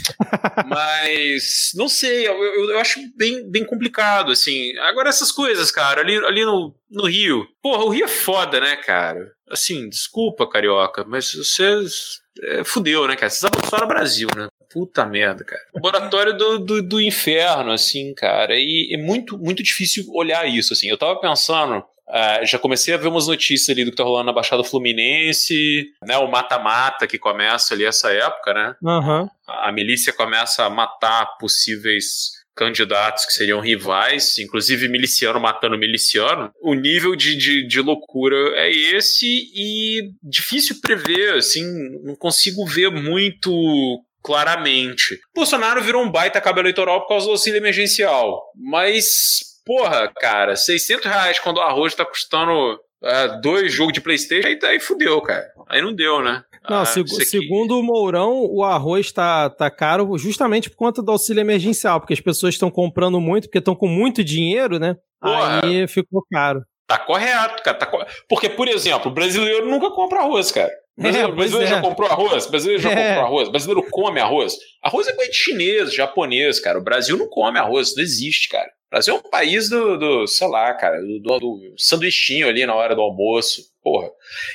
Mas, não sei, eu, eu, eu, acho bem, bem complicado, assim. Agora, essas coisas, cara, ali, ali no, no Rio. Porra, o Rio é foda, né, cara? Assim, desculpa, carioca, mas vocês. É, fudeu, né, cara? Vocês abençoaram o Brasil, né? Puta merda, cara. Laboratório do, do, do, inferno, assim, cara. E é muito, muito difícil olhar isso, assim. Eu tava pensando Uh, já comecei a ver umas notícias ali do que tá rolando na Baixada Fluminense, né? O mata-mata que começa ali essa época, né? Uhum. A, a milícia começa a matar possíveis candidatos que seriam rivais, inclusive miliciano matando miliciano. O nível de, de, de, loucura é esse e difícil prever, assim, não consigo ver muito claramente. Bolsonaro virou um baita cabo eleitoral por causa do auxílio emergencial, mas porra, cara, 600 reais quando o arroz tá custando é, dois jogos de Playstation, aí, aí fudeu, cara. Aí não deu, né? Não, ah, seg segundo o Mourão, o arroz tá, tá caro justamente por conta do auxílio emergencial, porque as pessoas estão comprando muito, porque estão com muito dinheiro, né? Porra, aí ficou caro. Tá correto, cara. Tá co... Porque, por exemplo, o brasileiro nunca compra arroz, cara. O brasileiro, é, brasileiro é. já comprou arroz? O brasileiro já é. comprou arroz? O brasileiro come arroz? Arroz é coisa de chinês, japonês, cara. O Brasil não come arroz, não existe, cara. O Brasil é um país do, do sei lá, cara, do, do, do sanduichinho ali na hora do almoço. Porra.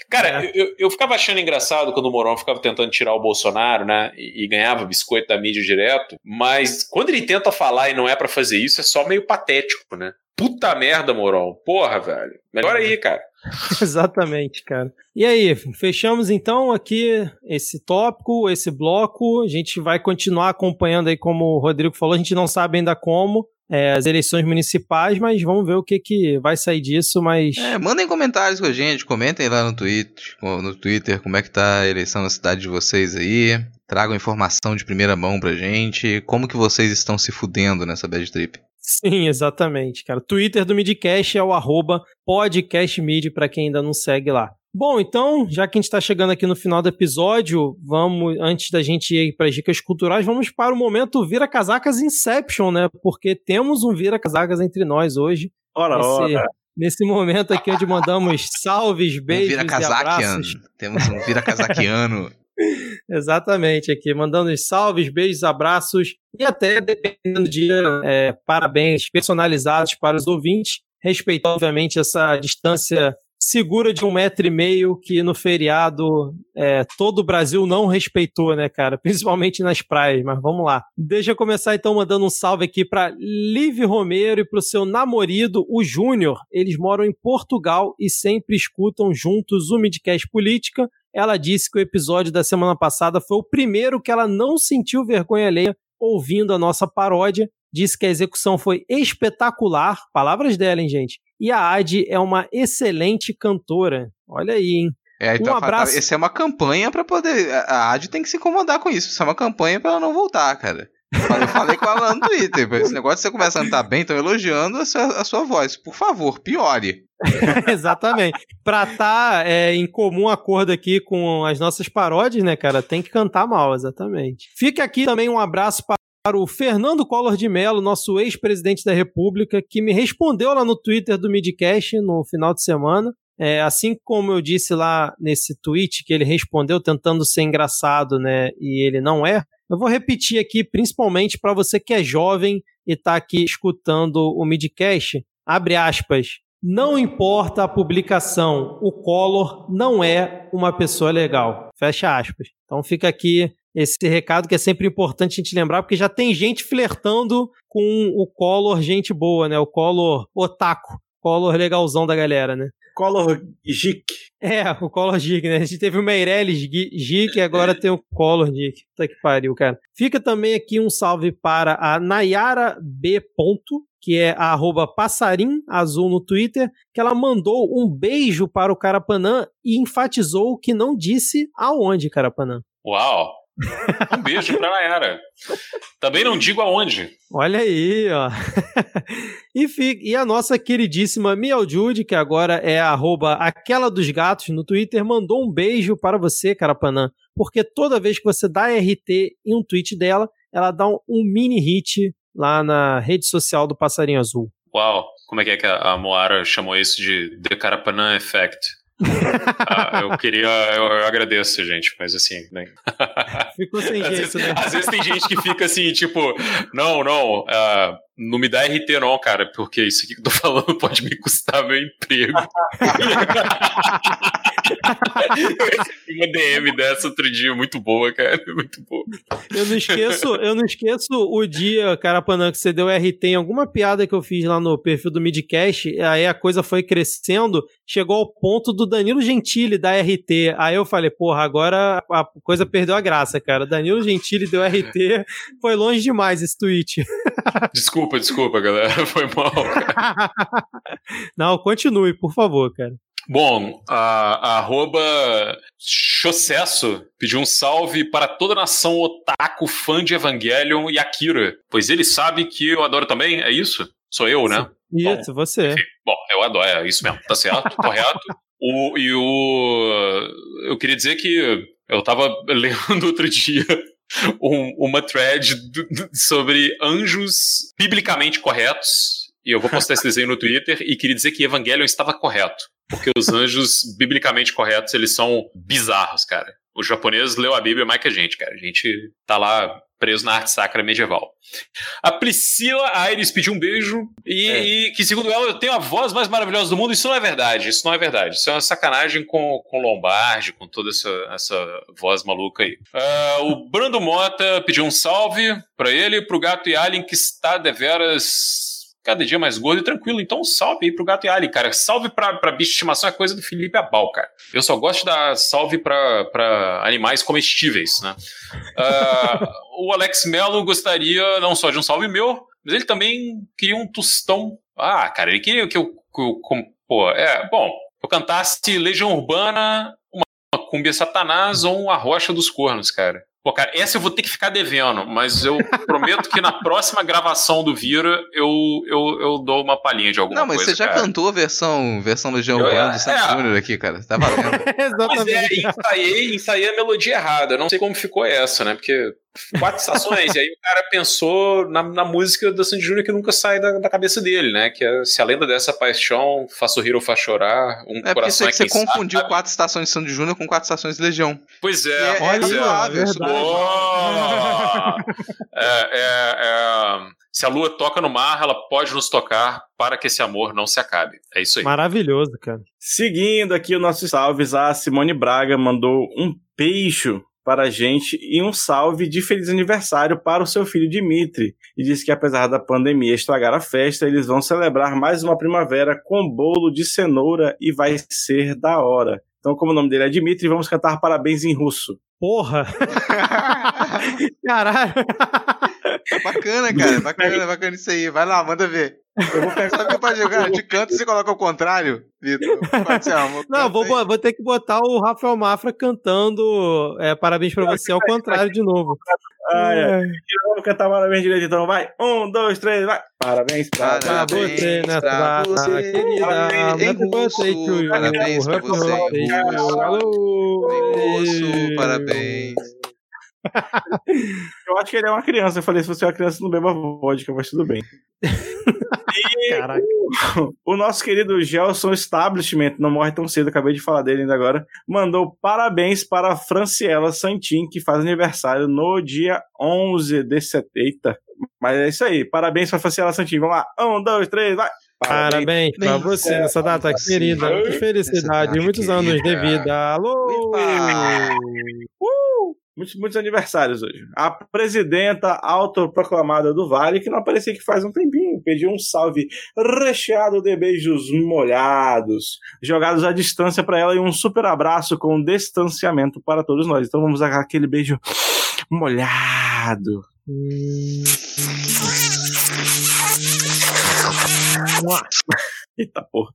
Cara, é. eu, eu ficava achando engraçado quando o Mourão ficava tentando tirar o Bolsonaro, né? E, e, ganhava biscoito da mídia direto. Mas quando ele tenta falar e não é para fazer isso, é só meio patético, né? Puta merda, Mourão. Porra, velho. Melhor aí, cara. Exatamente, cara. E aí, fechamos então aqui esse tópico, esse bloco. A gente vai continuar acompanhando aí, como o Rodrigo falou, a gente não sabe ainda como, é, as eleições municipais, mas vamos ver o que, que vai sair disso, mas... É, mandem comentários com a gente, comentem lá no Twitter, no Twitter como é que tá a eleição na cidade de vocês aí, tragam informação de primeira mão pra gente, como que vocês estão se fudendo nessa bad trip. Sim, exatamente, cara. Twitter do Midcast é o arroba podcastmid para quem ainda não segue lá. Bom, então, já que a gente está chegando aqui no final do episódio, vamos, antes da gente ir para as dicas culturais, vamos para o momento Vira Casacas Inception, né? Porque temos um Vira Casacas entre nós hoje. Ora, nesse, ora. Nesse momento aqui onde mandamos salves, beijos um vira abraços. Temos um Vira Casaquiano. Exatamente, aqui, mandando salves, beijos, abraços e até, dependendo do dia, é, parabéns personalizados para os ouvintes, respeitando, obviamente, essa distância segura de um metro e meio que no feriado é, todo o Brasil não respeitou, né, cara? Principalmente nas praias, mas vamos lá. Deixa eu começar então mandando um salve aqui para Liv Romero e para o seu namorado, o Júnior. Eles moram em Portugal e sempre escutam juntos o Midcast Política. Ela disse que o episódio da semana passada foi o primeiro que ela não sentiu vergonha alheia ouvindo a nossa paródia. Disse que a execução foi espetacular. Palavras dela, hein, gente? E a Adi é uma excelente cantora. Olha aí, hein? É, então, um abraço. Essa é uma campanha para poder. A Adi tem que se incomodar com isso. Isso é uma campanha para ela não voltar, cara. Eu falei com ela no Twitter. Esse negócio de você começar a cantar bem, estão elogiando a sua, a sua voz. Por favor, piore. Exatamente. Pra estar tá, é, em comum acordo aqui com as nossas paródias, né, cara? Tem que cantar mal, exatamente. Fica aqui também um abraço para para o Fernando Collor de Mello, nosso ex-presidente da República, que me respondeu lá no Twitter do Midcast no final de semana. É, assim como eu disse lá nesse tweet que ele respondeu tentando ser engraçado, né? E ele não é. Eu vou repetir aqui, principalmente para você que é jovem e está aqui escutando o Midcast. Abre aspas. Não importa a publicação, o Collor não é uma pessoa legal. Fecha aspas. Então fica aqui esse recado que é sempre importante a gente lembrar, porque já tem gente flertando com o Collor gente boa, né? O Collor otaku, Collor legalzão da galera, né? Collor Gic. É, o Collor Gic, né? A gente teve o Meirelles Gic e agora tem o Collor Gic. Puta que pariu, cara. Fica também aqui um salve para a Nayara B. Ponto, que é a arroba passarim azul no Twitter, que ela mandou um beijo para o Carapanã e enfatizou que não disse aonde, Carapanã. Uau! Um beijo pra Nayara. Também não digo aonde. Olha aí, ó. e, fica, e a nossa queridíssima Miel Jude, que agora é arroba aquela dos gatos no Twitter, mandou um beijo para você, Carapanã, porque toda vez que você dá RT em um tweet dela, ela dá um, um mini hit lá na rede social do Passarinho Azul. Uau, como é que é que a Moara chamou isso de The Carapanã Effect? Ah, eu queria, eu, eu, agradeço, gente, mas assim, né? Ficou sem jeito, às vezes, né? Às vezes tem gente que fica assim, tipo, não, não, uh, não me dá RT não, cara, porque isso aqui que eu tô falando pode me custar meu emprego. uma DM dessa outro dia, muito boa, cara, muito boa. Eu não esqueço, eu não esqueço o dia, Carapanã, que você deu RT em alguma piada que eu fiz lá no perfil do Midcast, aí a coisa foi crescendo, chegou ao ponto do Danilo Gentili dar RT. Aí eu falei, porra, agora a coisa perdeu a graça, cara. Danilo Gentili deu RT, foi longe demais esse tweet. Desculpa, desculpa, galera, foi mal. Cara. Não, continue, por favor, cara. Bom, a, a arroba Chocesso pediu um salve para toda a nação otaku fã de Evangelion e Akira, pois ele sabe que eu adoro também, é isso? Sou eu, né? Isso, bom, você. Enfim, bom, eu adoro, é isso mesmo, tá certo, correto. O, e o. Eu queria dizer que eu tava lendo outro dia um, uma thread sobre anjos biblicamente corretos. E eu vou postar esse desenho no Twitter e queria dizer que Evangelion estava correto. Porque os anjos, biblicamente corretos, eles são bizarros, cara. Os japoneses leu a Bíblia mais que a gente, cara. A gente tá lá preso na arte sacra medieval. A Priscila Aires pediu um beijo e, é. e, que, segundo ela, eu tenho a voz mais maravilhosa do mundo. Isso não é verdade. Isso não é verdade. Isso é uma sacanagem com, com Lombardi, com toda essa, essa voz maluca aí. Uh, o Brando Mota pediu um salve para ele, pro gato e Alien, que está deveras cada dia mais gordo e tranquilo. Então, salve aí pro Gato e Ali, cara. Salve pra, pra bicho de estimação é coisa do Felipe Abal, cara. Eu só gosto dar salve pra, pra animais comestíveis, né? Uh, o Alex Mello gostaria não só de um salve meu, mas ele também queria um tostão. Ah, cara, ele queria que eu. Que eu pô, é, bom, eu cantasse Legião Urbana, uma, uma cumbia Satanás ou uma Rocha dos Cornos, cara. Pô, cara, essa eu vou ter que ficar devendo, mas eu prometo que na próxima gravação do Vira eu, eu, eu dou uma palhinha de alguma coisa. Não, mas coisa, você já cara. cantou a versão, versão do Jean Band de Santos é. Júnior aqui, cara. Tá valendo. Exatamente. Mas é, ensaiei, ensaiei a melodia errada. Eu não sei como ficou essa, né? Porque quatro estações. e aí o cara pensou na, na música da Sandy Júnior que nunca sai da, da, cabeça dele, né? Que é Se a Lenda Dessa Paixão, Faço Rir ou Faz Chorar, Um é Coração é que você confundiu sabe. quatro estações de Sandy Júnior com quatro estações de Legião. Pois é, é pois é. é, é, é, se a lua toca no mar, ela pode nos tocar para que esse amor não se acabe. É isso aí. Maravilhoso, cara. Seguindo aqui o nosso salves, a Simone Braga mandou um peixe para a gente e um salve de feliz aniversário para o seu filho Dimitri. E disse que apesar da pandemia estragar a festa, eles vão celebrar mais uma primavera com bolo de cenoura e vai ser da hora. Então, como o nome dele é Dimitri, vamos cantar parabéns em russo. Porra! Caralho! Bacana, cara. Bacana, bacana isso aí. Vai lá, manda ver. Eu vou pegar. Sabe o que pode jogar? De canto você coloca ao contrário, Vitor. Não, vou, vou, ter que botar o Rafael Mafra cantando é, Parabéns pra você ao contrário de novo. Ah, é. Vamos cantar parabéns direito, então. Vai. Um, dois, três, vai. Parabéns pra, pra você data, querida. Happy birthday to you. Parabéns pra você. Alô. Parabéns. Eu acho que ele é uma criança. Eu falei, se você é uma criança, não beba vodka, mas tudo bem. E Caraca. O, o, nosso querido Gelson Establishment, não morre tão cedo, acabei de falar dele ainda agora, mandou parabéns para a Franciela Santin, que faz aniversário no dia 11 de setembro. Mas é isso aí. Parabéns para a Franciela Santin. Vamos lá. Um, dois, três, vai. Parabéns, Parabéns pra você nessa data querida. Muita felicidade, muitos anos de vida. Alô! Uh! Muitos, muitos aniversários hoje. A presidenta autoproclamada do Vale, que não aparecia que faz um tempinho, pediu um salve recheado de beijos molhados, jogados à distância para ela e um super abraço com distanciamento para todos nós. Então vamos dar aquele beijo molhado. Eita porra.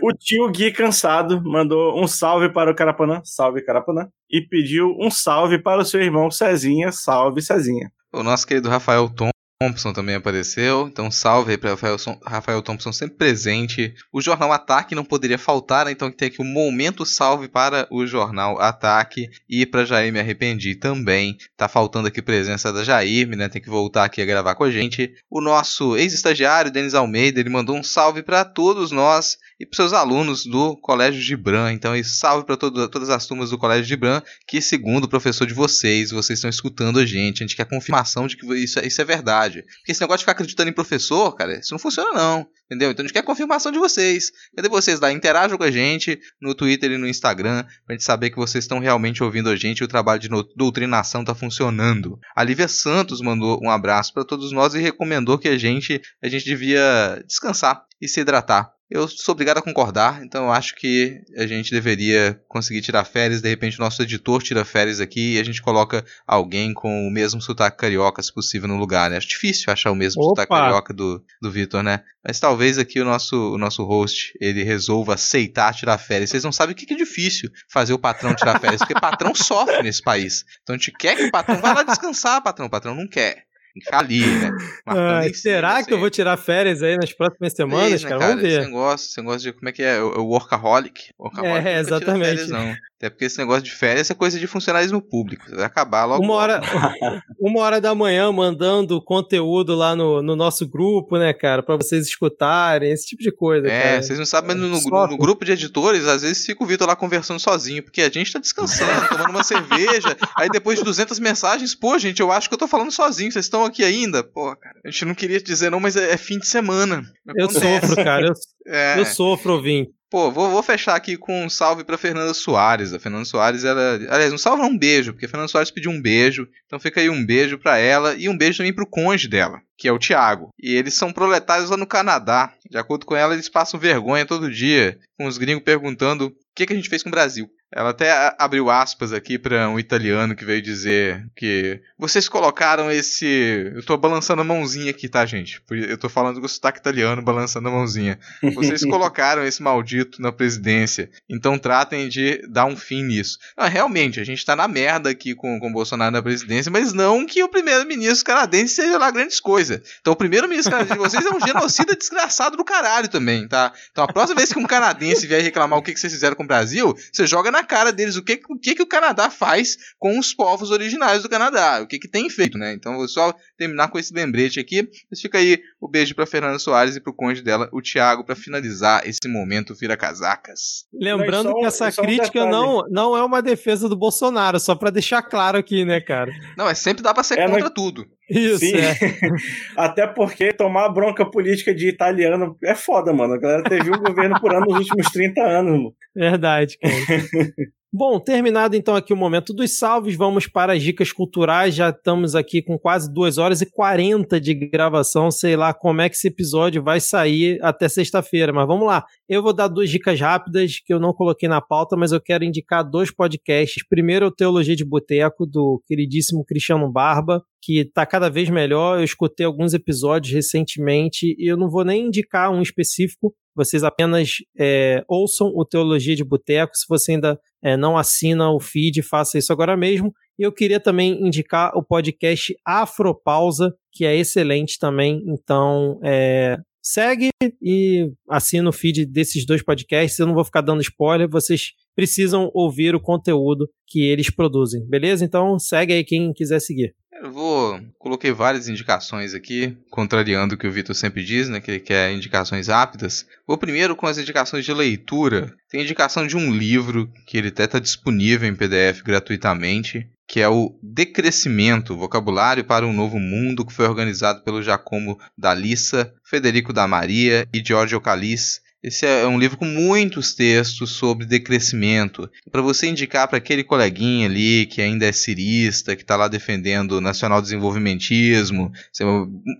o tio Gui Cansado mandou um salve para o Carapanã, salve Carapanã, e pediu um salve para o seu irmão Cezinha, salve Cezinha. O nosso querido Rafael Tom Thompson também apareceu, então salve aí para Rafael, Rafael Thompson sempre presente. O jornal Ataque não poderia faltar, né? então tem aqui um momento salve para o jornal Ataque e para Jair Me Arrependi também. Tá faltando aqui presença da Jair, né? Tem que voltar aqui a gravar com a gente. O nosso ex-estagiário Denis Almeida, ele mandou um salve para todos nós e para seus alunos do Colégio Gibran. Então, salve para todas as turmas do Colégio Gibran, que segundo o professor de vocês, vocês estão escutando a gente. A gente quer confirmação de que isso, isso é verdade. Porque esse negócio de ficar acreditando em professor, cara, isso não funciona não. Entendeu? Então a gente quer confirmação de vocês. Cadê vocês lá? Interajam com a gente no Twitter e no Instagram pra gente saber que vocês estão realmente ouvindo a gente e o trabalho de doutrinação tá funcionando. A Lívia Santos mandou um abraço para todos nós e recomendou que a gente a gente devia descansar e se hidratar. Eu sou obrigado a concordar, então eu acho que a gente deveria conseguir tirar férias. De repente, o nosso editor tira férias aqui e a gente coloca alguém com o mesmo sotaque carioca, se possível, no lugar, né? Acho difícil achar o mesmo Opa. sotaque carioca do, do Vitor, né? Mas talvez aqui o nosso, o nosso host ele resolva aceitar tirar férias. Vocês não sabem o que é difícil fazer o patrão tirar férias, porque patrão sofre nesse país. Então a gente quer que o patrão vá lá descansar, patrão. O patrão não quer ficar ali, né? Ah, será que eu vou tirar férias aí nas próximas semanas, cara? cara? Vamos ver. Esse negócio, esse negócio de como é que é? O, workaholic. workaholic é, exatamente. Férias, não. Até porque esse negócio de férias é coisa de funcionalismo público. Vai acabar logo. Uma hora, uma hora da manhã mandando conteúdo lá no, no nosso grupo, né, cara? Pra vocês escutarem, esse tipo de coisa. É, cara. vocês não sabem, mas no, no, no, grupo de editores, às vezes fica o Vitor lá conversando sozinho, porque a gente tá descansando, tomando uma cerveja. Aí depois de 200 mensagens, pô, gente, eu acho que eu tô falando sozinho. Vocês estão aqui ainda? Pô, cara, a gente não queria dizer não, mas é, é fim de semana. Acontece. Eu sofro, cara. Eu, é. eu sofro, ouvinte. Pô, vou, vou fechar aqui com um salve pra Fernanda Soares. A Fernanda Soares, ela. Aliás, um salve não, um beijo, porque a Fernanda Soares pediu um beijo. Então fica aí um beijo pra ela e um beijo também pro conde dela, que é o Thiago. E eles são proletários lá no Canadá. De acordo com ela, eles passam vergonha todo dia, com os gringos perguntando o que, que a gente fez com o Brasil. Ela até abriu aspas aqui para um italiano que veio dizer que vocês colocaram esse. Eu tô balançando a mãozinha aqui, tá, gente? Eu tô falando com o sotaque italiano balançando a mãozinha. Vocês colocaram esse maldito na presidência. Então tratem de dar um fim nisso. Realmente, a gente tá na merda aqui com, com o Bolsonaro na presidência, mas não que o primeiro-ministro canadense seja lá grandes coisas. Então o primeiro-ministro canadense de vocês é um genocida desgraçado do caralho também, tá? Então a próxima vez que um canadense vier reclamar o que, que vocês fizeram com o Brasil, você joga na cara deles o que, o que, que o Canadá faz com os povos originários do Canadá, o que, que tem feito, né? Então vou só terminar com esse lembrete aqui. Mas fica aí o beijo para Fernanda Soares e para o conde dela, o Thiago, para finalizar esse momento vira casacas. Lembrando que essa crítica um não, não é uma defesa do Bolsonaro, só para deixar claro aqui, né, cara? Não, é sempre dá para ser é, contra tudo. Isso, Sim. é. Até porque tomar bronca política de italiano é foda, mano. A galera teve um governo por ano nos últimos 30 anos, mano. Verdade, cara. Bom, terminado então aqui o momento dos salves, vamos para as dicas culturais. Já estamos aqui com quase 2 horas e 40 de gravação. Sei lá como é que esse episódio vai sair até sexta-feira, mas vamos lá. Eu vou dar duas dicas rápidas que eu não coloquei na pauta, mas eu quero indicar dois podcasts. Primeiro o Teologia de Boteco, do queridíssimo Cristiano Barba, que está cada vez melhor. Eu escutei alguns episódios recentemente e eu não vou nem indicar um específico, vocês apenas é, ouçam o Teologia de Boteco. Se você ainda é, não assina o feed, faça isso agora mesmo. E eu queria também indicar o podcast Afropausa, que é excelente também. Então, é, segue e assina o feed desses dois podcasts. Eu não vou ficar dando spoiler, vocês precisam ouvir o conteúdo que eles produzem, beleza? Então, segue aí quem quiser seguir. Eu vou. Coloquei várias indicações aqui, contrariando o que o Vitor sempre diz, né? Que ele quer indicações rápidas. Vou primeiro com as indicações de leitura. Tem indicação de um livro que ele até está disponível em PDF gratuitamente, que é o Decrescimento, Vocabulário para um Novo Mundo, que foi organizado pelo Giacomo Dalissa, Federico da Maria e Giorgio Calice. Esse é um livro com muitos textos sobre decrescimento. Para você indicar para aquele coleguinha ali que ainda é cirista, que está lá defendendo o nacional desenvolvimentismo, você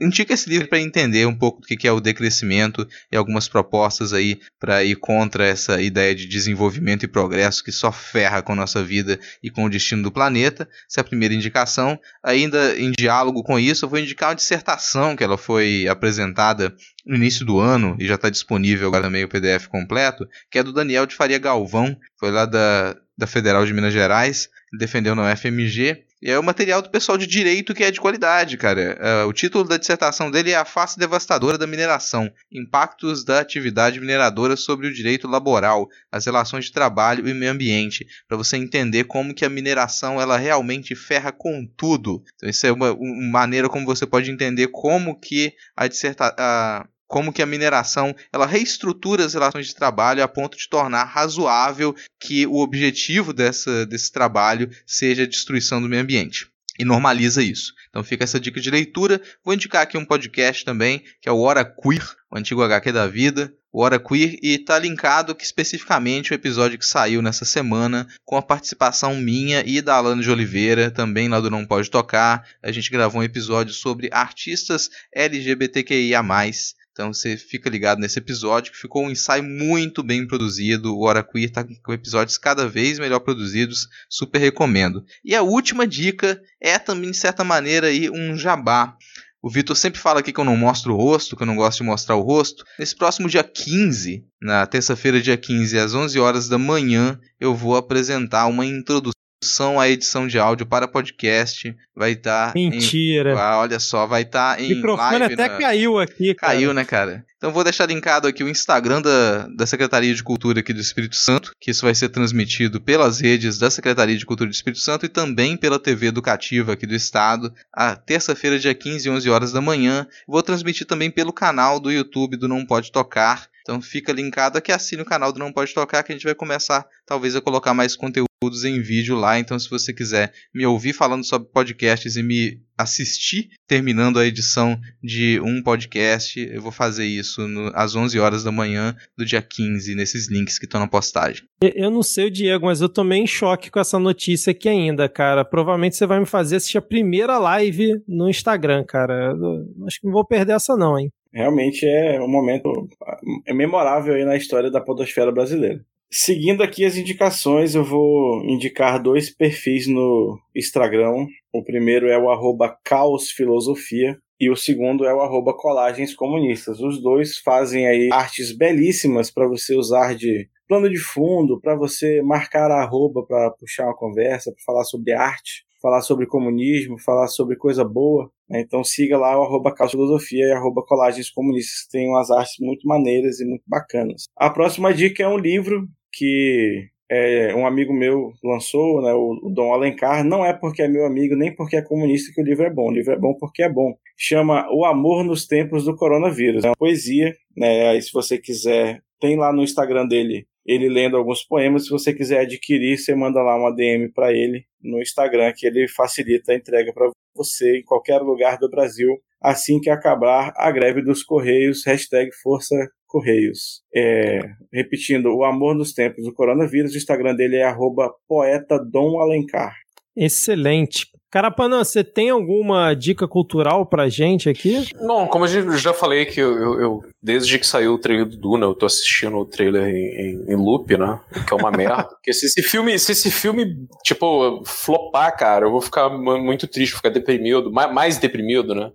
indica esse livro para entender um pouco do que é o decrescimento e algumas propostas aí para ir contra essa ideia de desenvolvimento e progresso que só ferra com a nossa vida e com o destino do planeta. Essa é a primeira indicação. Ainda em diálogo com isso, eu vou indicar uma dissertação que ela foi apresentada no início do ano, e já está disponível agora também o PDF completo, que é do Daniel de Faria Galvão, foi lá da, da Federal de Minas Gerais, defendeu no FMG, e é o material do pessoal de direito que é de qualidade, cara. Uh, o título da dissertação dele é A Face Devastadora da Mineração: Impactos da Atividade Mineradora sobre o Direito Laboral, as Relações de Trabalho e Meio Ambiente, para você entender como que a mineração ela realmente ferra com tudo. Então, isso é uma, uma maneira como você pode entender como que a dissertação como que a mineração ela reestrutura as relações de trabalho a ponto de tornar razoável que o objetivo dessa, desse trabalho seja a destruição do meio ambiente. E normaliza isso. Então fica essa dica de leitura. Vou indicar aqui um podcast também, que é o Hora Queer, o antigo HQ da vida, o Hora Queer, e tá linkado que especificamente o episódio que saiu nessa semana, com a participação minha e da Alana de Oliveira, também lá do Não Pode Tocar. A gente gravou um episódio sobre artistas LGBTQIA+, então você fica ligado nesse episódio, que ficou um ensaio muito bem produzido. O Hora Queer tá com episódios cada vez melhor produzidos, super recomendo. E a última dica é também, de certa maneira, aí, um jabá. O Vitor sempre fala aqui que eu não mostro o rosto, que eu não gosto de mostrar o rosto. Nesse próximo dia 15, na terça-feira, dia 15, às 11 horas da manhã, eu vou apresentar uma introdução são a edição de áudio para podcast. Vai estar. Tá Mentira. Em... Ah, olha só, vai estar tá em. O microfone live até caiu aqui, cara. Caiu, né, cara? Então vou deixar linkado aqui o Instagram da, da Secretaria de Cultura aqui do Espírito Santo, que isso vai ser transmitido pelas redes da Secretaria de Cultura do Espírito Santo e também pela TV Educativa aqui do Estado, a terça-feira, dia 15, 11 horas da manhã. Vou transmitir também pelo canal do YouTube do Não Pode Tocar. Então fica linkado aqui, assine o canal do Não Pode Tocar, que a gente vai começar talvez a colocar mais conteúdo em vídeo lá. Então, se você quiser me ouvir falando sobre podcasts e me assistir terminando a edição de um podcast, eu vou fazer isso no, às 11 horas da manhã do dia 15, nesses links que estão na postagem. Eu não sei Diego, mas eu tomei em choque com essa notícia aqui ainda, cara. Provavelmente você vai me fazer assistir a primeira live no Instagram, cara. Eu acho que não vou perder essa não, hein? Realmente é um momento é memorável aí na história da podosfera brasileira. Seguindo aqui as indicações, eu vou indicar dois perfis no Instagram. O primeiro é o arroba caosfilosofia e o segundo é o arroba colagens comunistas. Os dois fazem aí artes belíssimas para você usar de plano de fundo, para você marcar a arroba para puxar uma conversa, para falar sobre arte, falar sobre comunismo, falar sobre coisa boa. Né? Então siga lá o arroba Filosofia e arroba Colagens Comunistas, que tem umas artes muito maneiras e muito bacanas. A próxima dica é um livro que é, um amigo meu lançou, né, o, o Dom Alencar, não é porque é meu amigo, nem porque é comunista que o livro é bom. O livro é bom porque é bom. Chama O Amor nos Tempos do Coronavírus. É uma poesia, né? Aí se você quiser, tem lá no Instagram dele ele lendo alguns poemas. Se você quiser adquirir, você manda lá uma DM para ele no Instagram, que ele facilita a entrega para você em qualquer lugar do Brasil assim que acabar a greve dos Correios, hashtag Força Correios. É, repetindo, o amor nos tempos do coronavírus, o Instagram dele é arroba poeta Dom Alencar. Excelente. Carapanã, você tem alguma dica cultural pra gente aqui? Não, como eu já falei que eu, eu, eu desde que saiu o trailer do Duna, eu tô assistindo o trailer em, em, em loop, né? Que é uma merda. Porque se esse filme, se esse filme, tipo, flopar, cara, eu vou ficar muito triste, vou ficar deprimido, mais, mais deprimido, né?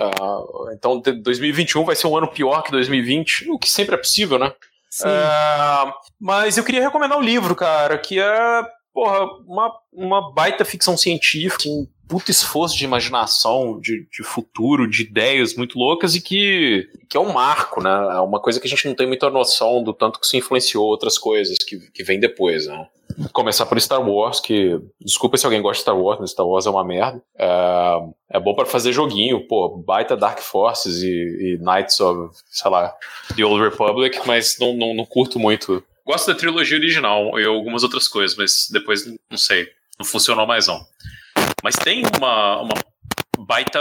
Uh, então 2021 vai ser um ano pior que 2020, o que sempre é possível, né? Sim. Uh, mas eu queria recomendar um livro, cara, que é porra, uma, uma baita ficção científica, assim, puto esforço de imaginação, de, de futuro, de ideias muito loucas e que, que é um marco, né? É uma coisa que a gente não tem muita noção do tanto que isso influenciou outras coisas que, que vem depois, né? Começar por Star Wars, que. Desculpa se alguém gosta de Star Wars, mas Star Wars é uma merda. É, é bom para fazer joguinho, pô, baita Dark Forces e, e, Knights of, sei lá, The Old Republic, mas não, não, não curto muito Gosto da trilogia original e algumas outras coisas, mas depois, não sei, não funcionou mais não. Mas tem uma, uma baita,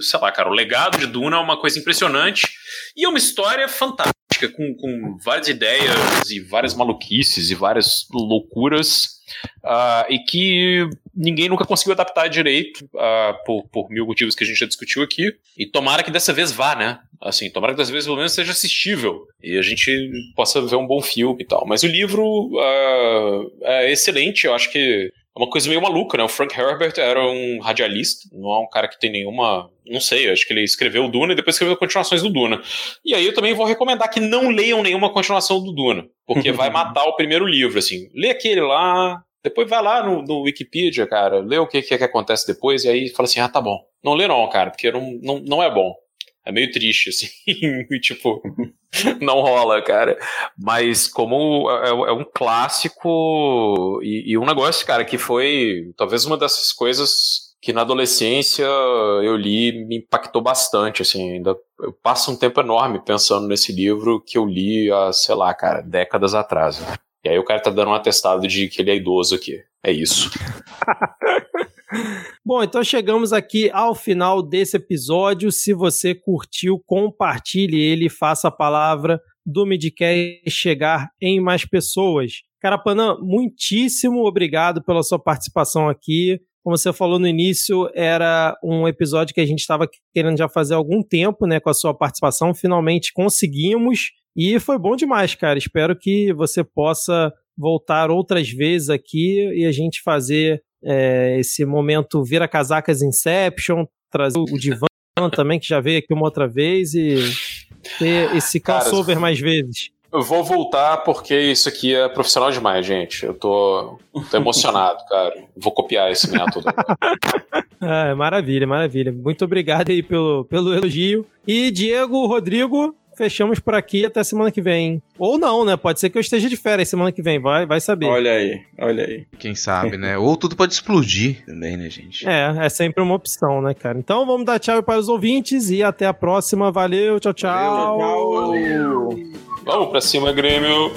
sei lá, cara, o legado de Duna é uma coisa impressionante e é uma história fantástica, com, com várias ideias e várias maluquices e várias loucuras uh, e que ninguém nunca conseguiu adaptar direito uh, por, por mil motivos que a gente já discutiu aqui. E tomara que dessa vez vá, né? Assim, tomara que dessa vez pelo menos seja assistível e a gente possa ver um bom filme e tal. Mas o livro uh, é excelente, eu acho que uma coisa meio maluca, né? O Frank Herbert era um radialista, não é um cara que tem nenhuma. Não sei, acho que ele escreveu o Duna e depois escreveu continuações do Duna. E aí eu também vou recomendar que não leiam nenhuma continuação do Duna, porque vai matar o primeiro livro, assim. Lê aquele lá, depois vai lá no, no Wikipedia, cara, lê o que, que, é que acontece depois e aí fala assim: ah, tá bom. Não lê não, cara, porque não, não, não é bom. É meio triste, assim. e, tipo, não rola, cara. Mas como é, é um clássico e, e, um negócio, cara, que foi talvez uma dessas coisas que na adolescência eu li me impactou bastante, assim. Ainda eu passo um tempo enorme pensando nesse livro que eu li há, sei lá, cara, décadas atrás. Né? E aí o cara tá dando um atestado de que ele é idoso aqui. É isso. Bom, então chegamos aqui ao final desse episódio. Se você curtiu, compartilhe ele e faça a palavra do Midcast chegar em mais pessoas. Carapanã, muitíssimo obrigado pela sua participação aqui. Como você falou no início, era um episódio que a gente estava querendo já fazer há algum tempo, né, com a sua participação. Finalmente conseguimos e foi bom demais, cara. Espero que você possa voltar outras vezes aqui e a gente fazer é, esse momento vira casacas Inception, trazer o Divan também, que já veio aqui uma outra vez, e ter esse crossover mais vezes. Eu vou voltar porque isso aqui é profissional demais, gente. Eu tô, tô emocionado, cara. Vou copiar esse método. ah, maravilha, maravilha. Muito obrigado aí pelo, pelo elogio. E Diego, Rodrigo, fechamos por aqui até semana que vem. Ou não, né? Pode ser que eu esteja de férias semana que vem, vai, vai saber. Olha aí, olha aí. Quem sabe, né? Ou tudo pode explodir também, né, gente? É, é sempre uma opção, né, cara? Então vamos dar tchau para os ouvintes e até a próxima. Valeu, tchau, tchau. Valeu, tchau. Vamos pra cima, Grêmio.